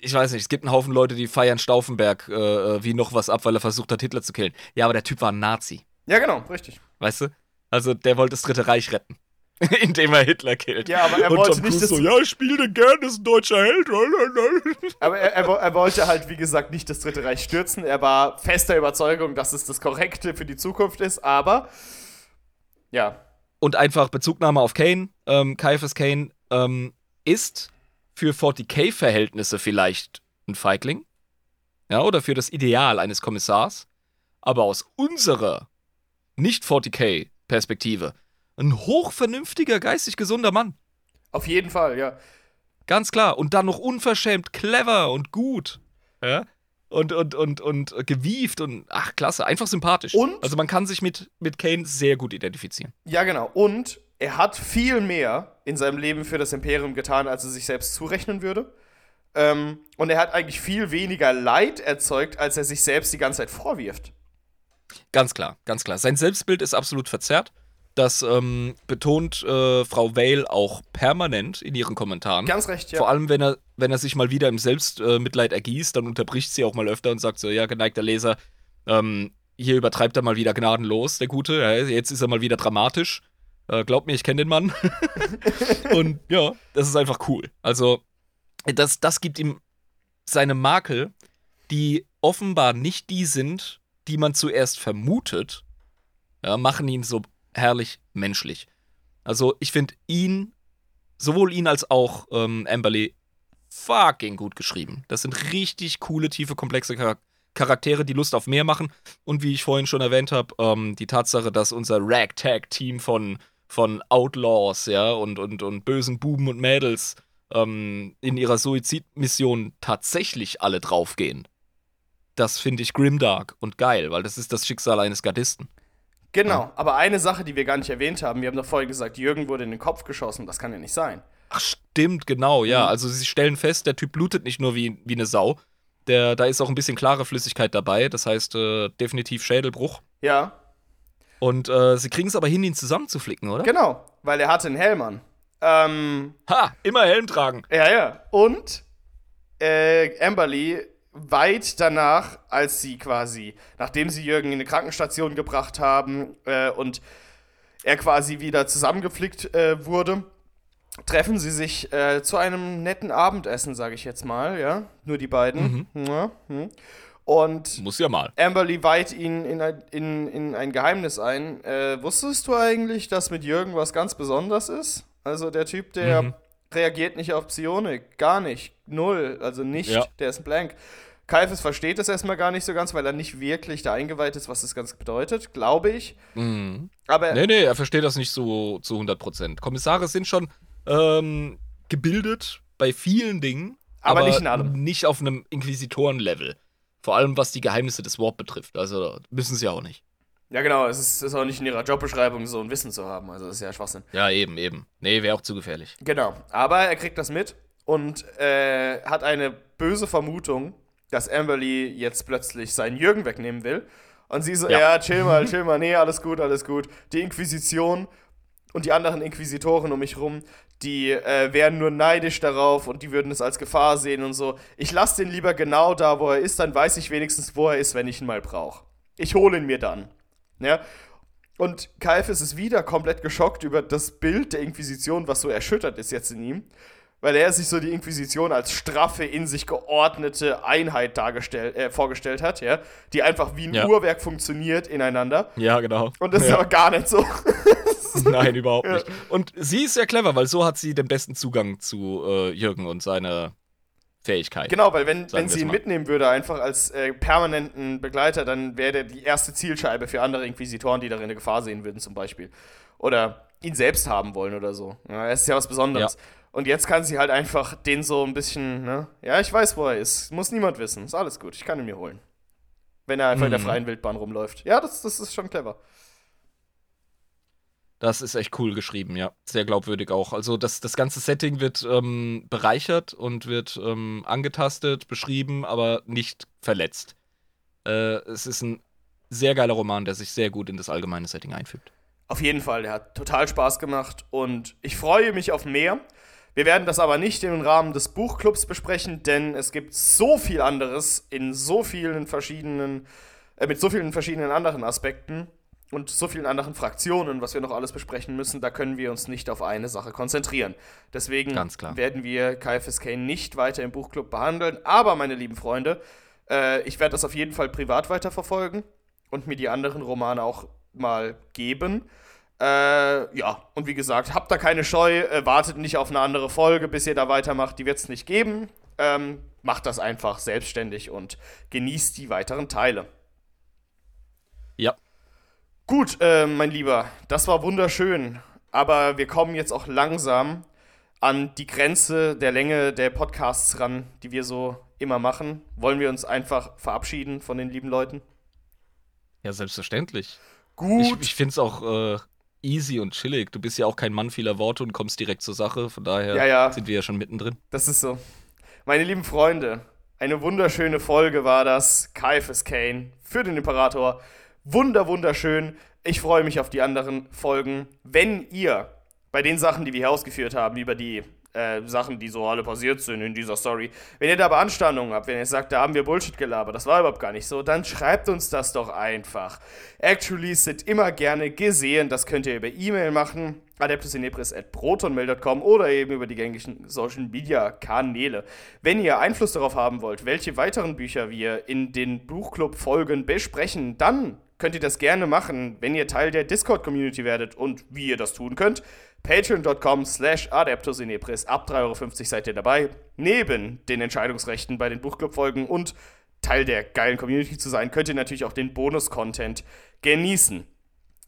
ich weiß nicht, es gibt einen Haufen Leute, die feiern Stauffenberg äh, äh, wie noch was ab, weil er versucht hat, Hitler zu killen. Ja, aber der Typ war ein Nazi, ja, genau, richtig. weißt du? Also der wollte das Dritte Reich retten, indem er Hitler killt. Ja, aber er Und wollte Tom nicht, Cruise dass so, ja, ich spiele den gern, das ist ein deutscher Held. Aber er, er, er wollte halt, wie gesagt, nicht das Dritte Reich stürzen. Er war fester Überzeugung, dass es das Korrekte für die Zukunft ist, aber ja, Und einfach Bezugnahme auf Kane. Ähm, Caiaphas Kane ähm, ist für 40k-Verhältnisse vielleicht ein Feigling. Ja, oder für das Ideal eines Kommissars. Aber aus unserer Nicht-40k-Perspektive ein hochvernünftiger, geistig gesunder Mann. auf jeden Fall, ja. Ganz klar. Und dann noch unverschämt clever und gut. Ja. Und, und, und, und gewieft und ach, klasse, einfach sympathisch. Und- Also man kann sich mit, mit Kane sehr gut identifizieren. Ja, genau. Und er hat viel mehr in seinem Leben für das Imperium getan, als er sich selbst zurechnen würde. Ähm, und er hat eigentlich viel weniger Leid erzeugt, als er sich selbst die ganze Zeit vorwirft. Ganz klar, ganz klar. Sein Selbstbild ist absolut verzerrt. Das ähm, betont äh, Frau Vale auch permanent in ihren Kommentaren. Ganz recht, ja. Vor allem, wenn er, wenn er sich mal wieder im Selbstmitleid äh, ergießt, dann unterbricht sie auch mal öfter und sagt so, ja, geneigter Leser, ähm, hier übertreibt er mal wieder gnadenlos, der Gute. Ja, jetzt ist er mal wieder dramatisch. Äh, glaub mir, ich kenne den Mann. und ja, das ist einfach cool. Also, das, das gibt ihm seine Makel, die offenbar nicht die sind, die man zuerst vermutet, ja, machen ihn so herrlich menschlich. Also ich finde ihn, sowohl ihn als auch ähm, Amberly, fucking gut geschrieben. Das sind richtig coole, tiefe, komplexe Char Charaktere, die Lust auf mehr machen. Und wie ich vorhin schon erwähnt habe, ähm, die Tatsache, dass unser Ragtag-Team von, von Outlaws, ja, und, und, und bösen Buben und Mädels ähm, in ihrer Suizidmission tatsächlich alle draufgehen. Das finde ich grimdark und geil, weil das ist das Schicksal eines Gardisten. Genau, aber eine Sache, die wir gar nicht erwähnt haben, wir haben doch vorhin gesagt, Jürgen wurde in den Kopf geschossen, das kann ja nicht sein. Ach, stimmt, genau, ja. Mhm. Also sie stellen fest, der Typ blutet nicht nur wie, wie eine Sau. Der, da ist auch ein bisschen klare Flüssigkeit dabei, das heißt äh, definitiv Schädelbruch. Ja, Und äh, sie kriegen es aber hin, ihn zusammenzuflicken, oder? genau, weil er hatte einen Helm an. Ähm, Ha, immer Helm tragen. ja, ja. Und äh, Amberly weit danach, als sie quasi, nachdem sie Jürgen in eine Krankenstation gebracht haben äh, und er quasi wieder zusammengeflickt äh, wurde, treffen sie sich äh, zu einem netten Abendessen, sage ich jetzt mal, ja. Nur die beiden. Ja, hm. Und Muss ja mal. Amberly weiht ihn in ein, in, in ein Geheimnis ein. Äh, wusstest du eigentlich, dass mit Jürgen was ganz Besonderes ist? Also der Typ, der Mhm. Reagiert nicht auf Psionik. Gar nicht. Null. Also nicht. Ja. Der ist blank. Kaifes versteht das erstmal gar nicht so ganz, weil er nicht wirklich da eingeweiht ist, was das ganz bedeutet, glaube ich. Mhm. Aber Nee, nee, er versteht das nicht so zu 100%. Kommissare sind schon ähm, gebildet bei vielen Dingen, Aber nicht in allem. Nicht auf einem Inquisitoren-Level. Vor allem, was die Geheimnisse des Warp betrifft. Also müssen sie auch nicht. Ja genau, es ist, ist auch nicht in ihrer Jobbeschreibung so ein Wissen zu haben. Also das ist ja Schwachsinn. Ja, eben, eben. Nee, wäre auch zu gefährlich. Genau, aber er kriegt das mit und äh, hat eine böse Vermutung, dass Amberly jetzt plötzlich seinen Jürgen wegnehmen will. Und sie so, ja, Ja. chill mal, chill mal, nee, alles gut, alles gut. Die Inquisition und die anderen Inquisitoren um mich rum, die äh, wären nur neidisch darauf und die würden es als Gefahr sehen und so. Ich lasse den lieber genau da, wo er ist, dann weiß ich wenigstens, wo er ist, wenn ich ihn mal brauche. Ich hole ihn mir dann. Ja? Und Kaifes ist wieder komplett geschockt über das Bild der Inquisition, was so erschüttert ist jetzt in ihm. Weil er sich so die Inquisition als straffe, in sich geordnete Einheit dargestellt, äh, vorgestellt hat, ja, die einfach wie ein Ja. Uhrwerk funktioniert ineinander. Ja, genau. Und das ist ja. aber gar nicht so. Nein, überhaupt nicht. Und sie ist sehr clever, weil so hat sie den besten Zugang zu äh, Jürgen und seiner Fähigkeit. Genau, weil wenn, wenn sie ihn mal. mitnehmen würde, einfach als äh, permanenten Begleiter, dann wäre der die erste Zielscheibe für andere Inquisitoren, die darin eine Gefahr sehen würden, zum Beispiel. Oder ihn selbst haben wollen oder so. Ja, es ist ja was Besonderes. Und jetzt kann sie halt einfach den so ein bisschen, ne? Ja, ich weiß, wo er ist. Muss niemand wissen. Ist alles gut. Ich kann ihn mir holen. Wenn er einfach in der Mhm. freien Wildbahn rumläuft. Ja, das, das ist schon clever. Das ist echt cool geschrieben, ja. Sehr glaubwürdig auch. Also das, das ganze Setting wird ähm, bereichert und wird ähm, angetastet, beschrieben, aber nicht verletzt. Äh, es ist ein sehr geiler Roman, der sich sehr gut in das allgemeine Setting einfügt. Auf jeden Fall, der hat total Spaß gemacht und ich freue mich auf mehr. Wir werden das aber nicht im Rahmen des Buchclubs besprechen, denn es gibt so viel anderes in so vielen verschiedenen, äh, mit so vielen verschiedenen anderen Aspekten und so vielen anderen Fraktionen, was wir noch alles besprechen müssen. Da können wir uns nicht auf eine Sache konzentrieren. Deswegen werden wir KFSK nicht weiter im Buchclub behandeln. Aber, meine lieben Freunde, äh, ich werde das auf jeden Fall privat weiterverfolgen und mir die anderen Romane auch mal geben. Äh, ja, und wie gesagt, habt da keine Scheu, äh, wartet nicht auf eine andere Folge, bis ihr da weitermacht, die wird es nicht geben. Ähm, macht das einfach selbstständig und genießt die weiteren Teile. Ja. Gut, äh, mein Lieber, das war wunderschön, aber wir kommen jetzt auch langsam an die Grenze der Länge der Podcasts ran, die wir so immer machen. Wollen wir uns einfach verabschieden von den lieben Leuten? Ja, selbstverständlich. Ich, Gut. ich finde es auch äh, easy und chillig. Du bist ja auch kein Mann vieler Worte und kommst direkt zur Sache. Von daher Ja, ja. sind wir ja schon mittendrin. Das ist so. Meine lieben Freunde, eine wunderschöne Folge war das. Kaifes Kane für den Imperator. Wunder, wunderschön. Ich freue mich auf die anderen Folgen. Wenn ihr bei den Sachen, die wir hier ausgeführt haben, über die äh, Sachen, die so alle passiert sind in dieser Story, wenn ihr da Beanstandungen habt, wenn ihr sagt, da haben wir Bullshit gelabert, das war überhaupt gar nicht so, dann schreibt uns das doch einfach. Actuallys sind immer gerne gesehen. Das könnt ihr über E-Mail machen, adeptusinepris.protonmail.com oder eben über die gängigen Social Media Kanäle. Wenn ihr Einfluss darauf haben wollt, welche weiteren Bücher wir in den Buchclub-Folgen besprechen, dann könnt ihr das gerne machen, wenn ihr Teil der Discord-Community werdet. Und wie ihr das tun könnt, Patreon.com slash Adeptusinepris. Ab 3,50 Euro seid ihr dabei. Neben den Entscheidungsrechten bei den Buchclub-Folgen und Teil der geilen Community zu sein, könnt ihr natürlich auch den Bonus-Content genießen.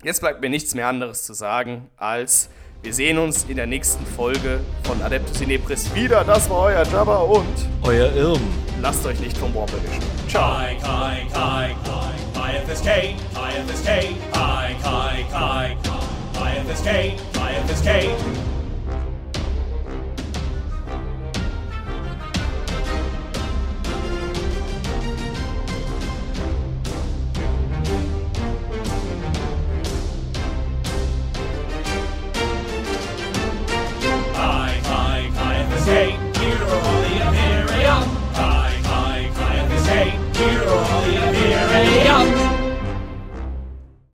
Jetzt bleibt mir nichts mehr anderes zu sagen, als wir sehen uns in der nächsten Folge von Adeptus Inepris wieder. Das war euer Jabba und Euer Irm. lasst euch nicht vom Warp erwischen. Ciao. Kai, Kai, Kai, Kai, IFSK, IFSK, Kai, Kai, Kai, IFSK, IFSK.